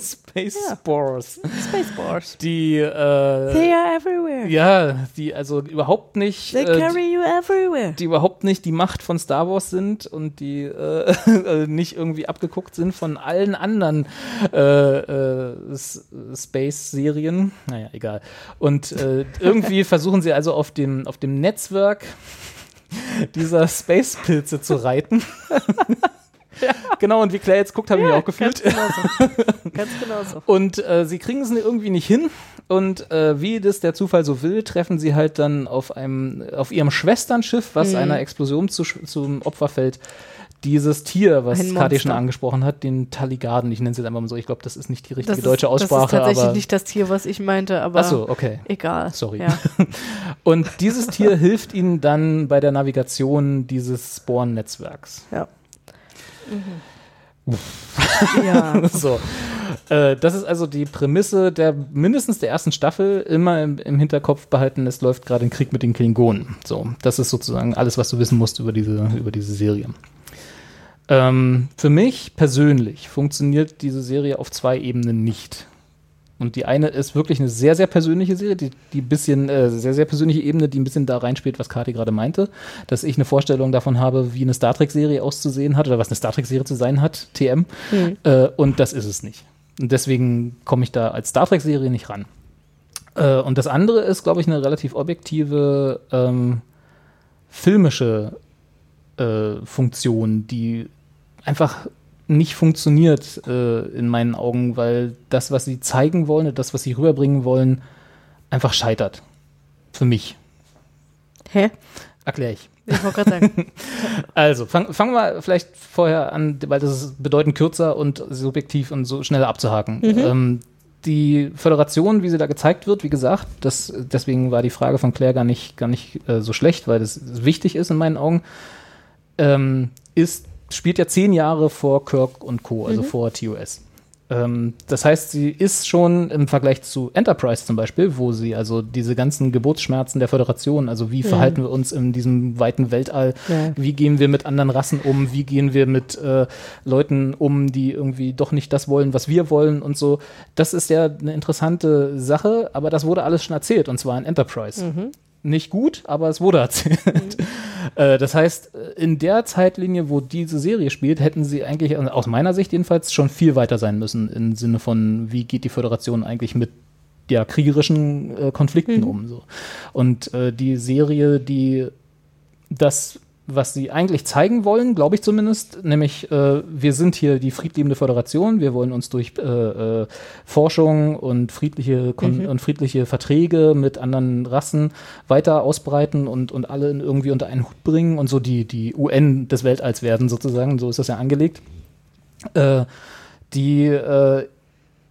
Space Spores. Space Spores. Die, äh, They are everywhere. ja, die also überhaupt nicht, They äh, carry you everywhere. die überhaupt nicht die Macht von Star Wars sind und die äh, äh, nicht irgendwie abgeguckt sind von allen anderen äh, äh, Space-Serien. Naja, egal. Und irgendwie versuchen sie also auf dem, auf dem Netzwerk dieser Space-Pilze zu reiten. Genau, und wie Claire jetzt guckt, habe ich mich auch gefühlt. Ganz genau so. Ganz genau so. Und äh, sie kriegen es irgendwie nicht hin. Und äh, wie das der Zufall so will, treffen sie halt dann auf einem, auf ihrem Schwesternschiff, was Mhm. einer Explosion zu, zum Opfer fällt, dieses Tier, was Kati schon angesprochen hat, den Taligarden. Ich nenne es jetzt einfach mal so. Ich glaube, das ist nicht die richtige Das deutsche ist, Aussprache. Das ist tatsächlich aber nicht das Tier, was ich meinte, aber Ach so, okay. egal. Sorry. Ja. Und dieses Tier hilft ihnen dann bei der Navigation dieses Sporennetzwerks. Ja. Ja. so. Äh, das ist also die Prämisse der mindestens der ersten Staffel. Immer im, im Hinterkopf behalten, es läuft gerade ein Krieg mit den Klingonen. So, das ist sozusagen alles, was du wissen musst über diese, über diese Serie. Ähm, für mich persönlich funktioniert diese Serie auf zwei Ebenen nicht. Und die eine ist wirklich eine sehr, sehr persönliche Serie, die, die bisschen, äh, sehr, sehr persönliche Ebene, die ein bisschen da reinspielt, was Kati gerade meinte, dass ich eine Vorstellung davon habe, wie eine Star Trek-Serie auszusehen hat oder was eine Star Trek-Serie zu sein hat, TM. Mhm. Äh, und das ist es nicht. Und deswegen komme ich da als Star Trek-Serie nicht ran. Äh, und das andere ist, glaube ich, eine relativ objektive ähm, filmische äh, Funktion, die einfach nicht funktioniert äh, in meinen Augen, weil das, was sie zeigen wollen, das, was sie rüberbringen wollen, einfach scheitert. Für mich. Hä? Erkläre ich. Ich wollte gerade sagen. Also, fangen fang wir vielleicht vorher an, weil das ist bedeutend kürzer und subjektiv und so schneller abzuhaken. Mhm. Ähm, die Föderation, wie sie da gezeigt wird, wie gesagt, das, deswegen war die Frage von Claire gar nicht, gar nicht äh, so schlecht, weil das wichtig ist in meinen Augen, ähm, ist, spielt ja zehn Jahre vor Kirk und Co., also Mhm. vor TOS. Ähm, das heißt, sie ist schon im Vergleich zu Enterprise zum Beispiel, wo sie also diese ganzen Geburtsschmerzen der Föderation, also wie Ja. verhalten wir uns in diesem weiten Weltall, Ja. wie gehen wir mit anderen Rassen um, wie gehen wir mit äh, Leuten um, die irgendwie doch nicht das wollen, was wir wollen und so. Das ist ja eine interessante Sache, aber das wurde alles schon erzählt und zwar in Enterprise. Mhm. Nicht gut, aber es wurde erzählt. Äh, das heißt, in der Zeitlinie, wo diese Serie spielt, hätten sie eigentlich, also aus meiner Sicht jedenfalls, schon viel weiter sein müssen im Sinne von, wie geht die Föderation eigentlich mit ja, kriegerischen äh, Konflikten um. So. Und äh, die Serie, die das, was sie eigentlich zeigen wollen, glaube ich zumindest, nämlich äh, wir sind hier die friedliebende Föderation, wir wollen uns durch äh, äh, Forschung und friedliche, Mhm. und friedliche Verträge mit anderen Rassen weiter ausbreiten und, und alle irgendwie unter einen Hut bringen und so die, die UN des Weltalls werden sozusagen, so ist das ja angelegt. Äh, die äh,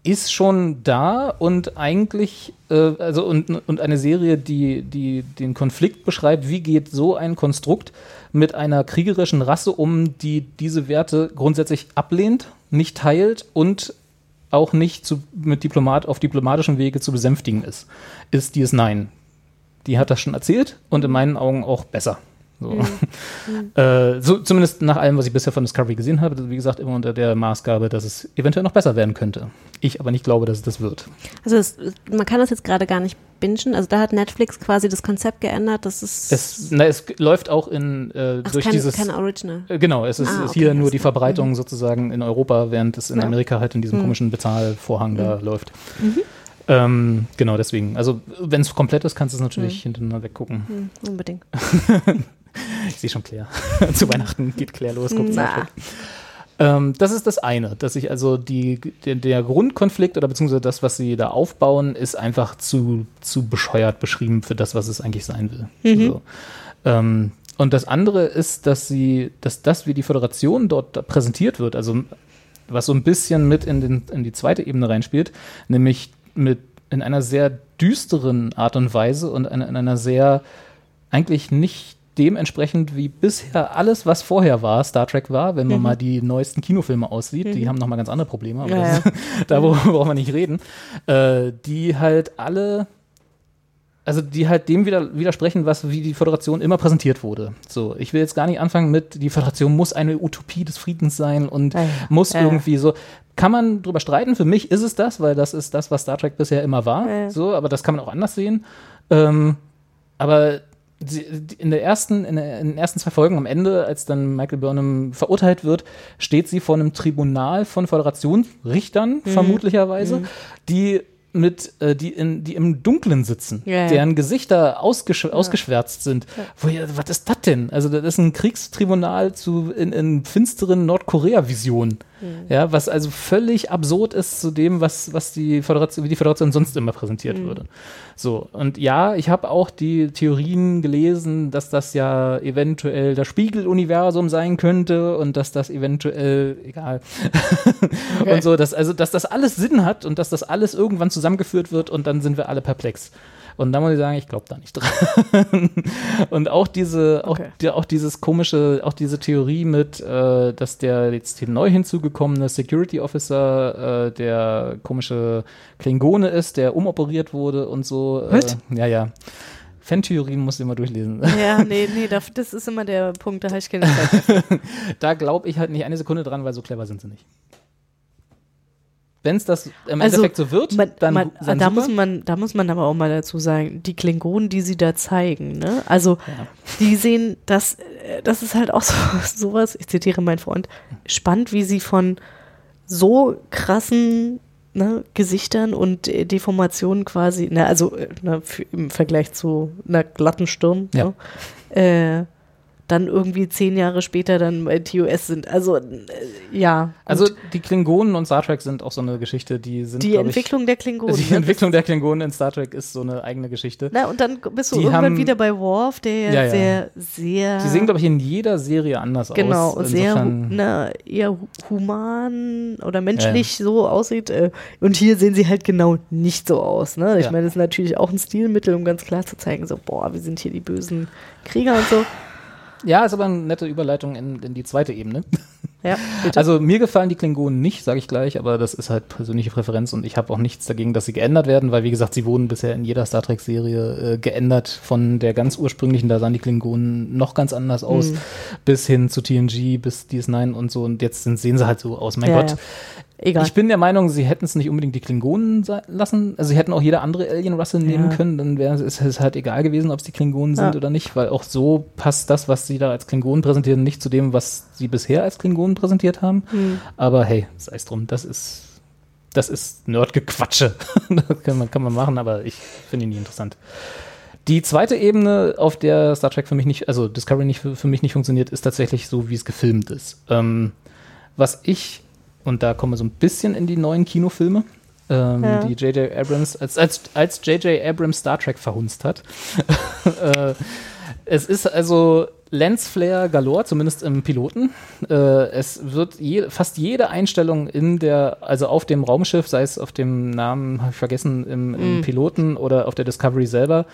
ist schon da und eigentlich, äh, also und, und eine Serie, die, die den Konflikt beschreibt, wie geht so ein Konstrukt mit einer kriegerischen Rasse um, die diese Werte grundsätzlich ablehnt, nicht teilt und auch nicht zu, mit Diplomat auf diplomatischem Wege zu besänftigen ist, ist dieses Nein. Die hat das schon erzählt und in meinen Augen auch besser. So. äh, so, zumindest nach allem, was ich bisher von Discovery gesehen habe, wie gesagt, immer unter der Maßgabe, dass es eventuell noch besser werden könnte. Ich aber nicht glaube, dass es das wird. Also es, man kann das jetzt gerade gar nicht bingen. Also da hat Netflix quasi das Konzept geändert. Das ist Es, na, es läuft auch in äh, Ach, durch kein- dieses. kein Original. Äh, Genau, es ist, Ah, okay, hier nur die. Verbreitung sozusagen in Europa, während es in Ja. Amerika halt in diesem Mhm. komischen Bezahlvorhang da läuft. Mhm. Ähm, genau, deswegen. Also, wenn es komplett ist, kannst du es natürlich Mhm. hintereinander weggucken. Hm, unbedingt. ich sehe schon Claire. Zu Weihnachten geht Claire los, guckt. Star. Ähm, das ist das eine, dass ich also die, der, der Grundkonflikt oder beziehungsweise das, was sie da aufbauen, ist einfach zu, zu bescheuert beschrieben für das, was es eigentlich sein will. Mhm. So. Ähm, und das andere ist, dass sie, dass das, wie die Föderation dort präsentiert wird, also was so ein bisschen mit in, den, in die zweite Ebene reinspielt, nämlich mit in einer sehr düsteren Art und Weise und in, in einer sehr eigentlich nicht dementsprechend wie bisher alles, was vorher war, Star Trek war, wenn man Mhm. mal die neuesten Kinofilme aussieht, die Mhm. haben nochmal ganz andere Probleme, aber Ja, das, da wo- brauchen wir nicht reden, äh, die halt alle also die halt dem wieder, widersprechen, was wie die Föderation immer präsentiert wurde. So, ich will jetzt gar nicht anfangen mit, die Föderation muss eine Utopie des Friedens sein und Ja, ja. muss Ja, ja. irgendwie so. Kann man drüber streiten? Für mich ist es das, weil das ist das, was Star Trek bisher immer war. Ja, ja. So, aber das kann man auch anders sehen. Ähm, aber die- in der ersten, in, der, in den ersten zwei Folgen am Ende, als dann Michael Burnham verurteilt wird, steht sie vor einem Tribunal von Föderationsrichtern, Mhm. vermutlicherweise, Mhm. die mit, äh, die, in, die im Dunkeln sitzen, Ja, ja. deren Gesichter ausgesch ausgeschwärzt sind. Wo ihr, was ist das denn? Also, das ist ein Kriegstribunal zu, in, in finsteren Nordkorea-Visionen. Mhm. Ja, was also völlig absurd ist zu dem, was, was die Föderation, wie die Föderation sonst immer präsentiert Mhm. würde. So, und ja, ich habe auch die Theorien gelesen, dass das ja eventuell das Spiegeluniversum sein könnte und dass das eventuell, egal, Okay. und so, dass, also, dass das alles Sinn hat und dass das alles irgendwann zusammengeführt wird und dann sind wir alle perplex. Und da muss ich sagen, ich glaube da nicht dran. und auch diese, auch, Okay. die, auch dieses komische, auch diese Theorie mit, äh, dass der jetzt hier neu hinzugekommene Security Officer äh, der komische Klingone ist, der umoperiert wurde und so. Äh, Was? ja, ja. Fantheorien musst du immer durchlesen. Ja, nee, nee, das, ist immer der Punkt, da habe ich keine Zeit. da glaube ich halt nicht eine Sekunde dran, weil so clever sind sie nicht. Wenn es das im Also, Endeffekt so wird, man, dann, man, dann da super. muss man, da muss man aber auch mal dazu sagen, die Klingonen, die sie da zeigen, ne? Also die sehen, das, äh, das ist halt auch so, sowas, ich zitiere meinen Freund, spannend, wie sie von so krassen ne, Gesichtern und äh, Deformationen quasi, ne, also äh, ne, im Vergleich zu einer glatten Stirn, Ja. ne, äh, dann irgendwie zehn Jahre später dann bei TOS sind. Also äh, ja. Also die Klingonen und Star Trek sind auch so eine Geschichte, die sind die Entwicklung ich, der Klingonen. Die ne? Entwicklung der Klingonen in Star Trek ist so eine eigene Geschichte. Na, und dann bist du Die irgendwann haben- wieder bei Worf, der ja, Ja, ja. sehr, sehr. Die sehen, glaube ich, in jeder Serie anders genau, aus. sehr hu- Insofern- na, eher hu- human oder menschlich so aussieht. Äh, und hier sehen sie halt genau nicht so aus. Ne? Ich Ja. meine, das ist natürlich auch ein Stilmittel, um ganz klar zu zeigen, so, boah, wir sind hier die bösen Krieger und so. Ja, ist aber eine nette Überleitung in, in die zweite Ebene. Ja, bitte. Also mir gefallen die Klingonen nicht, sage ich gleich, aber das ist halt persönliche Präferenz und ich habe auch nichts dagegen, dass sie geändert werden, weil wie gesagt, sie wurden bisher in jeder Star Trek-Serie äh, geändert. Von der ganz ursprünglichen, da sahen die Klingonen noch ganz anders aus, Mhm. bis hin zu TNG, bis DS9 und so und jetzt sind, sehen sie halt so aus. Mein Ja, Gott. ja. Egal. Ich bin der Meinung, sie hätten es nicht unbedingt die Klingonen lassen. Also sie hätten auch jede andere Alien-Rasse nehmen Ja. können, dann wäre es es halt egal gewesen, ob es die Klingonen sind Ja. oder nicht, weil auch so passt das, was sie da als Klingonen präsentieren, nicht zu dem, was sie bisher als Klingonen präsentiert haben. Hm. Aber hey, sei es drum, das ist das ist Nerdgequatsche. das kann man, kann man machen, aber ich finde ihn nie interessant. Die zweite Ebene, auf der Star Trek für mich nicht, also Discovery nicht für, für mich nicht funktioniert, ist tatsächlich so, wie es gefilmt ist. Ähm, was ich, und da kommen wir so ein bisschen in die neuen Kinofilme, ähm, Ja. die J.J. Abrams, als, als, als J.J. Abrams Star Trek verhunzt hat. äh, es ist also Lensflare galore, zumindest im Piloten. Äh, es wird je, fast jede Einstellung in der, also auf dem Raumschiff, sei es auf dem Namen, habe ich vergessen, im, im Mm. Piloten oder auf der Discovery selber,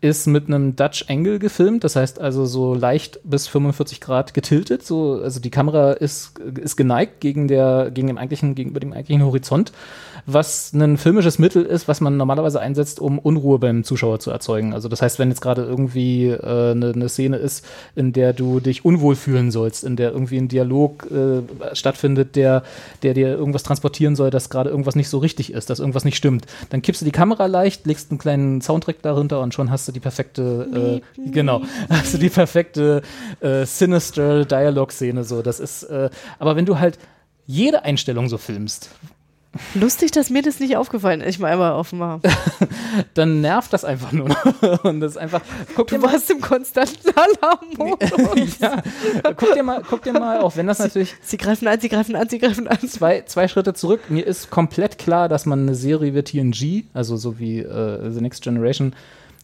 ist mit einem Dutch Angle gefilmt. Das heißt also so leicht bis 45 Grad getiltet. So, also die Kamera ist, ist geneigt gegen der, gegen dem eigentlichen, gegenüber dem eigentlichen Horizont, was ein filmisches Mittel ist, was man normalerweise einsetzt, um Unruhe beim Zuschauer zu erzeugen. Also das heißt, wenn jetzt gerade irgendwie äh, eine, eine Szene ist, in der du dich unwohl fühlen sollst, in der irgendwie ein Dialog äh, stattfindet, der, der dir irgendwas transportieren soll, dass gerade irgendwas nicht so richtig ist, dass irgendwas nicht stimmt, dann kippst du die Kamera leicht, legst einen kleinen Soundtrack darunter und schon hast du die perfekte, äh, genau, hast du die perfekte äh, sinister Dialog-Szene. So, das ist, äh, aber wenn du halt jede Einstellung so filmst, Lustig, dass mir das nicht aufgefallen ist. Ich mal einmal offen war. dann nervt das einfach nur. noch. Und das ist einfach. Guck Du mal, warst im konstanten Alarmmodus. ja, guck dir mal, guck dir mal, auch wenn das natürlich Sie greifen an, sie greifen an, sie greifen an. zwei, zwei Schritte zurück. Mir ist komplett klar, dass man eine Serie wie TNG, also so wie äh, The Next Generation,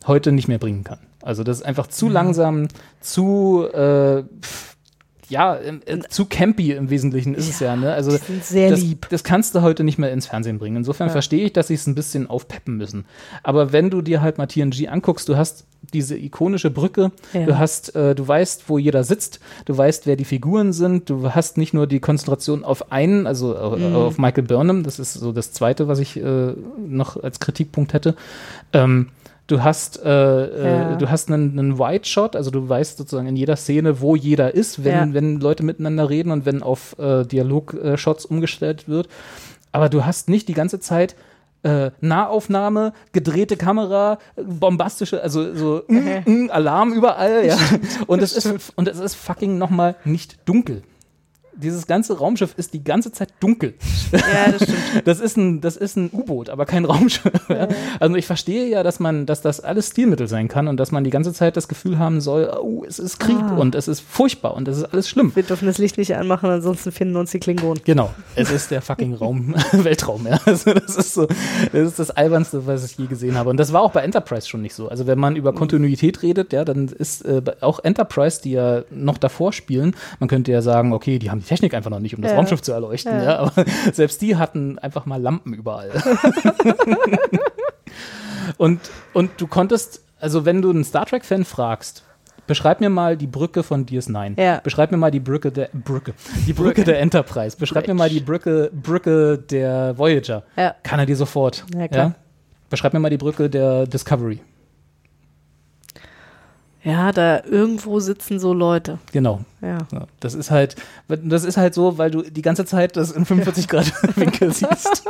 heute nicht mehr bringen kann. Also das ist einfach zu Mhm. langsam, zu äh, pff, ja, äh, zu campy im Wesentlichen ist es ja, ne? Also sehr das, lieb. das kannst du heute nicht mehr ins Fernsehen bringen. Insofern Ja. verstehe ich, dass sie es ein bisschen aufpeppen müssen. Aber wenn du dir halt mal TNG anguckst, du hast diese ikonische Brücke, Ja. du hast, äh, du weißt, wo jeder sitzt, du weißt, wer die Figuren sind, du hast nicht nur die Konzentration auf einen, also auf, Mhm. auf Michael Burnham, das ist so das Zweite, was ich äh, noch als Kritikpunkt hätte. Ähm, Du hast, äh, Ja. äh, du hast einen, einen White Shot, also du weißt sozusagen in jeder Szene, wo jeder ist, wenn, Ja. wenn Leute miteinander reden und wenn auf äh, Dialog-Shots umgestellt wird. Aber du hast nicht die ganze Zeit äh, Nahaufnahme, gedrehte Kamera, äh, bombastische, also so mm, mm, Alarm überall, ja. Und es ist und es ist fucking nochmal nicht dunkel. Dieses ganze Raumschiff ist die ganze Zeit dunkel. Ja, das stimmt. Das ist ein, das ist ein U-Boot, aber kein Raumschiff. Ja. Also ich verstehe ja, dass man, dass das alles Stilmittel sein kann und dass man die ganze Zeit das Gefühl haben soll, oh, es ist Krieg Ah. und es ist furchtbar und es ist alles schlimm. Wir dürfen das Licht nicht anmachen, ansonsten finden uns die Klingonen. Genau, es ist der fucking Raum, Weltraum, ja. Also das ist so, das ist das albernste, was ich je gesehen habe. Und das war auch bei Enterprise schon nicht so. Also wenn man über Kontinuität redet, ja, dann ist äh, auch Enterprise, die ja noch davor spielen, man könnte ja sagen, okay, die haben die Technik einfach noch nicht, um das Ja. Raumschiff zu erleuchten, Ja. ja. Aber selbst die hatten einfach mal Lampen überall. Und, und du konntest, also wenn du einen Star Trek-Fan fragst, beschreib mir mal die Brücke von DS9. Ja. Beschreib mir mal die Brücke der Brücke, die Brücke der Enterprise. Beschreib mir mal die Brücke, Brücke der Voyager. Ja. Kann er dir sofort. Ja, klar. Beschreib mir mal die Brücke der Discovery. Ja, da irgendwo sitzen so Leute. Genau. Ja. Ja, das ist halt, das ist halt so, weil du die ganze Zeit das in 45 Grad Winkel siehst.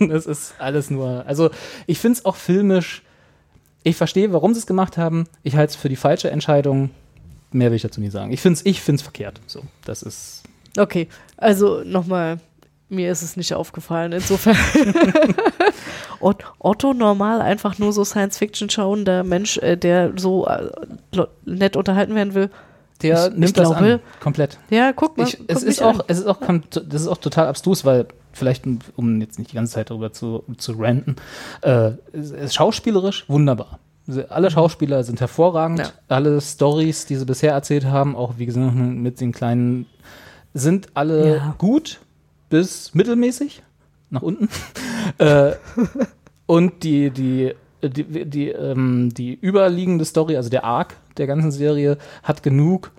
das ist alles nur. Also ich finde es auch filmisch. Ich verstehe, warum sie es gemacht haben. Ich halte es für die falsche Entscheidung. Mehr will ich dazu nie sagen. Ich finde es ich find's verkehrt. So, das ist. Okay, also nochmal, mir ist es nicht aufgefallen. Insofern. Und Otto normal einfach nur so Science-Fiction schauender Mensch, äh, der so äh, nett unterhalten werden will. Der ich, nimmt ich das glaube, an. Komplett. Ja, guck mal. Ich, guck es, ist auch, an. es ist auch, das ist auch total abstrus, weil vielleicht, um jetzt nicht die ganze Zeit darüber zu, zu ranten, äh, es ist schauspielerisch wunderbar. Alle Schauspieler sind hervorragend. Ja. Alle Stories, die sie bisher erzählt haben, auch wie gesagt mit den kleinen, sind alle Ja. gut bis mittelmäßig nach unten. äh, und die, die, die, die, ähm, die überliegende Story, also der Arc der ganzen Serie, hat genug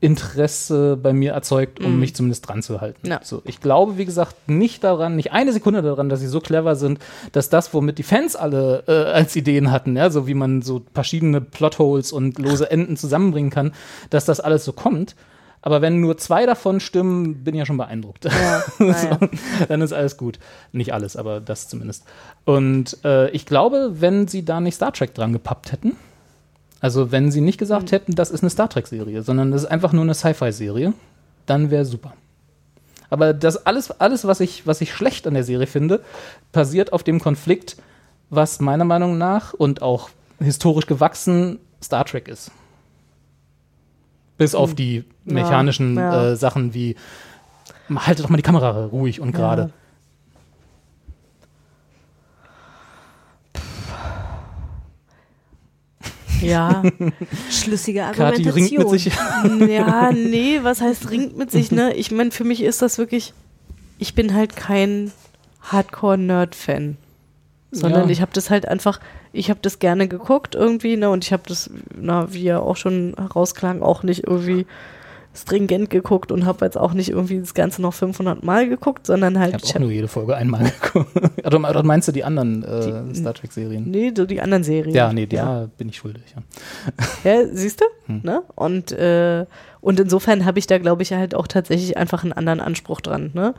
Interesse bei mir erzeugt, um Mhm. mich zumindest dran zu halten. Ja. So, ich glaube, wie gesagt, nicht daran, nicht eine Sekunde daran, dass sie so clever sind, dass das, womit die Fans alle äh, als Ideen hatten, ja, so wie man so verschiedene Plotholes und lose Enden zusammenbringen kann, dass das alles so kommt. Aber wenn nur zwei davon stimmen, bin ich ja schon beeindruckt. Ja, so, naja. dann ist alles gut. Nicht alles, aber das zumindest. Und äh, ich glaube, wenn sie da nicht Star Trek dran gepappt hätten, also wenn sie nicht gesagt hätten, das ist eine Star Trek-Serie, sondern das ist einfach nur eine Sci-Fi-Serie, dann wäre super. Aber das alles, alles was, ich, was ich schlecht an der Serie finde, basiert auf dem Konflikt, was meiner Meinung nach und auch historisch gewachsen Star Trek ist. Bis auf die Ja, mechanischen ja. Äh, Sachen wie halte doch mal die Kamera ruhig und gerade. Ja. Schlüssige Kathi ringt mit sich. ja, nee, was heißt ringt mit sich, ne? Ich meine, für mich ist das wirklich, ich bin halt kein Hardcore-Nerd-Fan. Sondern Ja. ich habe das halt einfach, ich habe das gerne geguckt irgendwie, ne? Und ich habe das, na, wie ja auch schon herausklang, auch nicht irgendwie stringent geguckt und habe jetzt auch nicht irgendwie das Ganze noch 500 Mal geguckt, sondern halt, Ich habe auch hab- nur jede Folge einmal geguckt. oder, meinst du die anderen äh, Star Trek-Serien? nee, so die anderen Serien. Ja, nee, da ja. bin ich schuldig. Ja. Ja, siehst du? Hm. Ne? Und, äh, und insofern habe ich da, glaube ich, halt auch tatsächlich einfach einen anderen Anspruch dran. Ne?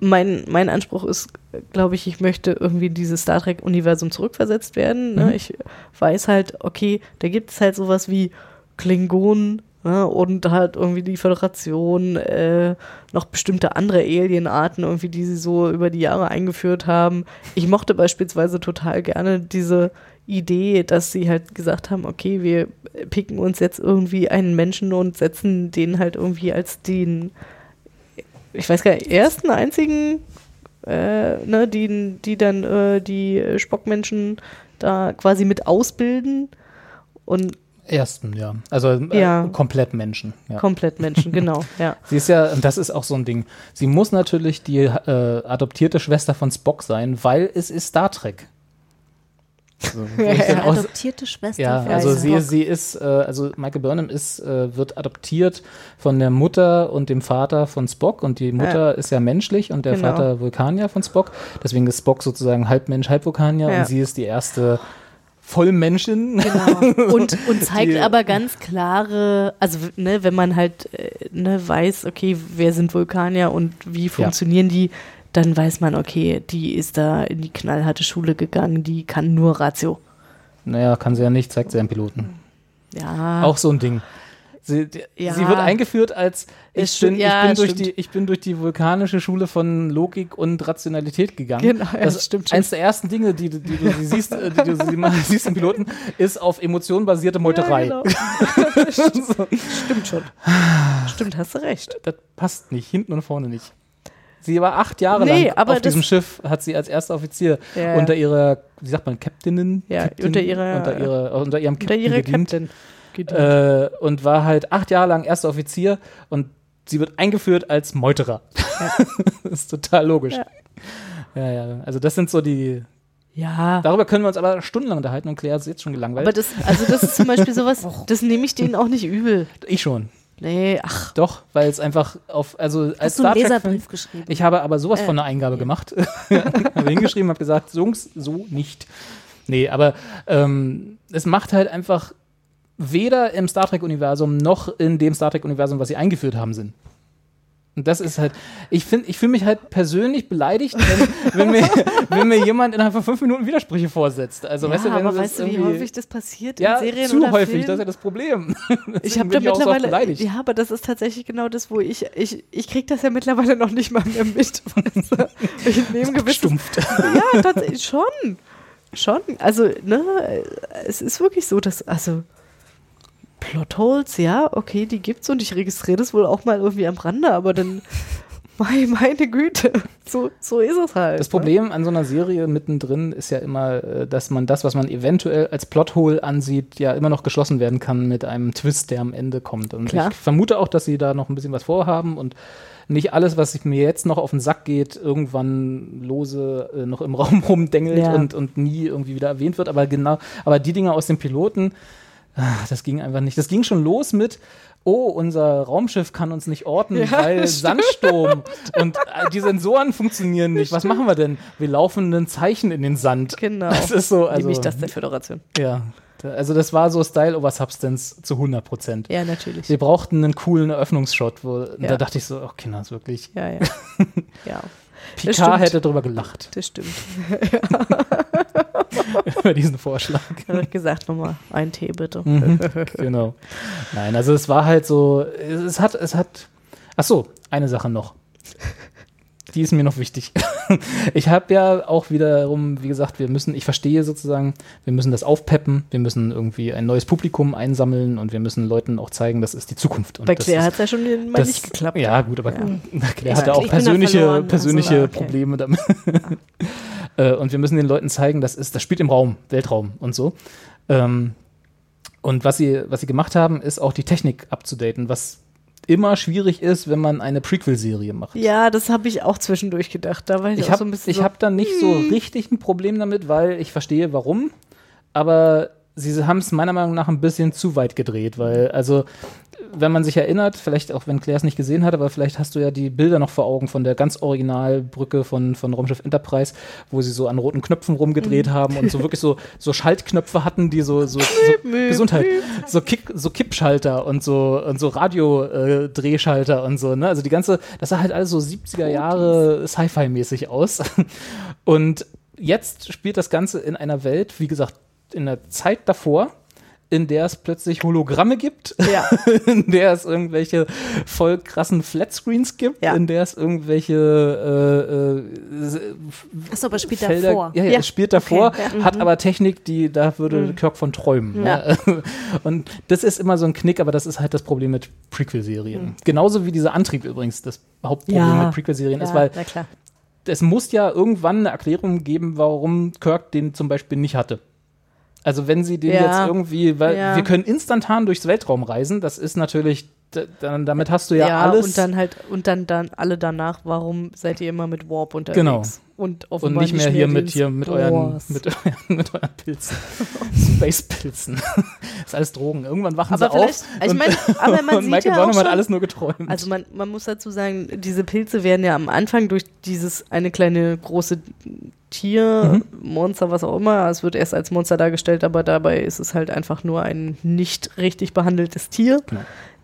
Mein, mein Anspruch ist, glaube ich, ich möchte irgendwie in dieses Star Trek-Universum zurückversetzt werden. Ne? Mhm. Ich weiß halt, okay, da gibt es halt sowas wie Klingonen ne? und halt irgendwie die Föderation, äh, noch bestimmte andere Alienarten irgendwie, die sie so über die Jahre eingeführt haben. Ich mochte beispielsweise total gerne diese Idee, dass sie halt gesagt haben, okay, wir picken uns jetzt irgendwie einen Menschen und setzen den halt irgendwie als den, ich weiß gar nicht, ersten, einzigen, äh, ne, die, die dann äh, die Spockmenschen da quasi mit ausbilden und Ersten, ja. Also äh, Ja. komplett Menschen. Ja. komplett Menschen, genau, ja. Sie ist ja, und das ist auch so ein Ding, sie muss natürlich die äh, adoptierte Schwester von Spock sein, weil es ist Star Trek. So, wo ich dann auch- Adoptierte Schwester Ja, von also sie, sie ist, äh, also Michael Burnham ist, äh, wird adoptiert von der Mutter und dem Vater von Spock und die Mutter Ja. ist ja menschlich und der Genau. Vater Vulkanier von Spock. Deswegen ist Spock sozusagen halb Mensch, halb Vulkanier Ja. und sie ist die erste Vollmenschin. Genau. Und, und zeigt Die- aber ganz klare, also ne, wenn man halt äh, ne, weiß, okay, wer sind Vulkanier und wie funktionieren die, dann weiß man, okay, die ist da in die knallharte Schule gegangen, die kann nur Ratio. Naja, kann sie ja nicht, zeigt sie einen Piloten. Ja. Auch so ein Ding. Sie, die, Ja. sie wird eingeführt als ich bin, stimmt, ja, ich, bin durch stimmt. die, ich bin durch die vulkanische Schule von Logik und Rationalität gegangen. Genau, ja, das stimmt schon. Eins der ersten Dinge, die, du- die du sie siehst, äh, die du sie mal siehst im Piloten, ist auf Emotionen basierte Meuterei. Ja, genau. Stimmt schon. Stimmt, hast du recht. Das passt nicht, hinten und vorne nicht. Sie war acht Jahre Nee, lang auf diesem Schiff, hat sie als erster Offizier unter ihrer, wie sagt man, Captainin? Ja, Captain, unter ihrer- unter, ihrer, unter ihrem Unter Captain ihrer gedient. Captain. Äh, und war halt acht Jahre lang erster Offizier und sie wird eingeführt als Meuterer. das ist total logisch. Ja. Ja. ja, Also das sind so die, Ja. Darüber können wir uns aber stundenlang unterhalten und Claire ist jetzt schon gelangweilt. Aber das, also das ist zum Beispiel sowas, das nehme ich denen auch nicht übel. ich schon. Nee, ach. Doch, weil es einfach auf, also als du einen Star Leserbrief geschrieben? Ich habe aber sowas Äh, von einer Eingabe gemacht. habe hingeschrieben, habe gesagt, Jungs, so nicht. Nee, aber ähm, es macht halt einfach weder im Star Trek-Universum noch in dem Star Trek-Universum, was sie eingeführt haben, Sinn. Und das ist halt, ich finde, ich fühle mich halt persönlich beleidigt, wenn, wenn, mir, wenn mir jemand innerhalb von fünf Minuten Widersprüche vorsetzt. Also, ja, weißt du, wenn aber das weißt du, wie häufig das passiert ja, in Serien zu oder häufig, Filmen? das ist ja das Problem. Ich Deswegen habe da so mittlerweile, beleidigt. ja, aber das ist tatsächlich genau das, wo ich, ich, ich kriege das ja mittlerweile noch nicht mal mehr mit. Weißt du? Ich nehme gewisses, ja, tatsächlich schon, schon. Also, ne, es ist wirklich so, dass, also, Plotholes, ja, okay, die gibt's und ich registriere das wohl auch mal irgendwie am Rande, aber dann, meine, Güte, so, so ist es halt. Das Problem an so einer Serie mittendrin ist ja immer, äh, dass man das, was man eventuell als Plothole ansieht, ja immer noch geschlossen werden kann mit einem Twist, der am Ende kommt. Und Klar. ich vermute auch, dass sie da noch ein bisschen was vorhaben und nicht alles, was mir jetzt noch auf den Sack geht, irgendwann lose äh, noch im Raum rumdengelt Ja. und, und nie irgendwie wieder erwähnt wird. Aber genau, aber die Dinge aus dem Piloten, das ging einfach nicht. Das ging schon los mit, oh, unser Raumschiff kann uns nicht orten, Ja, weil stimmt. Sandsturm und äh, die Sensoren funktionieren nicht. Was machen wir denn? Wir laufen ein Zeichen in den Sand. Genau. Das ist so, also. Nämlich das der Föderation. Ja. Also das war so Style over Substance zu 100 Prozent. Ja, natürlich. Wir brauchten einen coolen Eröffnungsshot, wo Ja. da dachte ich so, oh Kinder, ist wirklich. Ja, ja. ja. Picard hätte drüber gelacht Das stimmt. über diesen Vorschlag. Da hab ich gesagt, nochmal ein Tee bitte. Mhm, genau. Nein, also es war halt so, es, es hat, es hat, ach so, eine Sache noch. Die ist mir noch wichtig. Ich habe ja auch wiederum, wie gesagt, wir müssen, ich verstehe sozusagen, wir müssen das aufpeppen, wir müssen irgendwie ein neues Publikum einsammeln und wir müssen Leuten auch zeigen, das ist die Zukunft. Und Bei Claire ist- hat es ja schon mal das- nicht geklappt. Ja, gut, aber Ja. Claire Ich- hatte auch persönliche, verloren. persönliche Ach so, okay. Probleme damit. Äh, und wir müssen den Leuten zeigen, das ist, das spielt im Raum, Weltraum und so. Ähm, und was sie, was sie gemacht haben, ist auch die Technik abzudaten, was immer schwierig ist, wenn man eine Prequel-Serie macht. Ja, das habe ich auch zwischendurch gedacht. Da war ich, Ich auch habe so ein bisschen ich so, hab da nicht so hm. richtig ein Problem damit, weil ich verstehe, warum. Aber sie haben es meiner Meinung nach ein bisschen zu weit gedreht, weil, also, wenn man sich erinnert, vielleicht auch wenn Claire es nicht gesehen hat, aber vielleicht hast du ja die Bilder noch vor Augen von der ganz Originalbrücke von, von Raumschiff Enterprise, wo sie so an roten Knöpfen rumgedreht Mhm. haben und so wirklich so, so Schaltknöpfe hatten, die so, so, so Gesundheit, so, Kick, so Kippschalter und so, und so Radio-Drehschalter und so, ne? Also die ganze, das sah halt alles so 70er Jahre Sci-Fi-mäßig aus. Und jetzt spielt das Ganze in einer Welt, wie gesagt, in der Zeit davor, in der es plötzlich Hologramme gibt, Ja. in der es irgendwelche voll krassen Flatscreens gibt, in der es irgendwelche äh, äh, Achso, aber spielt Felder, davor. Ja, ja, es spielt davor, Okay, ja. hat Mhm. aber Technik, die da würde Mhm. Kirk von träumen. Ne? Und das ist immer so ein Knick, aber das ist halt das Problem mit Prequel-Serien. Mhm. Genauso wie dieser Antrieb übrigens das Hauptproblem Ja. mit Prequel-Serien ist, Ja, weil es muss ja irgendwann eine Erklärung geben, warum Kirk den zum Beispiel nicht hatte. Also wenn sie den Ja. jetzt irgendwie, weil Ja. wir können instantan durchs Weltraum reisen, das ist natürlich, dann, damit hast du ja, alles. und dann halt, und dann, dann alle danach, warum seid ihr immer mit Warp unterwegs? Genau. Und, Und nicht mehr hier mit, hier mit euren, mit euren, mit euren Pilzen. Space-Pilzen. ist alles Drogen. Irgendwann wachen Aber sie auf. ich meine, aber man und sieht Michael ja hat alles nur geträumt. Also man, man muss dazu sagen, diese Pilze werden ja am Anfang durch dieses eine kleine große Tier, Monster, was auch immer, es wird erst als Monster dargestellt, aber dabei ist es halt einfach nur ein nicht richtig behandeltes Tier. Genau.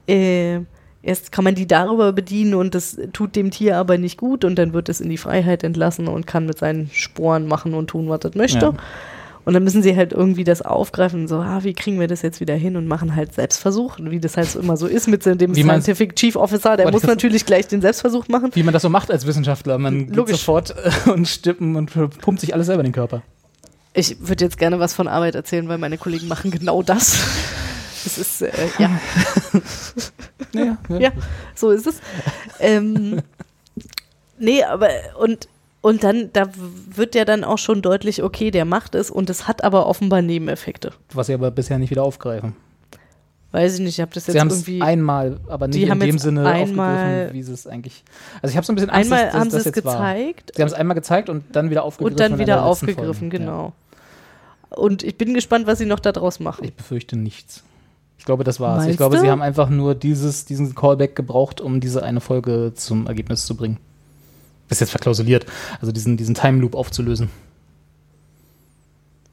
Äh, erst kann man die darüber bedienen und das tut dem Tier aber nicht gut und dann wird es in die Freiheit entlassen und kann mit seinen Sporen machen und tun, was es möchte. Ja. Und dann müssen sie halt irgendwie das aufgreifen, so, ah, wie kriegen wir das jetzt wieder hin und machen halt Selbstversuch, wie das halt so immer so ist mit dem Wie Scientific Chief Officer, der muss natürlich gleich den Selbstversuch machen. Wie man das so macht als Wissenschaftler. Man geht Logisch. sofort äh, und stippen und pumpt sich alles selber in den Körper. Ich würde jetzt gerne was von Arbeit erzählen, weil meine Kollegen machen genau das. Das ist, äh, ja. Ja, ja. ja, so ist es. Ähm, nee, aber und, und dann, da wird ja dann auch schon deutlich, okay, der macht es und es hat aber offenbar Nebeneffekte. Was sie aber bisher nicht wieder aufgreifen. Weiß ich nicht, ich habe das jetzt Sie irgendwie. einmal, aber nicht in dem Sinne aufgegriffen, wie sie es eigentlich. Also ich habe so ein bisschen Angst, Einmal dass, haben sie das es jetzt war. gezeigt. Sie haben es einmal gezeigt und dann wieder aufgegriffen. und dann wieder aufgegriffen, genau. Und ich bin gespannt, was sie noch daraus machen. Ich befürchte nichts. Ich glaube, das war's. ich Meinst glaube, du? sie haben einfach nur dieses, diesen Callback gebraucht, um diese eine Folge zum Ergebnis zu bringen. Ist jetzt verklausuliert. Also diesen, diesen Time Loop aufzulösen.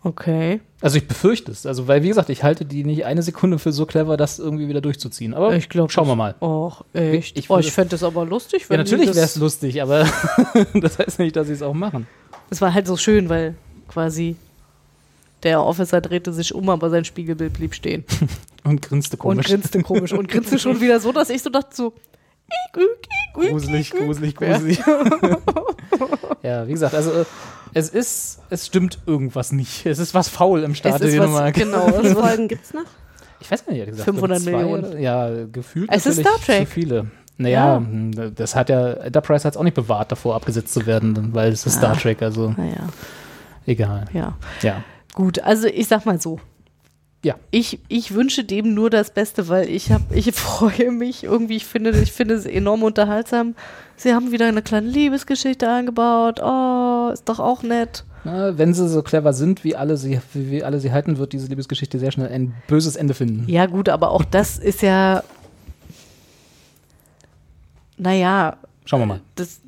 Okay. Also ich befürchte es. Also, weil, wie gesagt, ich halte die nicht eine Sekunde für so clever, das irgendwie wieder durchzuziehen. Aber Ich glaube. schauen wir mal. Och, echt. Ich oh, ich fände das aber lustig, Ja, wenn natürlich die wäre es lustig, aber das heißt nicht, dass sie es auch machen. Es war halt so schön, weil quasi der Officer drehte sich um, aber sein Spiegelbild blieb stehen. Und grinste komisch. Und grinste komisch. Und grinste schon wieder so, dass ich so dachte so, gruselig, gruselig, gruselig. ja, wie gesagt, also äh, es ist, es stimmt irgendwas nicht. Es ist was faul im Start. Es was- genau, viele Folgen gibt's noch? Ich weiß gar nicht, ehrlich gesagt. 500 zwei Millionen. Ja, gefühlt Es ist Star Trek. zu viele. Naja, Ja. hm, das hat ja, Enterprise hat es auch nicht bewahrt, davor abgesetzt zu werden, weil es ist Star Ah. Trek, also naja. egal. Ja. Ja. Gut, also ich sag mal so. Ja. Ich, ich wünsche dem nur das Beste, weil ich habe, ich freue mich irgendwie, ich finde, ich finde es enorm unterhaltsam. Sie haben wieder eine kleine Liebesgeschichte eingebaut. Oh, ist doch auch nett. Na, wenn sie so clever sind, wie alle sie, wie, wie alle sie halten, wird diese Liebesgeschichte sehr schnell ein böses Ende finden. Ja, gut, aber auch das ist ja. Naja, Schauen wir mal. das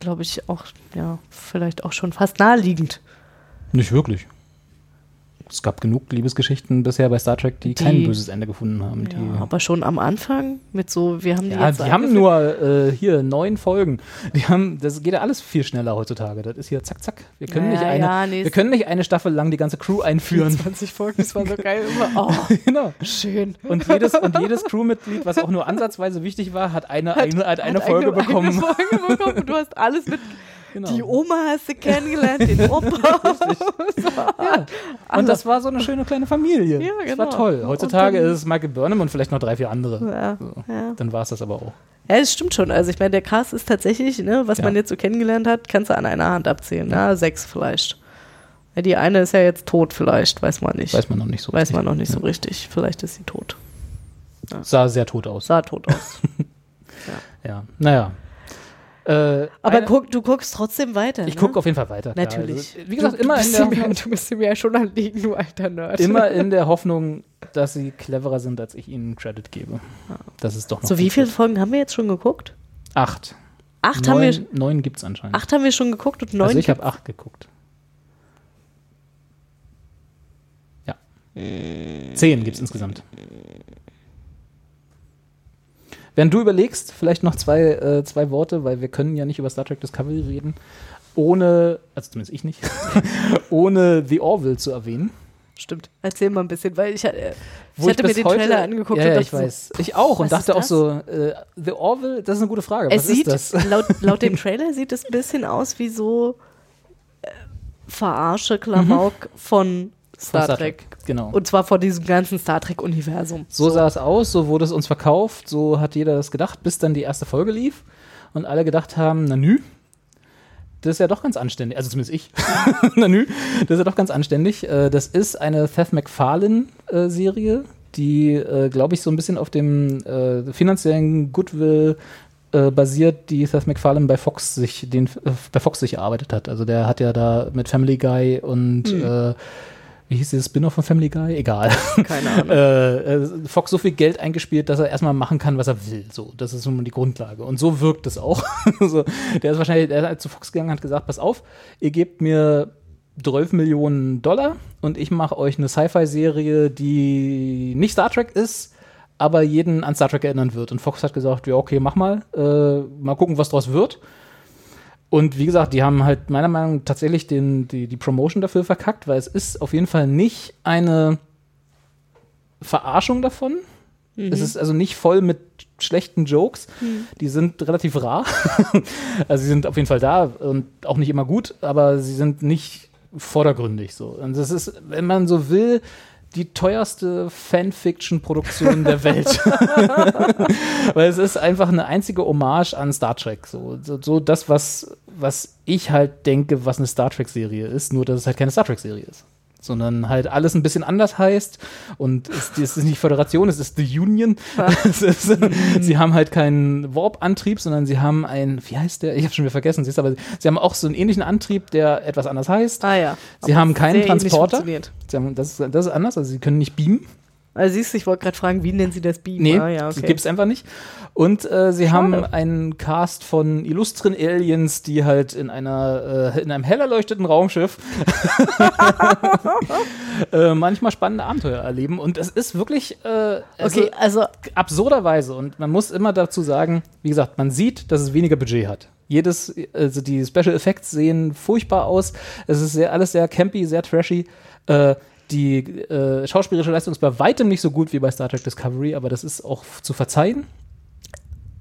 glaube ich auch, ja, vielleicht auch schon fast naheliegend. Nicht wirklich. Es gab genug Liebesgeschichten bisher bei Star Trek, die, kein Die- böses Ende gefunden haben. Ja, aber schon am Anfang mit so, wir haben die Ja, jetzt die haben nur äh, hier neun Folgen. Die haben, das geht ja alles viel schneller heutzutage. Das ist hier zack, zack. Wir können, Ja, nicht, eine, ja, nee, wir können nicht eine Staffel lang die ganze Crew einführen. 20 Folgen, das war so geil. Immer, oh, genau. schön. Und jedes, und jedes Crewmitglied, was auch nur ansatzweise wichtig war, hat eine, eine, hat eine Folge eine, bekommen. Eine Folge bekommen. Du hast alles mit. Genau. Die Oma hast du kennengelernt, den Opa. Und das war so eine schöne kleine Familie. Ja, Das war genau. toll. Heutzutage dann- ist es Michael Burnham und vielleicht noch drei, vier andere. Ja, So. ja. Dann war es das aber auch. Ja, das stimmt schon. Also ich meine, der Cast ist tatsächlich, ne, was Ja. man jetzt so kennengelernt hat, kannst du an einer Hand abzählen. Na, sechs vielleicht. Ja, die eine ist ja jetzt tot vielleicht, weiß man nicht. Weiß man noch nicht so Weiß richtig. man noch nicht so Ja. richtig. Vielleicht ist sie tot. Sah sehr tot aus. Sah tot aus. Ja, naja. Äh, Aber eine- guck, du guckst trotzdem weiter. Ich ne? gucke auf jeden Fall weiter. klar. Natürlich. Also, wie gesagt, du, immer du in bist der mir, Hoffnung, Du bist mir ja schon anliegen, du alter Nerd. immer in der Hoffnung, dass sie cleverer sind, als ich ihnen Credit gebe. Das ist doch noch So, wie viele Folgen haben wir jetzt schon geguckt? Acht. Acht neun, haben wir. Neun gibt es anscheinend. Acht haben wir schon geguckt und neun. also ich habe acht geguckt. Ja. Zehn gibt es insgesamt. Während du überlegst, vielleicht noch zwei, äh, zwei Worte, weil wir können ja nicht über Star Trek Discovery reden, ohne, also zumindest ich nicht, ohne The Orville zu erwähnen. Stimmt. Erzähl mal ein bisschen, weil ich, äh, ich hatte mir bis den heute- Trailer angeguckt ja, und dachte ich weiß. Ich auch und dachte auch so, äh, The Orville, das ist eine gute Frage. Es Was sieht, ist das? laut, laut dem Trailer sieht es ein bisschen aus wie so äh, verarsche Klamauk von Star, Star Trek. Trek, genau. Und zwar von diesem ganzen Star Trek-Universum. So sah es aus, so wurde es uns verkauft, so hat jeder das gedacht, bis dann die erste Folge lief und alle gedacht haben, na nü, das ist ja doch ganz anständig, also zumindest ich, na nü, das ist ja doch ganz anständig. Äh, Das ist eine Seth MacFarlane-Serie, die, äh, glaube ich, so ein bisschen auf dem äh, finanziellen Goodwill äh, basiert, die Seth MacFarlane bei Fox sich, den äh, bei Fox sich erarbeitet hat. Also der hat ja da mit Family Guy und Mhm. äh, wie hieß dieses Spin-off von Family Guy? Egal. Keine Ahnung. äh, äh, Fox so viel Geld eingespielt, dass er erstmal machen kann, was er will. So, das ist nun mal die Grundlage. Und so wirkt es auch. so, der ist wahrscheinlich, der ist zu Fox gegangen und hat gesagt, pass auf, ihr gebt mir 12 Millionen Dollar und ich mache euch eine Sci-Fi-Serie, die nicht Star Trek ist, aber jeden an Star Trek erinnern wird. Und Fox hat gesagt, ja, okay, mach mal. Äh, mal gucken, was draus wird. Und wie gesagt, die haben halt meiner Meinung nach tatsächlich den, die, die Promotion dafür verkackt, weil es ist auf jeden Fall nicht eine Verarschung davon. Mhm. Es ist also nicht voll mit schlechten Jokes. Mhm. Die sind relativ rar. also sie sind auf jeden Fall da und auch nicht immer gut, aber sie sind nicht vordergründig so. Und das ist, wenn man so will, die teuerste Fanfiction-Produktion der Welt. Weil es ist einfach eine einzige Hommage an Star Trek. So, so, so das, was, was ich halt denke, was eine Star Trek-Serie ist, nur dass es halt keine Star Trek-Serie ist. Sondern halt alles ein bisschen anders heißt und es, es ist nicht Föderation, es ist The Union. Ist, sie haben halt keinen Warp-Antrieb, sondern sie haben einen, wie heißt der? Ich habe schon wieder vergessen, siehst du, aber sie haben auch so einen ähnlichen Antrieb, der etwas anders heißt. Ah ja. Sie Aber haben keinen Transporter. Sie haben, das, ist, das ist anders, also sie können nicht beamen. Also siehst du, ich wollte gerade fragen, wie nennen sie das Beam? Nee, ah, ja, okay. gibt's einfach nicht. Und äh, sie haben einen Cast von illustren Aliens, die halt in einer äh, in einem hell erleuchteten Raumschiff äh, manchmal spannende Abenteuer erleben. Und es ist wirklich also Okay, also absurderweise. Und man muss immer dazu sagen, wie gesagt, man sieht, dass es weniger Budget hat. Jedes, also die Special Effects sehen furchtbar aus. Es ist sehr, alles sehr campy, sehr trashy. Äh, die äh, schauspielerische Leistung ist bei weitem nicht so gut wie bei Star Trek Discovery, aber das ist auch zu verzeihen,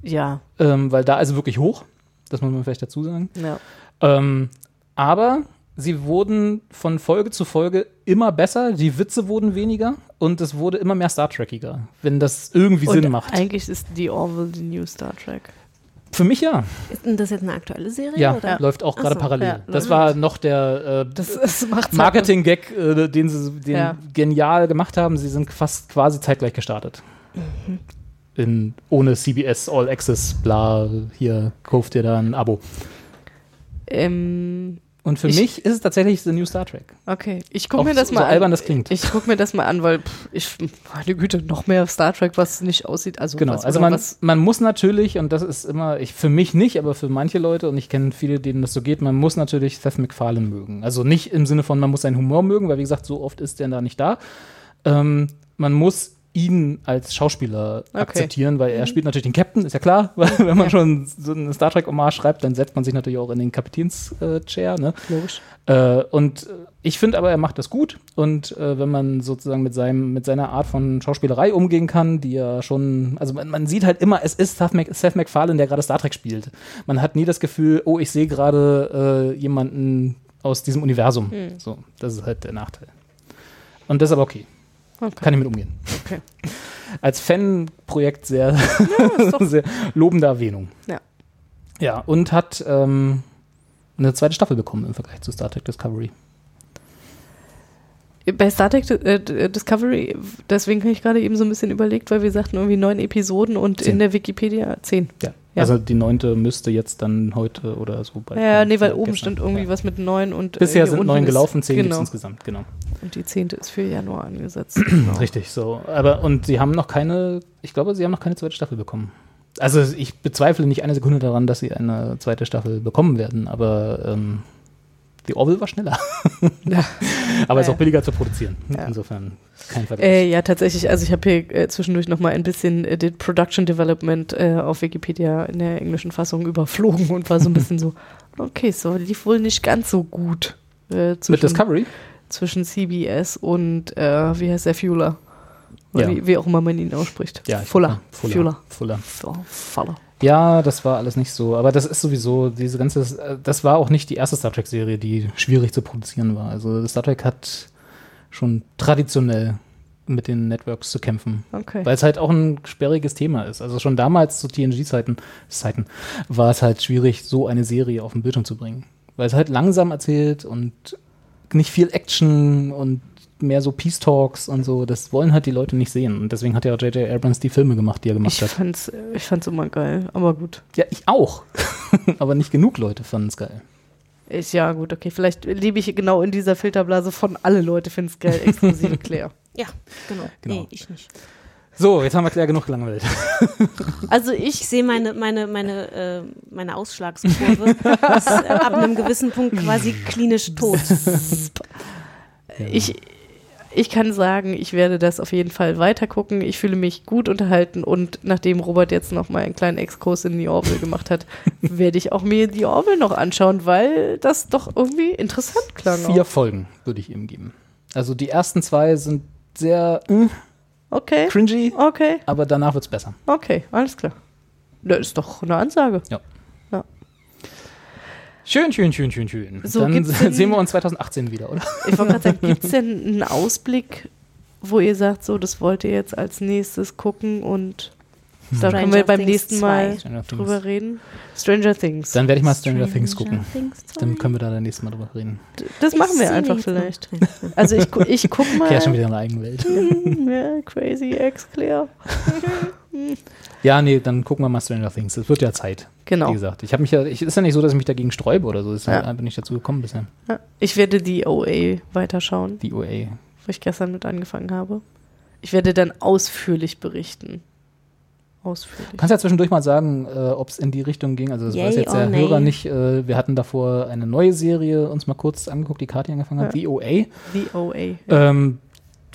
Ja, ähm, weil da ist wirklich hoch. Das muss man vielleicht dazu sagen. ja. Ähm, aber sie wurden von Folge zu Folge immer besser, die Witze wurden weniger und es wurde immer mehr Star Trekiger, wenn das irgendwie Und Sinn macht. eigentlich ist die Orville die New Star Trek. Für mich ja. Ist denn das jetzt eine aktuelle Serie? Ja, oder? läuft auch gerade so, parallel. ja, das läuft. war noch der äh, Marketing-Gag, äh, den sie den Ja. genial gemacht haben. Sie sind fast quasi zeitgleich gestartet. Mhm. In, ohne CBS All Access, bla, hier kauft ihr da ein Abo. Ähm, Und für Ich- mich ist es tatsächlich The New Star Trek. okay, ich guck Auch mir das so- mal so an. albern das klingt. Ich guck mir das mal an, weil pff, ich, meine Güte, noch mehr Star Trek, was nicht aussieht. Also, Genau, also man, man muss natürlich, und das ist immer, ich, für mich nicht, aber für manche Leute, und ich kenne viele, denen das so geht, man muss natürlich Seth MacFarlane mögen. Also nicht im Sinne von, man muss seinen Humor mögen, weil wie gesagt, so oft ist der da nicht da. Ähm, man muss ihn als Schauspieler Okay. akzeptieren, weil er Mhm. spielt natürlich den Captain, ist ja klar, weil wenn man schon so eine Star Trek-Hommage schreibt, dann setzt man sich natürlich auch in den Kapitäns-Chair, ne? Logisch. Äh, und äh, ich finde aber, er macht das gut. Und äh, wenn man sozusagen mit, seinem, mit seiner Art von Schauspielerei umgehen kann, die ja schon, also man, man sieht halt immer, es ist Seth, Mac, Seth MacFarlane, der gerade Star Trek spielt. Man hat nie das Gefühl, oh, ich sehe gerade äh, jemanden aus diesem Universum. Hm. So, das ist halt der Nachteil. Und das ist aber okay. Okay. Kann ich mit umgehen. Okay. Als Fanprojekt sehr, sehr lobende Erwähnung. Ja. Ja, und hat ähm, eine zweite Staffel bekommen im Vergleich zu Star Trek Discovery. Bei Star Trek äh, D- Discovery, deswegen habe ich gerade eben so ein bisschen überlegt, weil wir sagten irgendwie neun Episoden und Zehn. in der Wikipedia zehn. Ja. Ja. Also die neunte müsste jetzt dann heute oder so bald. Ja, kommen. nee, weil Ja, oben stand irgendwie was mit neun und äh, Bisher sind neun gelaufen, zehn gibt genau. es insgesamt, genau. Und die zehnte ist für Januar angesetzt. genau. Richtig, so. Aber und sie haben noch keine, ich glaube, sie haben noch keine zweite Staffel bekommen. Also ich bezweifle nicht eine Sekunde daran, dass sie eine zweite Staffel bekommen werden, aber ähm, die Orville war schneller. Ja. aber ist auch billiger zu produzieren. Ja. Insofern kein Vergleich. Äh, ja, tatsächlich. Also ich habe hier äh, zwischendurch noch mal ein bisschen äh, den Production Development äh, auf Wikipedia in der englischen Fassung überflogen und war so ein bisschen so, okay, so lief wohl nicht ganz so gut. Äh, zwischen, Mit Discovery? Zwischen CBS und, äh, wie heißt der, Fuller. Oder Ja. wie, wie auch immer man ihn ausspricht. Ja, Fuller. Fuller. Fuller. Fuller. Fuller. Ja, das war alles nicht so. Aber das ist sowieso, diese ganze, das war auch nicht die erste Star Trek-Serie, die schwierig zu produzieren war. Also Star Trek hat schon traditionell mit den Networks zu kämpfen. Okay. Weil es halt auch ein sperriges Thema ist. Also schon damals zu TNG-Zeiten Zeiten, war es halt schwierig, so eine Serie auf den Bildschirm zu bringen. Weil es halt langsam erzählt und nicht viel Action und mehr so Peace Talks und so. Das wollen halt die Leute nicht sehen. Und deswegen hat ja auch J.J. Abrams die Filme gemacht, die er gemacht Ich hat. fand's, ich fand's immer geil, aber gut. Ja, ich auch. Aber nicht genug Leute fanden es geil. Ist ja gut, okay. Vielleicht lebe ich genau in dieser Filterblase von alle Leute finden es geil, exklusive Claire. Ja, genau. Genau. Nee, ich nicht. So, jetzt haben wir Claire genug gelangweilt. Also ich sehe meine, meine, meine, äh, meine Ausschlagskurve ist ab einem gewissen Punkt quasi klinisch tot. Ich, ich kann sagen, ich werde das auf jeden Fall weiter gucken. Ich fühle mich gut unterhalten und nachdem Robert jetzt noch mal einen kleinen Exkurs in die Orville gemacht hat, werde ich auch mir die Orville noch anschauen, weil das doch irgendwie interessant klang. Vier auch. Folgen würde ich ihm geben. Also die ersten zwei sind sehr äh, Okay. cringy, Okay. aber danach wird es besser. Okay, alles klar. Das ist doch eine Ansage. Ja. Schön, schön, schön, schön, schön. So, Dann denn- sehen wir uns 2018 wieder, oder? Ich wollte gerade sagen, gibt es denn einen Ausblick, wo ihr sagt, so, das wollt ihr jetzt als nächstes gucken und Da können wir beim Things nächsten Mal 2. Stranger Things. drüber reden. Stranger Things. Dann werde ich mal Stranger, Things Stranger gucken. Things Dann können wir da das nächste Mal drüber reden. Das machen wir einfach vielleicht. Also ich, gu- ich guck mal. Ja, schon wieder in der eigenen Welt. ja, crazy ex Claire. Ja, nee, dann gucken wir mal Stranger Things. Es wird ja Zeit. Genau. Wie gesagt, ich habe mich ja, ich, ist ja nicht so, dass ich mich dagegen sträube oder so. Ist Ja. ja. einfach nicht dazu gekommen bisher. Ja, ich werde die OA weiterschauen, Die OA. wo ich gestern mit angefangen habe. Ich werde dann ausführlich berichten. Ausführlich. Du kannst ja zwischendurch mal sagen, äh, ob es in die Richtung ging. Also das Yay weiß jetzt der nay? Hörer nicht. Äh, wir hatten davor eine neue Serie uns mal kurz angeguckt, die Kathi angefangen hat, Ja. The OA. Die OA. Ähm,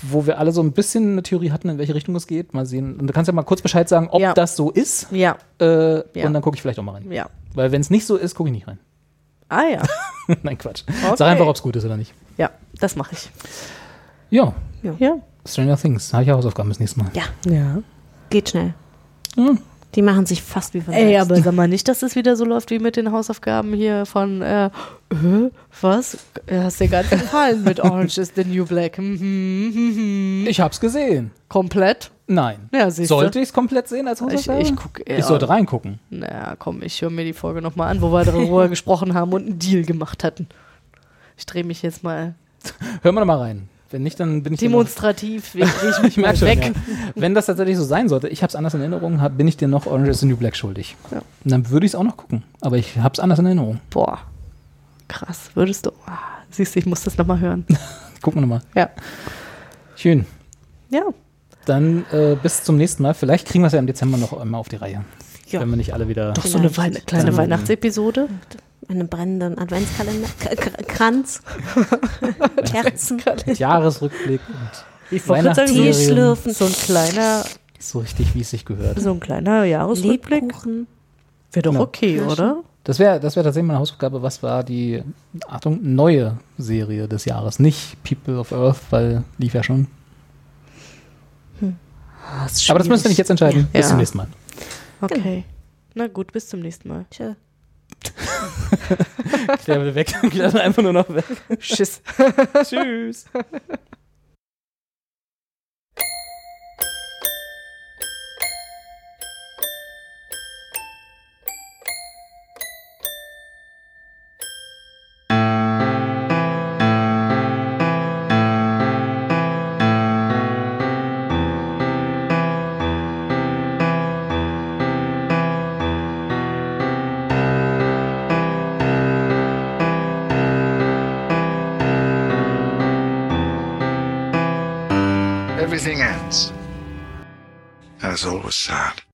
wo wir alle so ein bisschen eine Theorie hatten, in welche Richtung es geht. Mal sehen. Und du kannst ja mal kurz Bescheid sagen, ob Ja. das so ist. Ja, Äh, Ja. Und dann gucke ich vielleicht auch mal rein. ja. Weil wenn es nicht so ist, gucke ich nicht rein. Ah ja. Nein, Quatsch. Okay. Sag einfach, ob es gut ist oder nicht. Ja, das mache ich. Ja, Ja. Stranger Things. Habe ich Hausaufgaben bis nächstes Mal. Ja, Ja. geht schnell. Ja. Die machen sich fast wie von Ey, selbst. aber sag mal nicht, dass das wieder so läuft wie mit den Hausaufgaben hier von, äh, äh was? Ja, Hast dir ganz gefallen mit Orange is the New Black. Mhm, mhm. Ich hab's gesehen. Komplett? Nein. Ja, du. Sollte ich es komplett sehen als Ich, Hausaufgabe? ich gucke Ich sollte reingucken. Na komm, ich höre mir die Folge nochmal an, wo wir darüber gesprochen haben und einen Deal gemacht hatten. Ich drehe mich jetzt mal Hör mal noch mal rein. Wenn nicht, dann bin ich demonstrativ, drehe ich mich Ich mal schon, weg. ja. Wenn das tatsächlich so sein sollte, ich habe es anders in Erinnerung, hab, bin ich dir noch Orange is the New Black schuldig. Ja. Und dann würde ich es auch noch gucken. Aber ich habe es anders in Erinnerung. Boah, krass, würdest du. Ah, siehst du, ich muss das nochmal hören. Gucken wir nochmal. Ja. Schön. Ja, Dann äh, bis zum nächsten Mal. Vielleicht kriegen wir es ja im Dezember noch einmal auf die Reihe. Ja. Wenn wir nicht alle wieder. doch so eine. Weihn kleine Weihnachtsepisode. Einen brennenden Adventskalender, K Kranz, Kerzen, Jahresrückblick und Ich Tee schlürfen, So ein kleiner, So richtig, wie es sich gehört. so ein kleiner Jahresrückblick. Lebkuchen. Wäre doch Genau. okay, oder? Das wäre das wär tatsächlich meine Hausaufgabe. Was war die, Achtung, neue Serie des Jahres? Nicht People of Earth, weil lief ja schon. Ah, ist Aber das müsst ihr nicht jetzt entscheiden. Bis Ja. zum nächsten Mal. Okay. Na gut, bis zum nächsten Mal. Tschö. Der will weg. Der will einfach nur noch weg. Tschüss. Tschüss. And it's always sad.